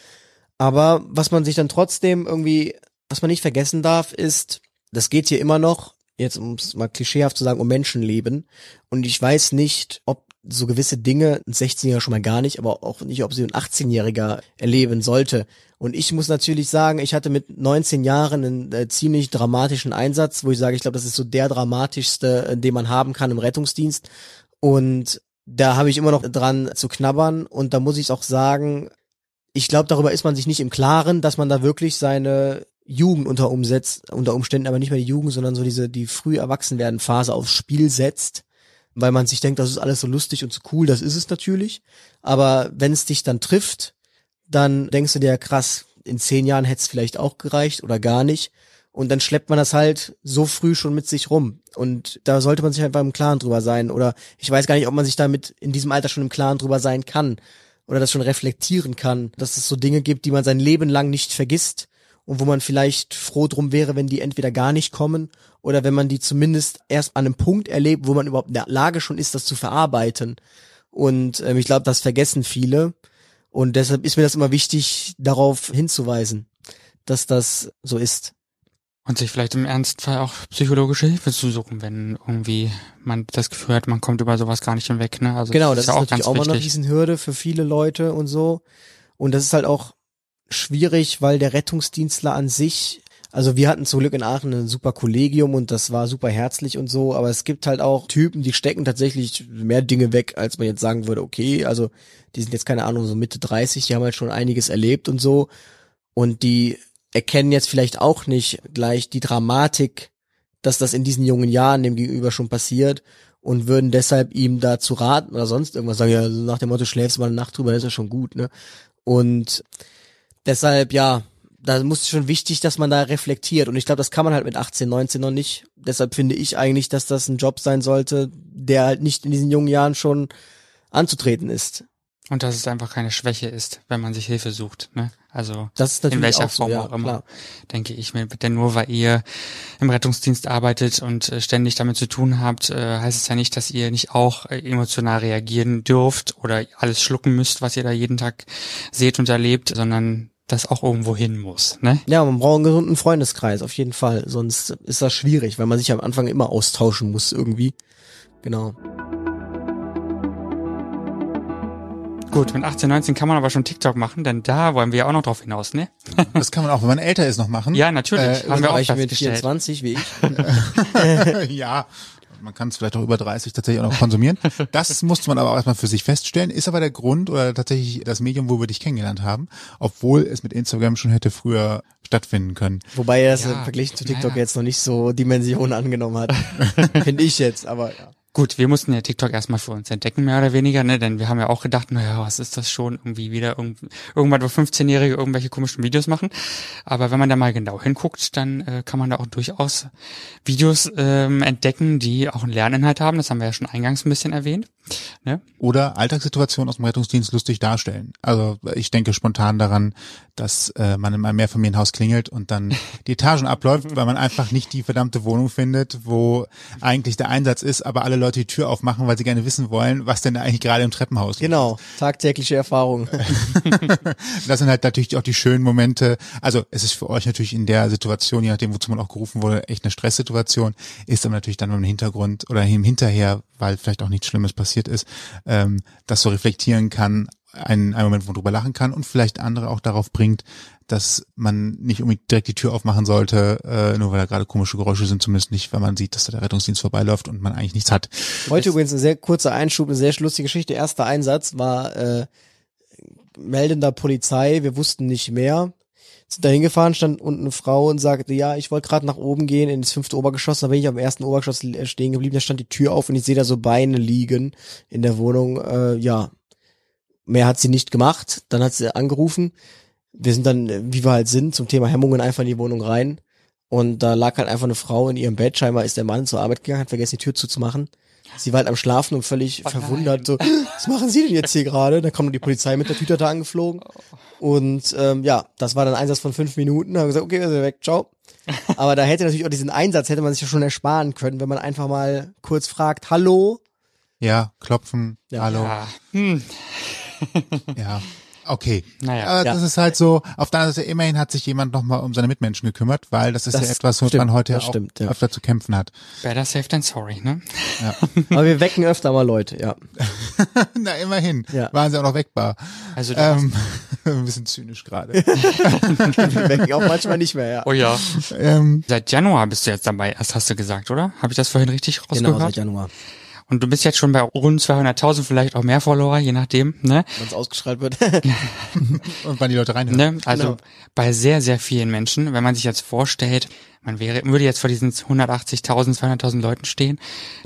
Aber was man sich dann trotzdem irgendwie, was man nicht vergessen darf, ist, das geht hier immer noch, jetzt um es mal klischeehaft zu sagen, um Menschenleben. Und ich weiß nicht, ob so gewisse Dinge ein 16-Jähriger schon mal gar nicht, aber auch nicht, ob sie ein 18-Jähriger erleben sollte. Und ich muss natürlich sagen, ich hatte mit 19 Jahren einen äh, ziemlich dramatischen Einsatz, wo ich sage, ich glaube, das ist so der dramatischste, äh, den man haben kann im Rettungsdienst. Und da habe ich immer noch dran zu knabbern. Und da muss ich auch sagen, ich glaube, darüber ist man sich nicht im Klaren, dass man da wirklich seine Jugend unter umsetzt, unter Umständen aber nicht mehr die Jugend, sondern so diese, die früh erwachsen werden Phase aufs Spiel setzt weil man sich denkt, das ist alles so lustig und so cool, das ist es natürlich. Aber wenn es dich dann trifft, dann denkst du dir, krass, in zehn Jahren hätte es vielleicht auch gereicht oder gar nicht. Und dann schleppt man das halt so früh schon mit sich rum. Und da sollte man sich einfach im Klaren drüber sein. Oder ich weiß gar nicht, ob man sich damit in diesem Alter schon im Klaren drüber sein kann. Oder das schon reflektieren kann. Dass es so Dinge gibt, die man sein Leben lang nicht vergisst und wo man vielleicht froh drum wäre, wenn die entweder gar nicht kommen oder wenn man die zumindest erst an einem Punkt erlebt, wo man überhaupt in der Lage schon ist, das zu verarbeiten. Und ähm, ich glaube, das vergessen viele. Und deshalb ist mir das immer wichtig, darauf hinzuweisen, dass das so ist. Und sich vielleicht im Ernstfall auch psychologische Hilfe zu suchen, wenn irgendwie man das Gefühl hat, man kommt über sowas gar nicht hinweg. Ne? Also genau, das, das ist, ja auch natürlich auch mal eine Riesenhürde für viele Leute und so. Und das ist halt auch schwierig, weil der Rettungsdienstler an sich, also wir hatten zum Glück in Aachen ein super Kollegium und das war super herzlich und so, aber es gibt halt auch Typen, die stecken tatsächlich mehr Dinge weg, als man jetzt sagen würde, okay, also die sind jetzt keine Ahnung, so Mitte 30, die haben halt schon einiges erlebt und so und die erkennen jetzt vielleicht auch nicht gleich die Dramatik, dass das in diesen jungen Jahren dem Gegenüber schon passiert und würden deshalb ihm dazu raten oder sonst irgendwas sagen, ja, nach dem Motto, schläfst mal eine Nacht drüber, das ist ja schon gut, ne? Und Deshalb, ja, da muss schon wichtig, dass man da reflektiert. Und ich glaube, das kann man halt mit 18, 19 noch nicht. Deshalb finde ich eigentlich, dass das ein Job sein sollte, der halt nicht in diesen jungen Jahren schon anzutreten ist. Und dass es einfach keine Schwäche ist, wenn man sich Hilfe sucht. Ne? Also Das ist natürlich in welcher auch so, Form ja, auch immer, klar. denke ich mir. Denn nur weil ihr im Rettungsdienst arbeitet und äh, ständig damit zu tun habt, äh, heißt es ja nicht, dass ihr nicht auch äh, emotional reagieren dürft oder alles schlucken müsst, was ihr da jeden Tag seht und erlebt, sondern das auch irgendwo hin muss. Ne? Ja, man braucht einen gesunden Freundeskreis, auf jeden Fall. Sonst ist das schwierig, weil man sich am Anfang immer austauschen muss irgendwie. Genau. Gut, mit 18, 19 kann man aber schon TikTok machen, denn da wollen wir ja auch noch drauf hinaus, ne? Das kann man auch, wenn man älter ist, noch machen. Ja, natürlich. Äh, haben wir auch mit festgestellt. 24 wie ich. ja. Man kann es vielleicht auch über 30 tatsächlich auch noch konsumieren. Das musste man aber auch erstmal für sich feststellen. Ist aber der Grund oder tatsächlich das Medium, wo wir dich kennengelernt haben, obwohl es mit Instagram schon hätte früher stattfinden können. Wobei er das Ja, im Vergleich zu TikTok naja. jetzt noch nicht so Dimensionen angenommen hat. Finde ich jetzt, aber ja. Gut, wir mussten ja TikTok erstmal für uns entdecken, mehr oder weniger, ne? Denn wir haben ja auch gedacht, naja, was ist das schon? Irgendwie wieder irgend, irgendwann, wo 15-Jährige irgendwelche komischen Videos machen. Aber wenn man da mal genau hinguckt, dann äh, kann man da auch durchaus Videos ähm, entdecken, die auch einen Lerninhalt haben. Das haben wir ja schon eingangs ein bisschen erwähnt. Ne? Oder Alltagssituationen aus dem Rettungsdienst lustig darstellen. Also ich denke spontan daran, dass äh, man in einem Mehrfamilienhaus klingelt und dann die Etagen abläuft, weil man einfach nicht die verdammte Wohnung findet, wo eigentlich der Einsatz ist, aber alle Leute die Tür aufmachen, weil sie gerne wissen wollen, was denn eigentlich gerade im Treppenhaus los Genau, tagtägliche Erfahrung. Das sind halt natürlich auch die schönen Momente. Also es ist für euch natürlich in der Situation, je nachdem, wozu man auch gerufen wurde, echt eine Stresssituation. Ist aber natürlich dann im Hintergrund oder im Hinterher, weil vielleicht auch nichts Schlimmes passiert ist, ähm, das so reflektieren kann, einen, einen Moment, wo man drüber lachen kann und vielleicht andere auch darauf bringt, dass man nicht unbedingt direkt die Tür aufmachen sollte, äh, nur weil da gerade komische Geräusche sind, zumindest nicht, wenn man sieht, dass da der Rettungsdienst vorbeiläuft und man eigentlich nichts hat. Heute übrigens ein sehr kurzer Einschub, eine sehr lustige Geschichte. Erster Einsatz war äh, meldender Polizei, wir wussten nicht mehr. Sind da hingefahren, stand unten eine Frau und sagte, ja, ich wollte gerade nach oben gehen in das fünfte Obergeschoss, da bin ich am ersten Obergeschoss äh, stehen geblieben, da stand die Tür auf und ich sehe da so Beine liegen in der Wohnung. Äh, ja, mehr hat sie nicht gemacht. Dann hat sie angerufen. Wir sind dann, äh, wie wir halt sind, zum Thema Hemmungen einfach in die Wohnung rein. Und da lag halt einfach eine Frau in ihrem Bett. Scheinbar ist der Mann zur Arbeit gegangen, hat vergessen, die Tür zuzumachen. Sie war halt am Schlafen und völlig Oh verwundert, so, was machen Sie denn jetzt hier gerade? Da kommt die Polizei mit der Tüte da angeflogen. Und ähm, ja, das war dann ein Einsatz von fünf Minuten. Da haben wir gesagt, okay, wir sind weg, ciao. Aber da hätte natürlich auch diesen Einsatz, hätte man sich ja schon ersparen können, wenn man einfach mal kurz fragt, hallo, Ja, klopfen, Ja. hallo, Ja. Hm. ja. Okay. Naja. Aber Ja. das ist halt so, auf der anderen Seite immerhin hat sich jemand nochmal um seine Mitmenschen gekümmert, weil das ist Das ja etwas, womit stimmt, man heute auch stimmt, ja. öfter zu kämpfen hat. Better safe than sorry, ne? aber wir wecken öfter mal Leute, ja. Na, immerhin. Ja. Waren sie auch noch wegbar. Also Ähm, ein bisschen zynisch gerade. Wir wecken auch manchmal nicht mehr, ja. Oh ja. ähm, Seit Januar bist du jetzt dabei, erst hast du gesagt, oder? Habe ich das vorhin richtig Genau, rausgehört? seit Januar. Und du bist jetzt schon bei rund 200.000, vielleicht auch mehr Follower, je nachdem, ne? Wenn es ausgestrahlt wird. und wann die Leute reinhören. ne? Also Genau. bei sehr, sehr vielen Menschen, wenn man sich jetzt vorstellt, man wäre, würde jetzt vor diesen 180.000, 200.000 Leuten stehen,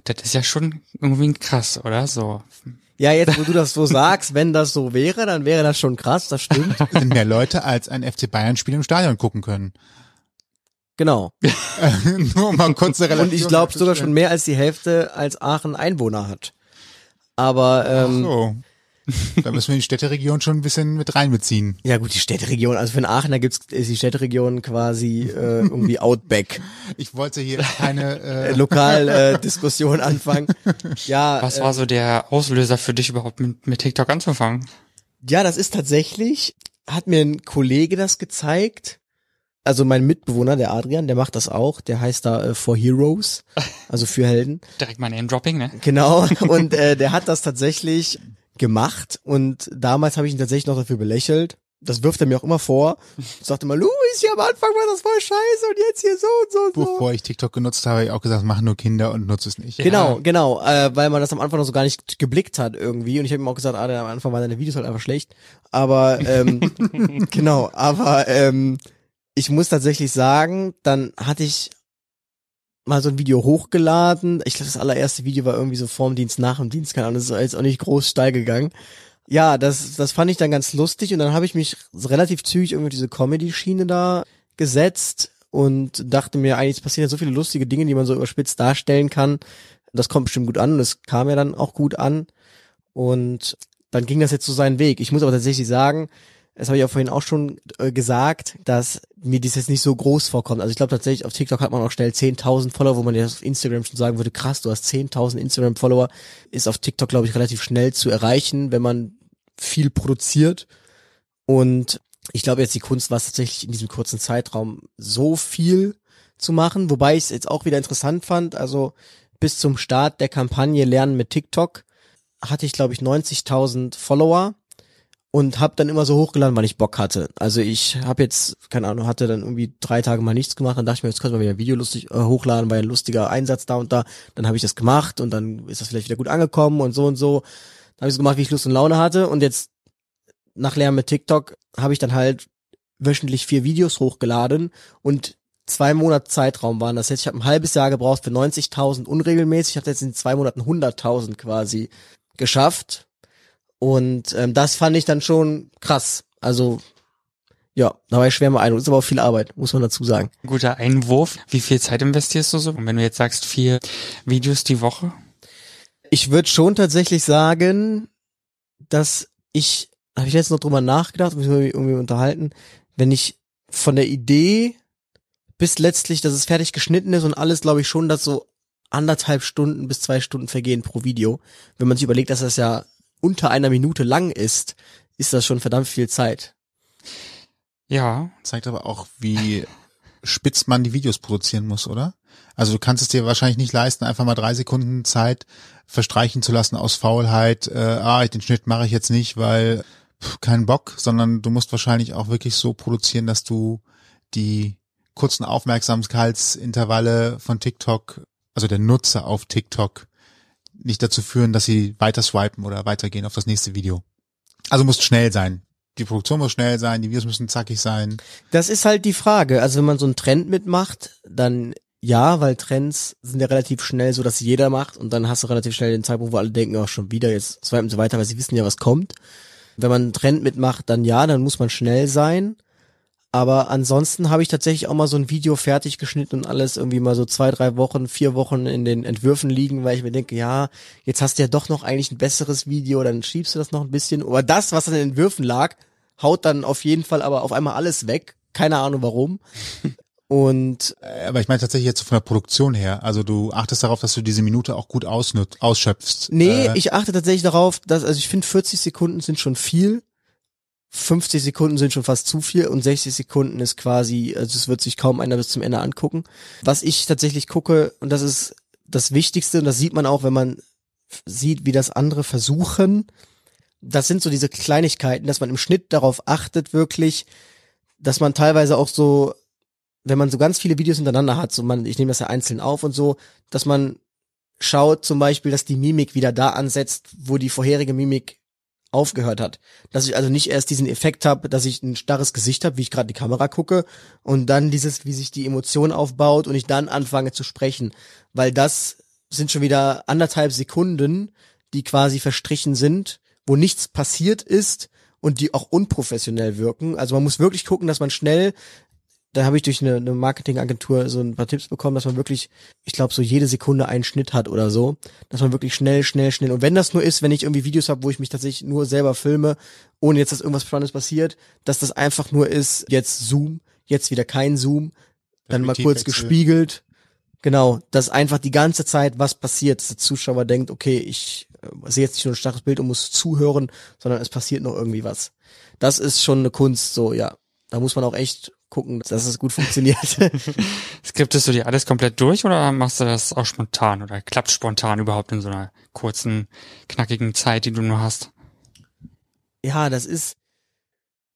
das ist ja schon irgendwie krass, oder? So. Ja, jetzt, wo du das so sagst, wenn das so wäre, dann wäre das schon krass, das stimmt. sind mehr Leute als ein FC Bayern Spiel im Stadion gucken können. Genau. Nur um mal kurz eine Und Relation ich glaube sogar schon mehr als die Hälfte als Aachen Einwohner hat. Aber ähm, So. Da müssen wir die Städteregion schon ein bisschen mit reinbeziehen. ja gut, die Städteregion, also für den Aachener gibt's ist die Städteregion quasi äh, irgendwie Outback. Ich wollte hier keine Äh, äh, Lokal äh, Diskussion anfangen. Ja, Was äh, war so der Auslöser für dich überhaupt mit, mit TikTok anzufangen? Ja, das ist tatsächlich, hat mir ein Kollege das gezeigt. Also mein Mitbewohner, der Adrian, der macht das auch. Der heißt da äh, For Heroes, also für Helden. Direkt mal Name-Dropping, ne? Genau. Und äh, der hat das tatsächlich gemacht. Und damals habe ich ihn tatsächlich noch dafür belächelt. Das wirft er mir auch immer vor. Ich sagte mal, Luis, hier am Anfang war das voll scheiße und jetzt hier so und so und so. bevor ich TikTok genutzt habe, habe ich auch gesagt, machen nur Kinder und nutze es nicht. Genau, genau, äh, weil man das am Anfang noch so gar nicht geblickt hat irgendwie. Und ich habe ihm auch gesagt, ah, am Anfang waren deine Videos halt einfach schlecht. Aber ähm, genau, aber ähm, ich muss tatsächlich sagen, dann hatte ich mal so ein Video hochgeladen. Ich glaube, das allererste Video war irgendwie so vorm Dienst, nach dem Dienst, keine Ahnung, das ist jetzt auch nicht groß steil gegangen. Ja, das, das fand ich dann ganz lustig und dann habe ich mich relativ zügig irgendwie diese Comedy-Schiene da gesetzt und dachte mir, eigentlich passieren ja so viele lustige Dinge, die man so überspitzt darstellen kann. Das kommt bestimmt gut an und es kam ja dann auch gut an. Und dann ging das jetzt so seinen Weg. Ich muss aber tatsächlich sagen, das habe ich auch vorhin auch schon äh, gesagt, dass mir dies jetzt nicht so groß vorkommt. Also ich glaube tatsächlich, auf TikTok hat man auch schnell 10.000 Follower, wo man jetzt auf Instagram schon sagen würde, krass, du hast 10.000 Instagram-Follower. Ist auf TikTok, glaube ich, relativ schnell zu erreichen, wenn man viel produziert. Und ich glaube jetzt die Kunst war es tatsächlich in diesem kurzen Zeitraum so viel zu machen, wobei ich es jetzt auch wieder interessant fand. Also bis zum Start der Kampagne Lernen mit TikTok hatte ich, glaube ich, 90.000 Follower und habe dann immer so hochgeladen, weil ich Bock hatte. Also ich habe jetzt, keine Ahnung, hatte dann irgendwie drei Tage mal nichts gemacht, dann dachte ich mir, jetzt könnte man wieder ein Video lustig äh, hochladen, ja ein lustiger Einsatz da und da. Dann habe ich das gemacht und dann ist das vielleicht wieder gut angekommen und so und so. Dann habe ich so gemacht, wie ich Lust und Laune hatte und jetzt nach Lernen mit TikTok habe ich dann halt wöchentlich vier Videos hochgeladen und zwei Monate Zeitraum waren das jetzt. Ich habe ein halbes Jahr gebraucht für 90.000 unregelmäßig. Ich habe jetzt in zwei Monaten 100.000 quasi geschafft. Und ähm, das fand ich dann schon krass. Also ja, da war ich schwer beeindruckt. Ist aber auch viel Arbeit, muss man dazu sagen. Guter Einwurf. Wie viel Zeit investierst du so? Und wenn du jetzt sagst, vier Videos die Woche? Ich würde schon tatsächlich sagen, dass ich, habe ich jetzt noch drüber nachgedacht, muss mich irgendwie unterhalten, wenn ich von der Idee bis letztlich, dass es fertig geschnitten ist und alles, glaube ich schon, dass so anderthalb Stunden bis zwei Stunden vergehen pro Video. Wenn man sich überlegt, dass das ja unter einer Minute lang ist, ist das schon verdammt viel Zeit. Ja. Zeigt aber auch, wie spitz man die Videos produzieren muss, oder? Also du kannst es dir wahrscheinlich nicht leisten, einfach mal drei Sekunden Zeit verstreichen zu lassen aus Faulheit. Äh, ah, den Schnitt mache ich jetzt nicht, weil pff, keinen Bock, sondern du musst wahrscheinlich auch wirklich so produzieren, dass du die kurzen Aufmerksamkeitsintervalle von TikTok, also der Nutzer auf TikTok, nicht dazu führen, dass sie weiter swipen oder weitergehen auf das nächste Video. Also muss schnell sein. Die Produktion muss schnell sein, die Videos müssen zackig sein. Das ist halt die Frage. Also wenn man so einen Trend mitmacht, dann ja, weil Trends sind ja relativ schnell so, dass jeder macht und dann hast du relativ schnell den Zeitpunkt, wo alle denken, auch schon wieder, jetzt swipen sie weiter, weil sie wissen ja, was kommt. Wenn man einen Trend mitmacht, dann ja, dann muss man schnell sein. Aber ansonsten habe ich tatsächlich auch mal so ein Video fertig geschnitten und alles irgendwie mal so zwei, drei Wochen, vier Wochen in den Entwürfen liegen, weil ich mir denke, ja, jetzt hast du ja doch noch eigentlich ein besseres Video, dann schiebst du das noch ein bisschen. Aber das, was an den Entwürfen lag, haut dann auf jeden Fall aber auf einmal alles weg. Keine Ahnung warum. Und äh, aber ich meine tatsächlich jetzt von der Produktion her. Also du achtest darauf, dass du diese Minute auch gut ausnützt, ausschöpfst. Nee, äh, ich achte tatsächlich darauf, dass also ich finde 40 Sekunden sind schon viel 50 Sekunden sind schon fast zu viel und 60 Sekunden ist quasi, also es wird sich kaum einer bis zum Ende angucken. Was ich tatsächlich gucke, und das ist das Wichtigste, und das sieht man auch, wenn man sieht, wie das andere versuchen, das sind so diese Kleinigkeiten, dass man im Schnitt darauf achtet, wirklich, dass man teilweise auch so, wenn man so ganz viele Videos hintereinander hat, so man, ich nehme das ja einzeln auf und so, dass man schaut zum Beispiel, dass die Mimik wieder da ansetzt, wo die vorherige Mimik aufgehört hat. Dass ich also nicht erst diesen Effekt habe, dass ich ein starres Gesicht habe, wie ich gerade die Kamera gucke, und dann dieses, wie sich die Emotion aufbaut und ich dann anfange zu sprechen. Weil das sind schon wieder anderthalb Sekunden, die quasi verstrichen sind, wo nichts passiert ist und die auch unprofessionell wirken. Also man muss wirklich gucken, dass man schnell da habe ich durch eine, eine Marketingagentur so ein paar Tipps bekommen, dass man wirklich, ich glaube, so jede Sekunde einen Schnitt hat oder so, dass man wirklich schnell, schnell, schnell. Und wenn das nur ist, wenn ich irgendwie Videos habe, wo ich mich tatsächlich nur selber filme, ohne jetzt, dass irgendwas Spannendes passiert, dass das einfach nur ist, jetzt Zoom, jetzt wieder kein Zoom, dann mal kurz gespiegelt. Genau, dass einfach die ganze Zeit was passiert, dass der Zuschauer denkt, okay, ich äh, sehe jetzt nicht nur ein starres Bild und muss zuhören, sondern es passiert noch irgendwie was. Das ist schon eine Kunst, so, ja. Da muss man auch echt gucken, dass es gut funktioniert. Skriptest du dir alles komplett durch oder machst du das auch spontan oder klappt spontan überhaupt in so einer kurzen, knackigen Zeit, die du nur hast? Ja, das ist,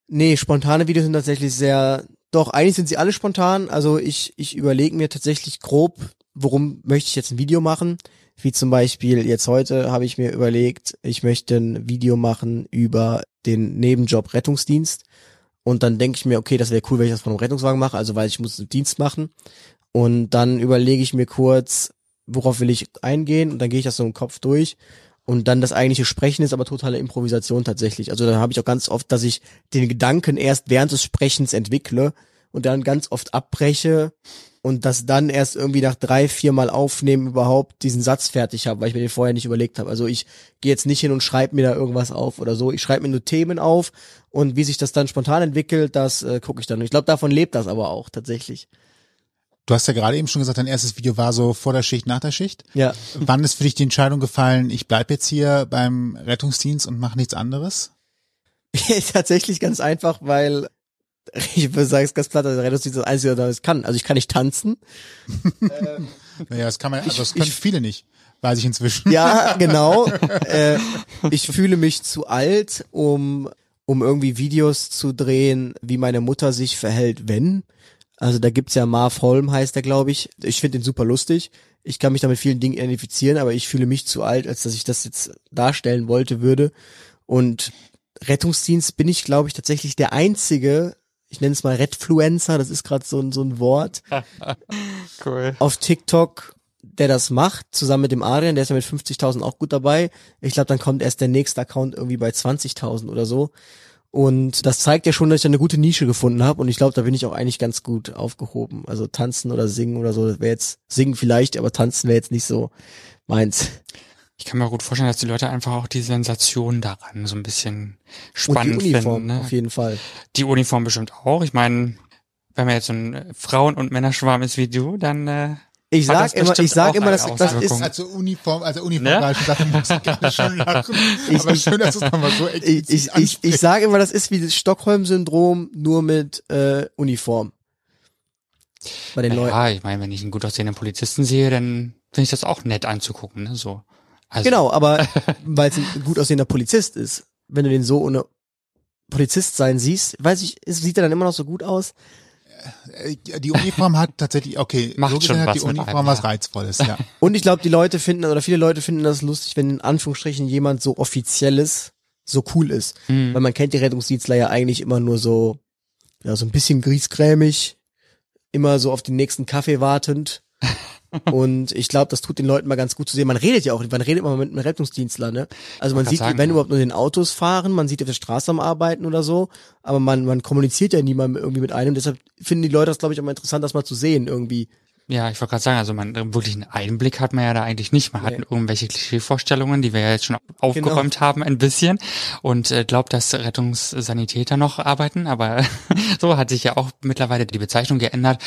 nee, spontane Videos sind tatsächlich sehr, doch, eigentlich sind sie alle spontan. Also ich, ich überlege mir tatsächlich grob, worum möchte ich jetzt ein Video machen. Wie zum Beispiel jetzt heute habe ich mir überlegt, ich möchte ein Video machen über den Nebenjob Rettungsdienst und dann denke ich mir, okay, das wäre cool, wenn ich das von einem Rettungswagen mache, also weil ich muss einen Dienst machen. Und dann überlege ich mir kurz, worauf will ich eingehen und dann gehe ich das so im Kopf durch. Und dann das eigentliche Sprechen ist aber totale Improvisation tatsächlich. Also da habe ich auch ganz oft, dass ich den Gedanken erst während des Sprechens entwickle und dann ganz oft abbreche und das dann erst irgendwie nach drei, vier Mal aufnehmen überhaupt diesen Satz fertig habe, weil ich mir den vorher nicht überlegt habe. Also ich gehe jetzt nicht hin und schreibe mir da irgendwas auf oder so. Ich schreibe mir nur Themen auf und wie sich das dann spontan entwickelt, das äh, gucke ich dann. Ich glaube, davon lebt das aber auch tatsächlich. Du hast ja gerade eben schon gesagt, dein erstes Video war so vor der Schicht, nach der Schicht. Ja. Wann ist für dich die Entscheidung gefallen, ich bleib jetzt hier beim Rettungsdienst und mache nichts anderes? tatsächlich ganz einfach, weil ich würde sagen, es ist ganz platt, der Rettungsdienst ist das Einzige, was ich kann. Also ich kann nicht tanzen. ähm, naja, das kann man, also das können ich, viele nicht, weiß ich inzwischen. Ja, genau. äh, ich fühle mich zu alt, um, um irgendwie Videos zu drehen, wie meine Mutter sich verhält, wenn. Also da gibt's ja Marv Holm, heißt der, glaube ich. Ich finde den super lustig. Ich kann mich da mit vielen Dingen identifizieren, aber ich fühle mich zu alt, als dass ich das jetzt darstellen wollte würde. Und Rettungsdienst bin ich, glaube ich, tatsächlich der einzige, ich nenne es mal Redfluencer, das ist gerade so, ein so ein Wort. cool. Auf TikTok, der das macht, zusammen mit dem Adrian, der ist ja mit 50.000 auch gut dabei. Ich glaube, dann kommt erst der nächste Account irgendwie bei 20.000 oder so. Und das zeigt ja schon, dass ich eine gute Nische gefunden habe und ich glaube, da bin ich auch eigentlich ganz gut aufgehoben. Also tanzen oder singen oder so, das wäre jetzt singen vielleicht, aber tanzen wäre jetzt nicht so meins. Ich kann mir gut vorstellen, dass die Leute einfach auch die Sensation daran so ein bisschen spannend und die Uniform, finden. Ne? Auf jeden Fall. Die Uniform bestimmt auch. Ich meine, wenn man jetzt so ein Frauen- und Männerschwarm ist wie du, dann äh, ich sag immer, ich sag immer, dass das ist also Uniform, also Uniform ne? dachte, muss ich gerade schon lachen. Ich, aber schön, dass es nochmal so Ich, ich, ich, ich sage immer, das ist wie das Stockholm-Syndrom nur mit äh, Uniform. Bei den ja, Leuten. Ja, ich meine, wenn ich einen gut aussehenden Polizisten sehe, dann finde ich das auch nett anzugucken, ne? So. Also. Genau, aber weil es ein gut aussehender Polizist ist, wenn du den so ohne Polizist sein siehst, weiß ich, sieht er dann immer noch so gut aus? Äh, die Uniform hat tatsächlich, okay, Macht so schon hat die Uniform einem, was Reizvolles, ja. Und ich glaube, die Leute finden, oder viele Leute finden das lustig, wenn in Anführungsstrichen jemand so offizielles so cool ist. Mhm. Weil man kennt die Rettungsdienstler ja eigentlich immer nur so, ja, so ein bisschen griesgrämig, immer so auf den nächsten Kaffee wartend. Und ich glaube, das tut den Leuten mal ganz gut zu sehen. Man redet ja auch, man redet immer mit einem Rettungsdienstler, ne? Also man sieht, sagen, wenn ja. überhaupt nur den Autos fahren, man sieht auf der Straße am Arbeiten oder so, aber man, man kommuniziert ja niemand irgendwie mit einem. Deshalb finden die Leute das, glaube ich, auch mal interessant, das mal zu sehen irgendwie. Ja, ich wollte gerade sagen, also man wirklich einen Einblick hat man ja da eigentlich nicht. Man nee. hat irgendwelche Klischeevorstellungen, die wir ja jetzt schon aufgeräumt genau. haben ein bisschen und äh, glaubt, dass Rettungssanitäter noch arbeiten, aber so hat sich ja auch mittlerweile die Bezeichnung geändert.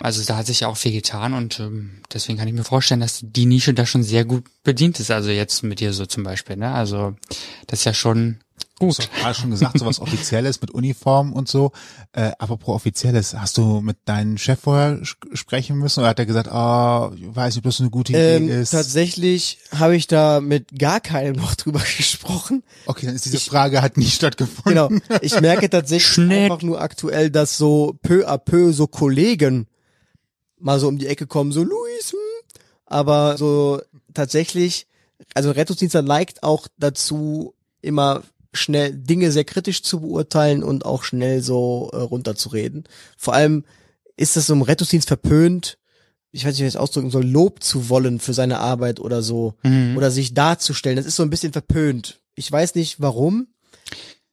Also da hat sich ja auch viel getan und ähm, deswegen kann ich mir vorstellen, dass die Nische da schon sehr gut bedient ist. Also jetzt mit dir so zum Beispiel, ne? Also das ist ja schon Gut. Du hast schon gesagt, so was Offizielles mit Uniform und so. Äh, apropos Offizielles, hast du mit deinem Chef vorher sprechen müssen oder hat er gesagt, oh, ich weiß nicht, ob das eine gute Idee ähm, ist? Tatsächlich habe ich da mit gar keinem noch drüber gesprochen. Okay, dann ist diese ich, Frage hat nie stattgefunden. Genau. Ich merke tatsächlich Schnitt. einfach nur aktuell, dass so peu à peu so Kollegen mal so um die Ecke kommen, so Luis, hm. aber so tatsächlich, also Rettungsdienstler neigt auch dazu, immer schnell Dinge sehr kritisch zu beurteilen und auch schnell so äh, runterzureden. Vor allem ist das so im Rettungsdienst verpönt, ich weiß nicht, wie ich das ausdrücken soll, Lob zu wollen für seine Arbeit oder so. Mhm. Oder sich darzustellen. Das ist so ein bisschen verpönt. Ich weiß nicht warum.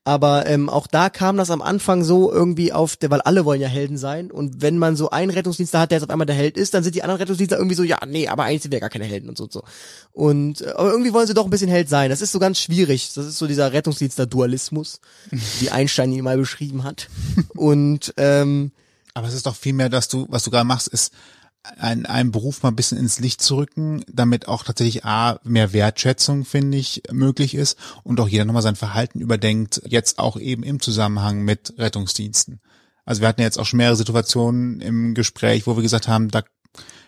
Aber ähm, auch da kam das am Anfang so irgendwie auf, der, weil alle wollen ja Helden sein. Und wenn man so einen Rettungsdienstler hat, der jetzt auf einmal der Held ist, dann sind die anderen Rettungsdienstler irgendwie so, ja, nee, aber eigentlich sind wir gar keine Helden und so und so. Und äh, aber irgendwie wollen sie doch ein bisschen Held sein. Das ist so ganz schwierig. Das ist so dieser Rettungsdienstler-Dualismus, wie Einstein ihn mal beschrieben hat. Und ähm, aber es ist doch viel mehr, dass du, was du gerade machst, ist ein, einen Beruf mal ein bisschen ins Licht zu rücken, damit auch tatsächlich A, mehr Wertschätzung, finde ich, möglich ist und auch jeder nochmal sein Verhalten überdenkt, jetzt auch eben im Zusammenhang mit Rettungsdiensten. Also wir hatten ja jetzt auch schon mehrere Situationen im Gespräch, wo wir gesagt haben, da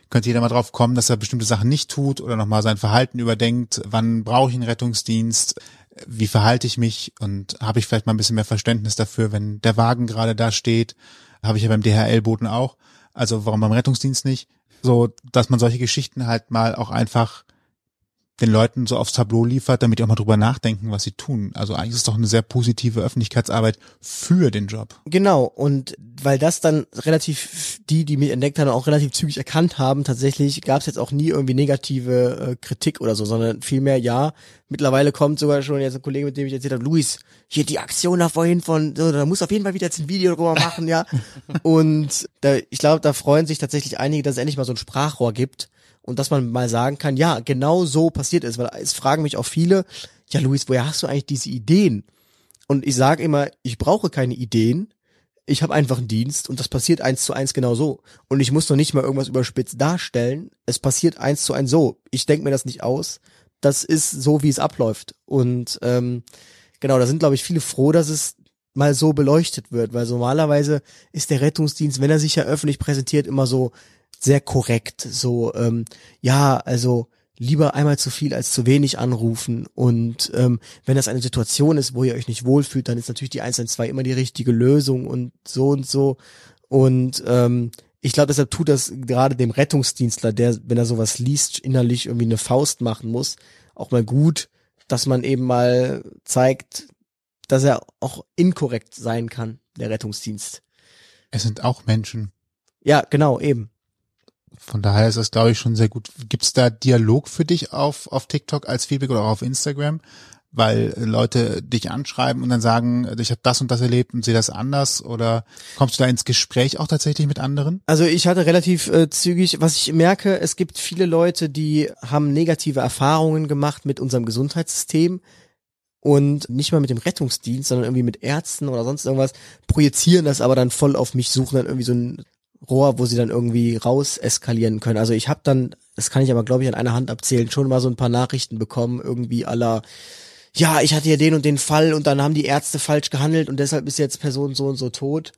könnte jeder mal drauf kommen, dass er bestimmte Sachen nicht tut oder nochmal sein Verhalten überdenkt, wann brauche ich einen Rettungsdienst, wie verhalte ich mich? Und habe ich vielleicht mal ein bisschen mehr Verständnis dafür, wenn der Wagen gerade da steht, habe ich ja beim DHL-Boten auch also warum beim Rettungsdienst nicht? So, dass man solche Geschichten halt mal auch einfach den Leuten so aufs Tableau liefert, damit die auch mal drüber nachdenken, was sie tun. Also eigentlich ist es doch eine sehr positive Öffentlichkeitsarbeit für den Job. Genau, und weil das dann relativ, die, die mich entdeckt haben, auch relativ zügig erkannt haben, tatsächlich gab es jetzt auch nie irgendwie negative äh, Kritik oder so, sondern vielmehr ja, mittlerweile kommt sogar schon jetzt ein Kollege, mit dem ich erzählt habe, Luis, hier die Aktion da vorhin von, so, da muss auf jeden Fall wieder jetzt ein Video drüber machen, ja. und da, ich glaube, da freuen sich tatsächlich einige, dass es endlich mal so ein Sprachrohr gibt, und dass man mal sagen kann, ja, genau so passiert ist, weil es fragen mich auch viele, ja, Luis, woher hast du eigentlich diese Ideen? Und ich sage immer, ich brauche keine Ideen, ich habe einfach einen Dienst und das passiert eins zu eins genau so. Und ich muss noch nicht mal irgendwas überspitzt darstellen. Es passiert eins zu eins so. Ich denke mir das nicht aus. Das ist so, wie es abläuft. Und ähm, genau, da sind, glaube ich, viele froh, dass es mal so beleuchtet wird, weil normalerweise ist der Rettungsdienst, wenn er sich ja öffentlich präsentiert, immer so, sehr korrekt. So, ähm, ja, also lieber einmal zu viel als zu wenig anrufen. Und ähm, wenn das eine Situation ist, wo ihr euch nicht wohlfühlt, dann ist natürlich die 112 immer die richtige Lösung und so und so. Und ähm, ich glaube, deshalb tut das gerade dem Rettungsdienstler, der, wenn er sowas liest, innerlich irgendwie eine Faust machen muss, auch mal gut, dass man eben mal zeigt, dass er auch inkorrekt sein kann, der Rettungsdienst. Es sind auch Menschen. Ja, genau, eben. Von daher ist das, glaube ich, schon sehr gut. Gibt es da Dialog für dich auf, auf TikTok als Feedback oder auch auf Instagram? Weil Leute dich anschreiben und dann sagen, ich habe das und das erlebt und sehe das anders oder kommst du da ins Gespräch auch tatsächlich mit anderen? Also ich hatte relativ äh, zügig, was ich merke, es gibt viele Leute, die haben negative Erfahrungen gemacht mit unserem Gesundheitssystem und nicht mal mit dem Rettungsdienst, sondern irgendwie mit Ärzten oder sonst irgendwas, projizieren das aber dann voll auf mich, suchen dann irgendwie so ein Rohr, wo sie dann irgendwie raus eskalieren können. Also ich habe dann, das kann ich aber glaube ich an einer Hand abzählen, schon mal so ein paar Nachrichten bekommen, irgendwie aller ja, ich hatte ja den und den Fall und dann haben die Ärzte falsch gehandelt und deshalb ist jetzt Person so und so tot.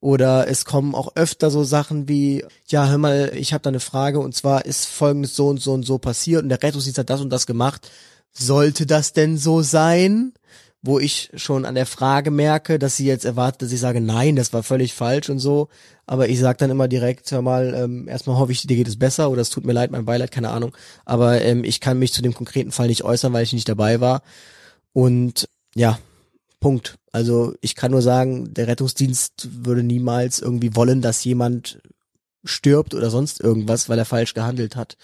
Oder es kommen auch öfter so Sachen wie, ja, hör mal, ich habe da eine Frage und zwar ist folgendes so und so und so passiert und der Rettungsdienst hat das und das gemacht. Sollte das denn so sein? Wo ich schon an der Frage merke, dass sie jetzt erwartet, dass ich sage, nein, das war völlig falsch und so. Aber ich sage dann immer direkt, hör mal, ähm, erstmal hoffe ich, dir geht es besser oder es tut mir leid, mein Beileid, keine Ahnung. Aber ähm, ich kann mich zu dem konkreten Fall nicht äußern, weil ich nicht dabei war. Und ja, Punkt. Also ich kann nur sagen, der Rettungsdienst würde niemals irgendwie wollen, dass jemand stirbt oder sonst irgendwas, weil er falsch gehandelt hat.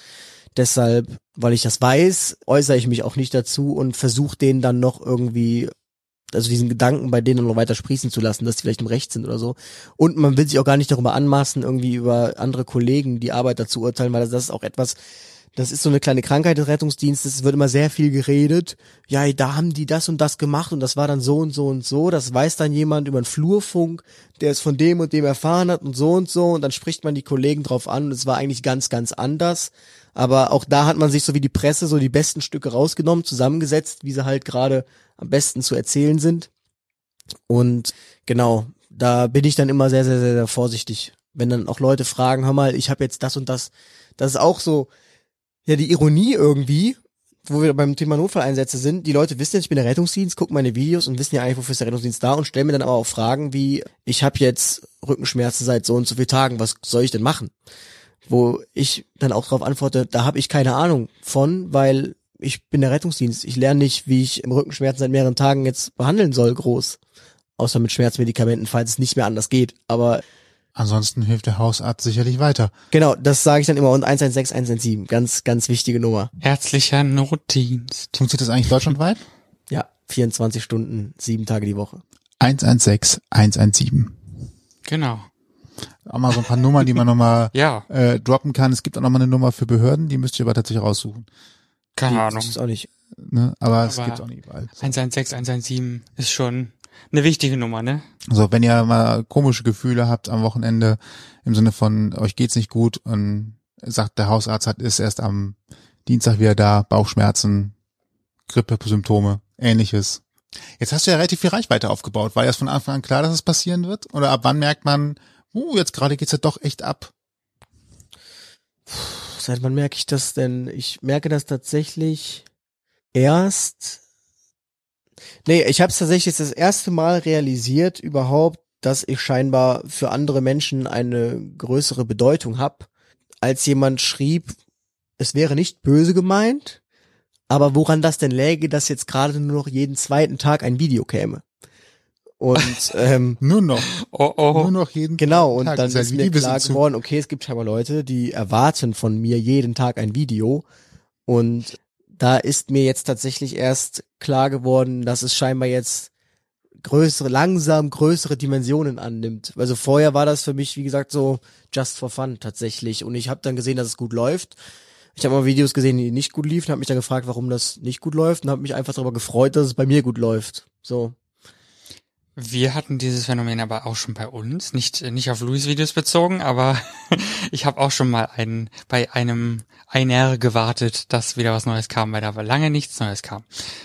Deshalb, weil ich das weiß, äußere ich mich auch nicht dazu und versuche denen dann noch irgendwie, also diesen Gedanken bei denen noch weiter sprießen zu lassen, dass die vielleicht im Recht sind oder so. Und man will sich auch gar nicht darüber anmaßen, irgendwie über andere Kollegen die Arbeit dazu urteilen, weil das ist auch etwas, das ist so eine kleine Krankheit des Rettungsdienstes, es wird immer sehr viel geredet. Ja, da haben die das und das gemacht und das war dann so und so und so. Das weiß dann jemand über einen Flurfunk, der es von dem und dem erfahren hat und so und so. Und dann spricht man die Kollegen drauf an und es war eigentlich ganz, ganz anders. Aber auch da hat man sich so wie die Presse so die besten Stücke rausgenommen, zusammengesetzt, wie sie halt gerade am besten zu erzählen sind. Und genau, da bin ich dann immer sehr, sehr, sehr, sehr vorsichtig. Wenn dann auch Leute fragen, hör mal, ich habe jetzt das und das. Das ist auch so, ja, die Ironie irgendwie, wo wir beim Thema Notfalleinsätze sind, die Leute wissen jetzt, ich bin der Rettungsdienst, gucken meine Videos und wissen ja eigentlich, wofür ist der Rettungsdienst da und stellen mir dann aber auch Fragen wie, ich habe jetzt Rückenschmerzen seit so und so vielen Tagen, was soll ich denn machen? Wo ich dann auch darauf antworte, da habe ich keine Ahnung von, weil ich bin der Rettungsdienst. Ich lerne nicht, wie ich im Rückenschmerzen seit mehreren Tagen jetzt behandeln soll, groß. Außer mit Schmerzmedikamenten, falls es nicht mehr anders geht. Aber Ansonsten hilft der Hausarzt sicherlich weiter. Genau, das sage ich dann immer. Und 116, 117, ganz, ganz wichtige Nummer. Herzlicher Notdienst. Funktioniert das eigentlich deutschlandweit? Ja, 24 Stunden, sieben Tage die Woche. 116, 117. Genau auch mal so ein paar Nummern, die man nochmal ja. äh, droppen kann. Es gibt auch nochmal eine Nummer für Behörden, die müsst ihr aber tatsächlich raussuchen. Keine die, Ahnung. Das ist auch nicht. Ne? Aber, aber es gibt auch nicht überall. 116, 117 ist schon eine wichtige Nummer, ne? Also wenn ihr mal komische Gefühle habt am Wochenende, im Sinne von euch geht's nicht gut und sagt der Hausarzt hat ist erst am Dienstag wieder da, Bauchschmerzen, Grippesymptome, ähnliches. Jetzt hast du ja relativ viel Reichweite aufgebaut. War erst von Anfang an klar, dass es passieren wird? Oder ab wann merkt man, uh, jetzt gerade geht's ja doch echt ab. Seit wann merke ich das denn? Ich merke das tatsächlich erst. Nee, ich habe es tatsächlich das erste Mal realisiert überhaupt, dass ich scheinbar für andere Menschen eine größere Bedeutung habe, als jemand schrieb, es wäre nicht böse gemeint, aber woran das denn läge, dass jetzt gerade nur noch jeden zweiten Tag ein Video käme. Und ähm, Nur noch. Oh, oh. Nur noch jeden genau, und Tag. dann ist mir klar geworden, okay, es gibt scheinbar Leute, die erwarten von mir jeden Tag ein Video. Und da ist mir jetzt tatsächlich erst klar geworden, dass es scheinbar jetzt größere, langsam größere Dimensionen annimmt. Also vorher war das für mich, wie gesagt, so just for fun tatsächlich. Und ich habe dann gesehen, dass es gut läuft. Ich habe mal Videos gesehen, die nicht gut liefen, habe mich dann gefragt, warum das nicht gut läuft und habe mich einfach darüber gefreut, dass es bei mir gut läuft. So. Wir hatten dieses Phänomen aber auch schon bei uns, nicht nicht auf Louis Videos bezogen, aber ich habe auch schon mal einen bei einem einer gewartet, dass wieder was Neues kam, weil da aber lange nichts Neues kam.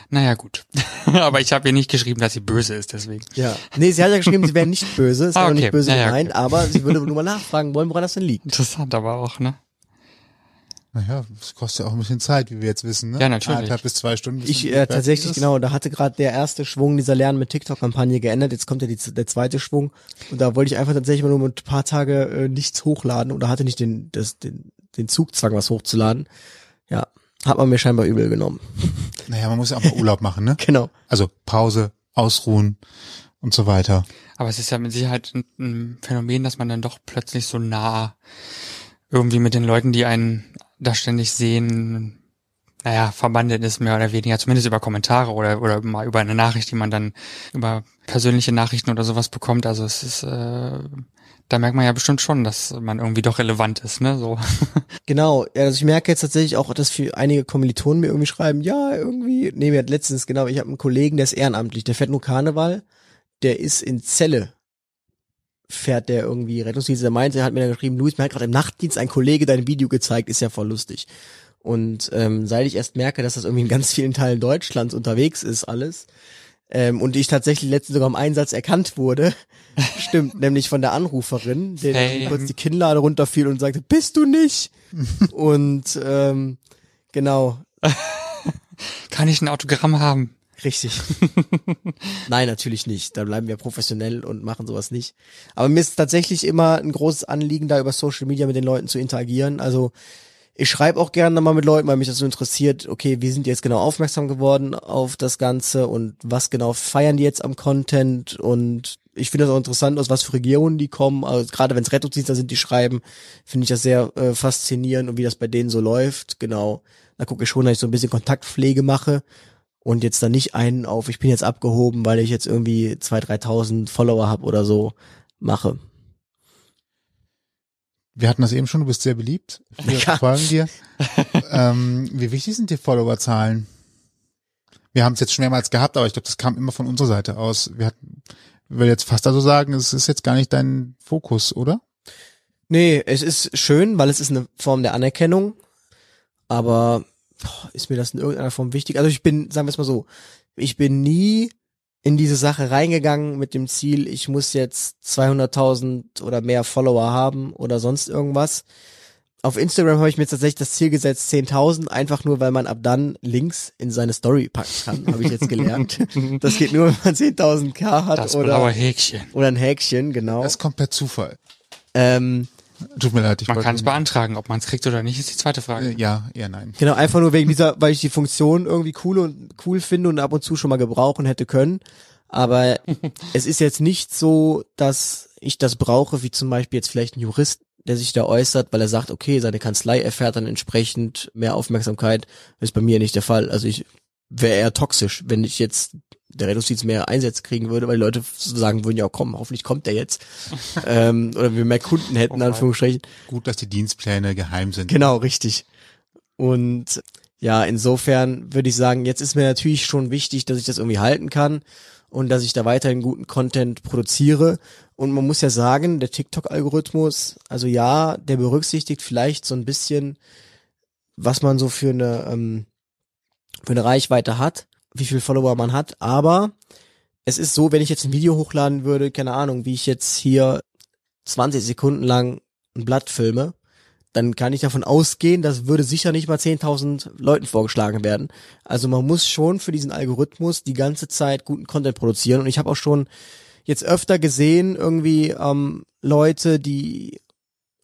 Naja, gut. aber ich habe ihr nicht geschrieben, dass sie böse ist, deswegen. Ja. Nee, sie hat ja geschrieben, sie wäre nicht böse, es Ah, okay. nicht böse Ja, ja, gemeint, aber sie würde nur mal nachfragen wollen, woran das denn liegt. Interessant aber auch, ne? Naja, das kostet ja auch ein bisschen Zeit, wie wir jetzt wissen. Ne? Ja, natürlich. Eineinhalb bis zwei Stunden. Ich äh, tatsächlich ist. genau, da hatte gerade der erste Schwung dieser Lernen mit TikTok-Kampagne geändert. Jetzt kommt ja die, der zweite Schwung und da wollte ich einfach tatsächlich mal nur ein paar Tage äh, nichts hochladen oder hatte nicht den das, den den Zugzwang was hochzuladen. Ja, hat man mir scheinbar übel genommen. Naja, man muss ja auch mal Urlaub machen, ne? Genau. Also Pause, ausruhen und so weiter. Aber es ist ja mit Sicherheit ein, ein Phänomen, dass man dann doch plötzlich so nah irgendwie mit den Leuten, die einen da ständig sehen, naja, verbandelt ist mehr oder weniger, zumindest über Kommentare oder, oder mal über eine Nachricht, die man dann über persönliche Nachrichten oder sowas bekommt. Also es ist, äh, da merkt man ja bestimmt schon, dass man irgendwie doch relevant ist, ne? So. Genau, ja, also ich merke jetzt tatsächlich auch, dass für einige Kommilitonen mir irgendwie schreiben, ja, irgendwie, nee, mir hat letztens, genau, ich habe einen Kollegen, der ist ehrenamtlich, der fährt nur Karneval, der ist in Celle, fährt der irgendwie Rettungsdienst, der meinte, er hat mir dann geschrieben, Luis, mir hat gerade im Nachtdienst ein Kollege dein Video gezeigt, ist ja voll lustig. Und ähm, seit ich erst merke, dass das irgendwie in ganz vielen Teilen Deutschlands unterwegs ist, alles, ähm, und ich tatsächlich letztens sogar im Einsatz erkannt wurde, stimmt, nämlich von der Anruferin, der Hey. kurz die Kinnlade runterfiel und sagte, bist du nicht? und ähm, genau, Kann ich ein Autogramm haben? Richtig. Nein, natürlich nicht. Da bleiben wir professionell und machen sowas nicht. Aber mir ist tatsächlich immer ein großes Anliegen, da über Social Media mit den Leuten zu interagieren. Also ich schreibe auch gerne mal mit Leuten, weil mich das so interessiert, okay, wie sind die jetzt genau aufmerksam geworden auf das Ganze und was genau feiern die jetzt am Content und ich finde das auch interessant, aus was für Regionen die kommen. Also gerade wenn es Rettungsdienste sind, die schreiben, finde ich das sehr äh, faszinierend und wie das bei denen so läuft. Genau. Da gucke ich schon, dass ich so ein bisschen Kontaktpflege mache und jetzt dann nicht einen auf, ich bin jetzt abgehoben, weil ich jetzt irgendwie 2.000, 3.000 Follower habe oder so mache. Wir hatten das eben schon, du bist sehr beliebt. Wir Ja. folgen dir. ähm, wie wichtig sind die Followerzahlen? Wir haben es jetzt schon mehrmals gehabt, aber ich glaube, das kam immer von unserer Seite aus. Wir hatten, ich will jetzt fast also sagen, es ist jetzt gar nicht dein Fokus, oder? Nee, es ist schön, weil es ist eine Form der Anerkennung, aber ist mir das in irgendeiner Form wichtig? Also ich bin, sagen wir es mal so, ich bin nie in diese Sache reingegangen mit dem Ziel, ich muss jetzt 200.000 oder mehr Follower haben oder sonst irgendwas. Auf Instagram habe ich mir tatsächlich das Ziel gesetzt, 10.000, einfach nur, weil man ab dann Links in seine Story packen kann, habe ich jetzt gelernt. Das geht nur, wenn man 10.000k hat Das blaue oder, Häkchen. oder ein Häkchen, genau. Das kommt per Zufall. Ähm, Tut mir leid, ich Man kann es beantragen, ob man es kriegt oder nicht, ist die zweite Frage. Äh, Ja, eher nein. Genau, einfach nur wegen dieser, weil ich die Funktion irgendwie cool und cool finde und ab und zu schon mal gebrauchen hätte können. Aber es ist jetzt nicht so, dass ich das brauche, wie zum Beispiel jetzt vielleicht ein Jurist, der sich da äußert, weil er sagt, okay, seine Kanzlei erfährt dann entsprechend mehr Aufmerksamkeit. Das ist bei mir nicht der Fall. Also ich wäre eher toxisch, wenn ich jetzt der Rettungsdienst mehr Einsätze kriegen würde, weil die Leute sagen würden, ja komm, hoffentlich kommt der jetzt. ähm, oder wir mehr Kunden hätten, in. Anführungsstrichen. Gut, dass die Dienstpläne geheim sind. Genau, richtig. Und ja, insofern würde ich sagen, jetzt ist mir natürlich schon wichtig, dass ich das irgendwie halten kann und dass ich da weiterhin guten Content produziere. Und man muss ja sagen, der TikTok-Algorithmus, also ja, der berücksichtigt vielleicht so ein bisschen, was man so für eine, ähm, für eine Reichweite hat, wie viel Follower man hat, aber es ist so, wenn ich jetzt ein Video hochladen würde, keine Ahnung, wie ich jetzt hier 20 Sekunden lang ein Blatt filme, dann kann ich davon ausgehen, das würde sicher nicht mal 10.000 Leuten vorgeschlagen werden. Also man muss schon für diesen Algorithmus die ganze Zeit guten Content produzieren. Und ich habe auch schon jetzt öfter gesehen, irgendwie ähm, Leute, die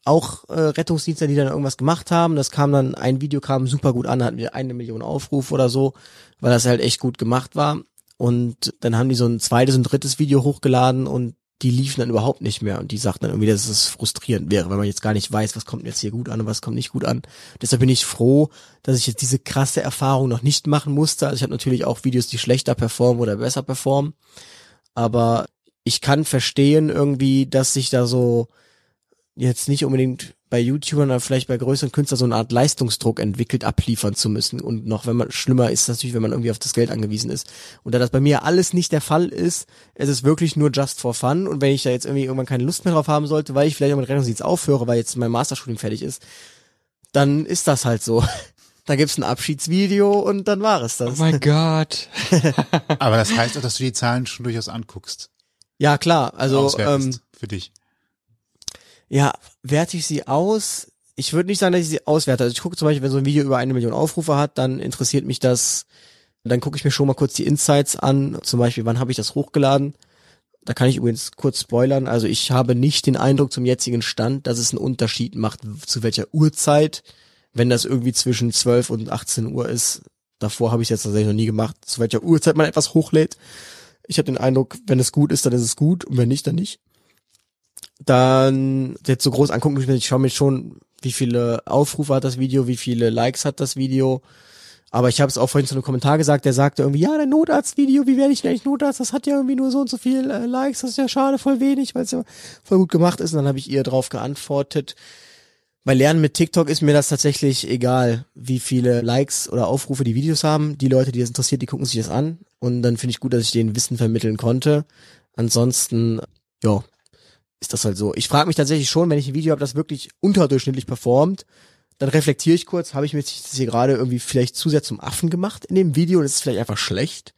auch äh, Rettungsdienste, die dann irgendwas gemacht haben. Das kam dann, ein Video kam super gut an, hatten wir eine Million Aufrufe oder so, weil das halt echt gut gemacht war. Und dann haben die so ein zweites und drittes Video hochgeladen und die liefen dann überhaupt nicht mehr und die sagten dann irgendwie, dass es frustrierend wäre, weil man jetzt gar nicht weiß, was kommt jetzt hier gut an und was kommt nicht gut an. Deshalb bin ich froh, dass ich jetzt diese krasse Erfahrung noch nicht machen musste. Also ich habe natürlich auch Videos, die schlechter performen oder besser performen, aber ich kann verstehen irgendwie, dass sich da so jetzt nicht unbedingt bei YouTubern oder vielleicht bei größeren Künstlern so eine Art Leistungsdruck entwickelt, abliefern zu müssen. Und noch wenn man, schlimmer ist natürlich, wenn man irgendwie auf das Geld angewiesen ist. Und da das bei mir alles nicht der Fall ist, es ist wirklich nur just for fun. Und wenn ich da jetzt irgendwie irgendwann keine Lust mehr drauf haben sollte, weil ich vielleicht auch mit Rettungsdienst aufhöre, weil jetzt mein Masterstudium fertig ist, dann ist das halt so. Da gibt's ein Abschiedsvideo und dann war es das. Oh mein Gott. Aber das heißt auch, dass du die Zahlen schon durchaus anguckst. Ja, klar. Also ähm, für dich. Ja, werte ich sie aus? Ich würde nicht sagen, dass ich sie auswerte. Also ich gucke zum Beispiel, wenn so ein Video über eine Million Aufrufe hat, dann interessiert mich das. Dann gucke ich mir schon mal kurz die Insights an. Zum Beispiel, wann habe ich das hochgeladen? Da kann ich übrigens kurz spoilern. Also ich habe nicht den Eindruck zum jetzigen Stand, dass es einen Unterschied macht, zu welcher Uhrzeit, wenn das irgendwie zwischen 12 und 18 Uhr ist. Davor habe ich jetzt tatsächlich noch nie gemacht, zu welcher Uhrzeit man etwas hochlädt. Ich habe den Eindruck, wenn es gut ist, dann ist es gut und wenn nicht, dann nicht dann jetzt so groß angucken, ich schaue mir schon, wie viele Aufrufe hat das Video, wie viele Likes hat das Video. Aber ich habe es auch vorhin zu einem Kommentar gesagt, der sagte irgendwie, ja, dein Notarzt-Video, wie werde ich denn eigentlich Notarzt? Das hat ja irgendwie nur so und so viel äh, Likes, das ist ja schade, voll wenig, weil es ja voll gut gemacht ist. Und dann habe ich ihr drauf geantwortet. Bei Lernen mit TikTok ist mir das tatsächlich egal, wie viele Likes oder Aufrufe die Videos haben. Die Leute, die das interessiert, die gucken sich das an. Und dann finde ich gut, dass ich denen Wissen vermitteln konnte. Ansonsten, ja, ist das halt so. Ich frage mich tatsächlich schon, wenn ich ein Video habe, das wirklich unterdurchschnittlich performt, dann reflektiere ich kurz, habe ich mir das hier gerade irgendwie vielleicht zu sehr zum Affen gemacht in dem Video, das ist vielleicht einfach schlecht.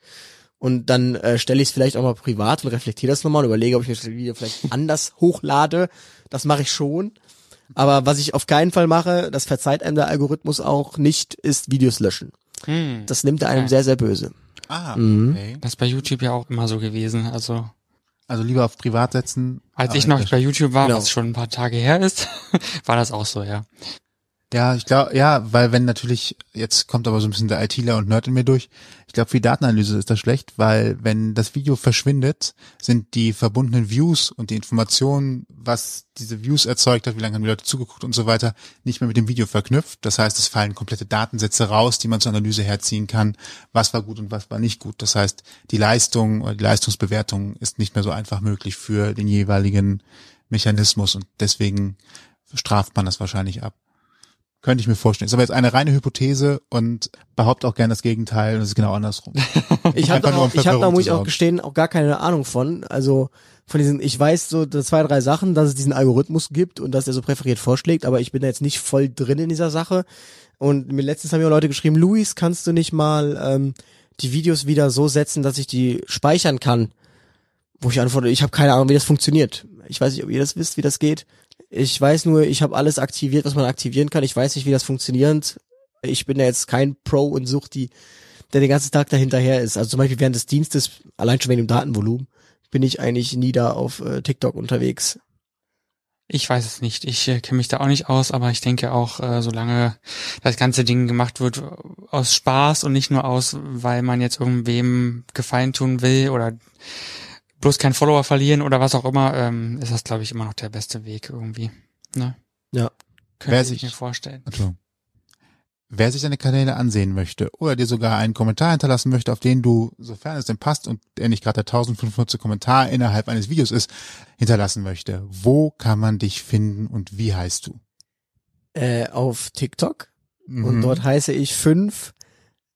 Und dann äh, stelle ich es vielleicht auch mal privat und reflektiere das nochmal und überlege, ob ich mir das Video vielleicht anders hochlade. Das mache ich schon. Aber was ich auf keinen Fall mache, das verzeiht einem der Algorithmus auch nicht, ist Videos löschen. Hm. Das nimmt er einem okay. sehr, sehr böse. Ah, mhm. okay. Das ist bei YouTube ja auch immer so gewesen. Also also lieber auf privat setzen. Als ich noch bei YouTube war, genau. was schon ein paar Tage her ist, war das auch so, ja. Ja, ich glaube, ja, weil wenn natürlich, jetzt kommt aber so ein bisschen der ITler und Nerd in mir durch, ich glaube, für die Datenanalyse ist das schlecht, weil wenn das Video verschwindet, sind die verbundenen Views und die Informationen, was diese Views erzeugt hat, wie lange haben die Leute zugeguckt und so weiter, nicht mehr mit dem Video verknüpft. Das heißt, es fallen komplette Datensätze raus, die man zur Analyse herziehen kann, was war gut und was war nicht gut. Das heißt, die Leistung oder die Leistungsbewertung ist nicht mehr so einfach möglich für den jeweiligen Mechanismus und deswegen straft man das wahrscheinlich ab. Könnte ich mir vorstellen. Ist aber jetzt eine reine Hypothese und behaupte auch gerne das Gegenteil und es ist genau andersrum. ich habe da, auch, ich hab da, muss ich auch gestehen, auch gar keine Ahnung von. Also von diesen, ich weiß so zwei, drei Sachen, dass es diesen Algorithmus gibt und dass er so präferiert vorschlägt, aber ich bin da jetzt nicht voll drin in dieser Sache. Und mir letztens haben mir Leute geschrieben, Luis, kannst du nicht mal ähm, die Videos wieder so setzen, dass ich die speichern kann? Wo ich antworte, ich habe keine Ahnung, wie das funktioniert. Ich weiß nicht, ob ihr das wisst, wie das geht. Ich weiß nur, ich habe alles aktiviert, was man aktivieren kann. Ich weiß nicht, wie das funktioniert. Ich bin da jetzt kein Pro und such die, der den ganzen Tag dahinterher ist. Also zum Beispiel während des Dienstes, allein schon wegen dem Datenvolumen, bin ich eigentlich nie da auf äh, TikTok unterwegs. Ich weiß es nicht. Ich äh, kenne mich da auch nicht aus, aber ich denke auch, äh, solange das ganze Ding gemacht wird aus Spaß und nicht nur aus, weil man jetzt irgendwem Gefallen tun will oder bloß keinen Follower verlieren oder was auch immer, ähm, ist das, glaube ich, immer noch der beste Weg irgendwie. Ne? Ja. Könnte ich mir vorstellen. Also, wer sich deine Kanäle ansehen möchte oder dir sogar einen Kommentar hinterlassen möchte, auf den du, sofern es denn passt und der nicht gerade der 1500. Kommentar innerhalb eines Videos ist, hinterlassen möchte, wo kann man dich finden und wie heißt du? Äh, auf TikTok. Mhm. Und dort heiße ich fünf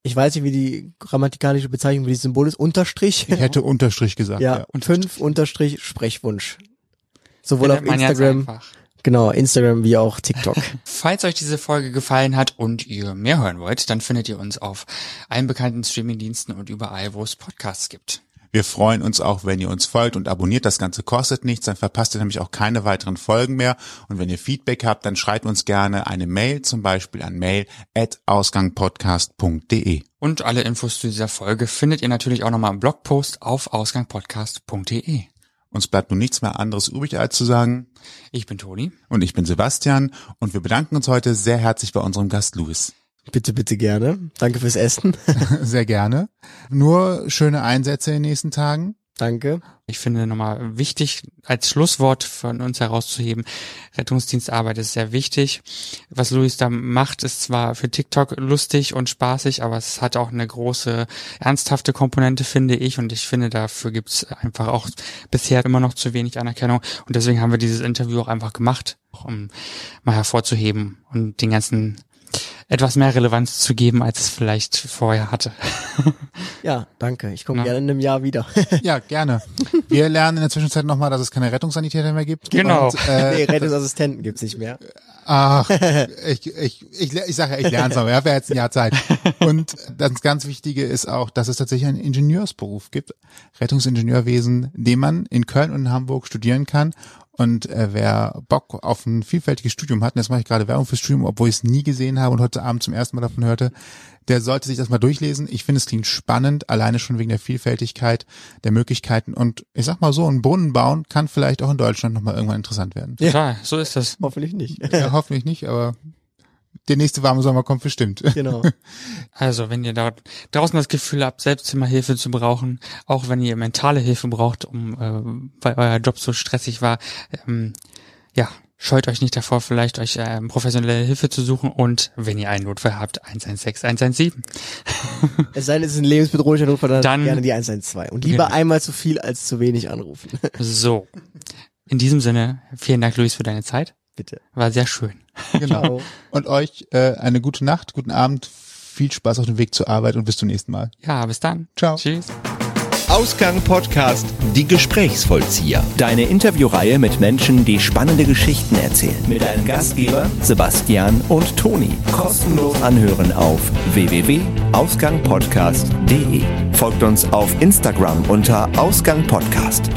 ich weiß nicht, wie die grammatikalische Bezeichnung für dieses Symbol ist, Unterstrich. Ich hätte Unterstrich gesagt. Ja, ja und fünf Unterstrich Sprechwunsch. Sowohl auf Instagram, genau, Instagram wie auch TikTok. Falls euch diese Folge gefallen hat und ihr mehr hören wollt, dann findet ihr uns auf allen bekannten Streamingdiensten und überall, wo es Podcasts gibt. Wir freuen uns auch, wenn ihr uns folgt und abonniert. Das Ganze kostet nichts, dann verpasst ihr nämlich auch keine weiteren Folgen mehr. Und wenn ihr Feedback habt, dann schreibt uns gerne eine Mail, zum Beispiel an mail@ausgangpodcast.de. Und alle Infos zu dieser Folge findet ihr natürlich auch nochmal im Blogpost auf ausgangpodcast.de. Uns bleibt nun nichts mehr anderes übrig, als zu sagen. Ich bin Toni. Und ich bin Sebastian. Und wir bedanken uns heute sehr herzlich bei unserem Gast Louis. Bitte, bitte gerne. Danke fürs Essen. sehr gerne. Nur schöne Einsätze in den nächsten Tagen. Danke. Ich finde nochmal wichtig, als Schlusswort von uns herauszuheben, Rettungsdienstarbeit ist sehr wichtig. Was Luis da macht, ist zwar für TikTok lustig und spaßig, aber es hat auch eine große ernsthafte Komponente, finde ich. Und ich finde, dafür gibt's einfach auch bisher immer noch zu wenig Anerkennung. Und deswegen haben wir dieses Interview auch einfach gemacht, um mal hervorzuheben und den ganzen etwas mehr Relevanz zu geben, als es vielleicht vorher hatte. ja, danke. Ich komme gerne in einem Jahr wieder. ja, gerne. Wir lernen in der Zwischenzeit nochmal, dass es keine Rettungssanitäter mehr gibt. Genau. Und, äh, nee, Rettungsassistenten gibt's nicht mehr. Ach, ich, ich, ich, ich sage ja, ich lerne es aber. Ich habe ja jetzt ein Jahr Zeit. Und das ganz Wichtige ist auch, dass es tatsächlich einen Ingenieursberuf gibt, Rettungsingenieurwesen, den man in Köln und in Hamburg studieren kann und äh, wer Bock auf ein vielfältiges Studium hat, und jetzt mache ich gerade Werbung fürs Studium, obwohl ich es nie gesehen habe und heute Abend zum ersten Mal davon hörte, der sollte sich das mal durchlesen. Ich finde, es klingt spannend, alleine schon wegen der Vielfältigkeit der Möglichkeiten. Und ich sag mal so, ein Brunnen bauen kann vielleicht auch in Deutschland nochmal irgendwann interessant werden. Ja, so ist das. Hoffentlich nicht. Ja, hoffentlich nicht, aber der nächste warme Sommer kommt bestimmt. Genau. Also, wenn ihr da draußen das Gefühl habt, Selbstzimmerhilfe zu brauchen, auch wenn ihr mentale Hilfe braucht, um äh, weil euer Job so stressig war, ähm, ja, scheut euch nicht davor, vielleicht euch ähm, professionelle Hilfe zu suchen und wenn ihr einen Notfall habt, 116, 117. es sei denn, es ist ein lebensbedrohlicher Notfall, dann, dann gerne die 112. Und lieber genau. einmal zu viel als zu wenig anrufen. so. In diesem Sinne, vielen Dank, Luis, für deine Zeit. Bitte. War sehr schön. Genau. Und euch äh, eine gute Nacht, guten Abend, viel Spaß auf dem Weg zur Arbeit und bis zum nächsten Mal. Ja, bis dann. Ciao. Tschüss. Ausgang Podcast Die Gesprächsvollzieher. Deine Interviewreihe mit Menschen, die spannende Geschichten erzählen. Mit deinen Gastgeber Sebastian und Toni. Kostenlos anhören auf www.ausgangpodcast.de. Folgt uns auf Instagram unter Ausgang Podcast.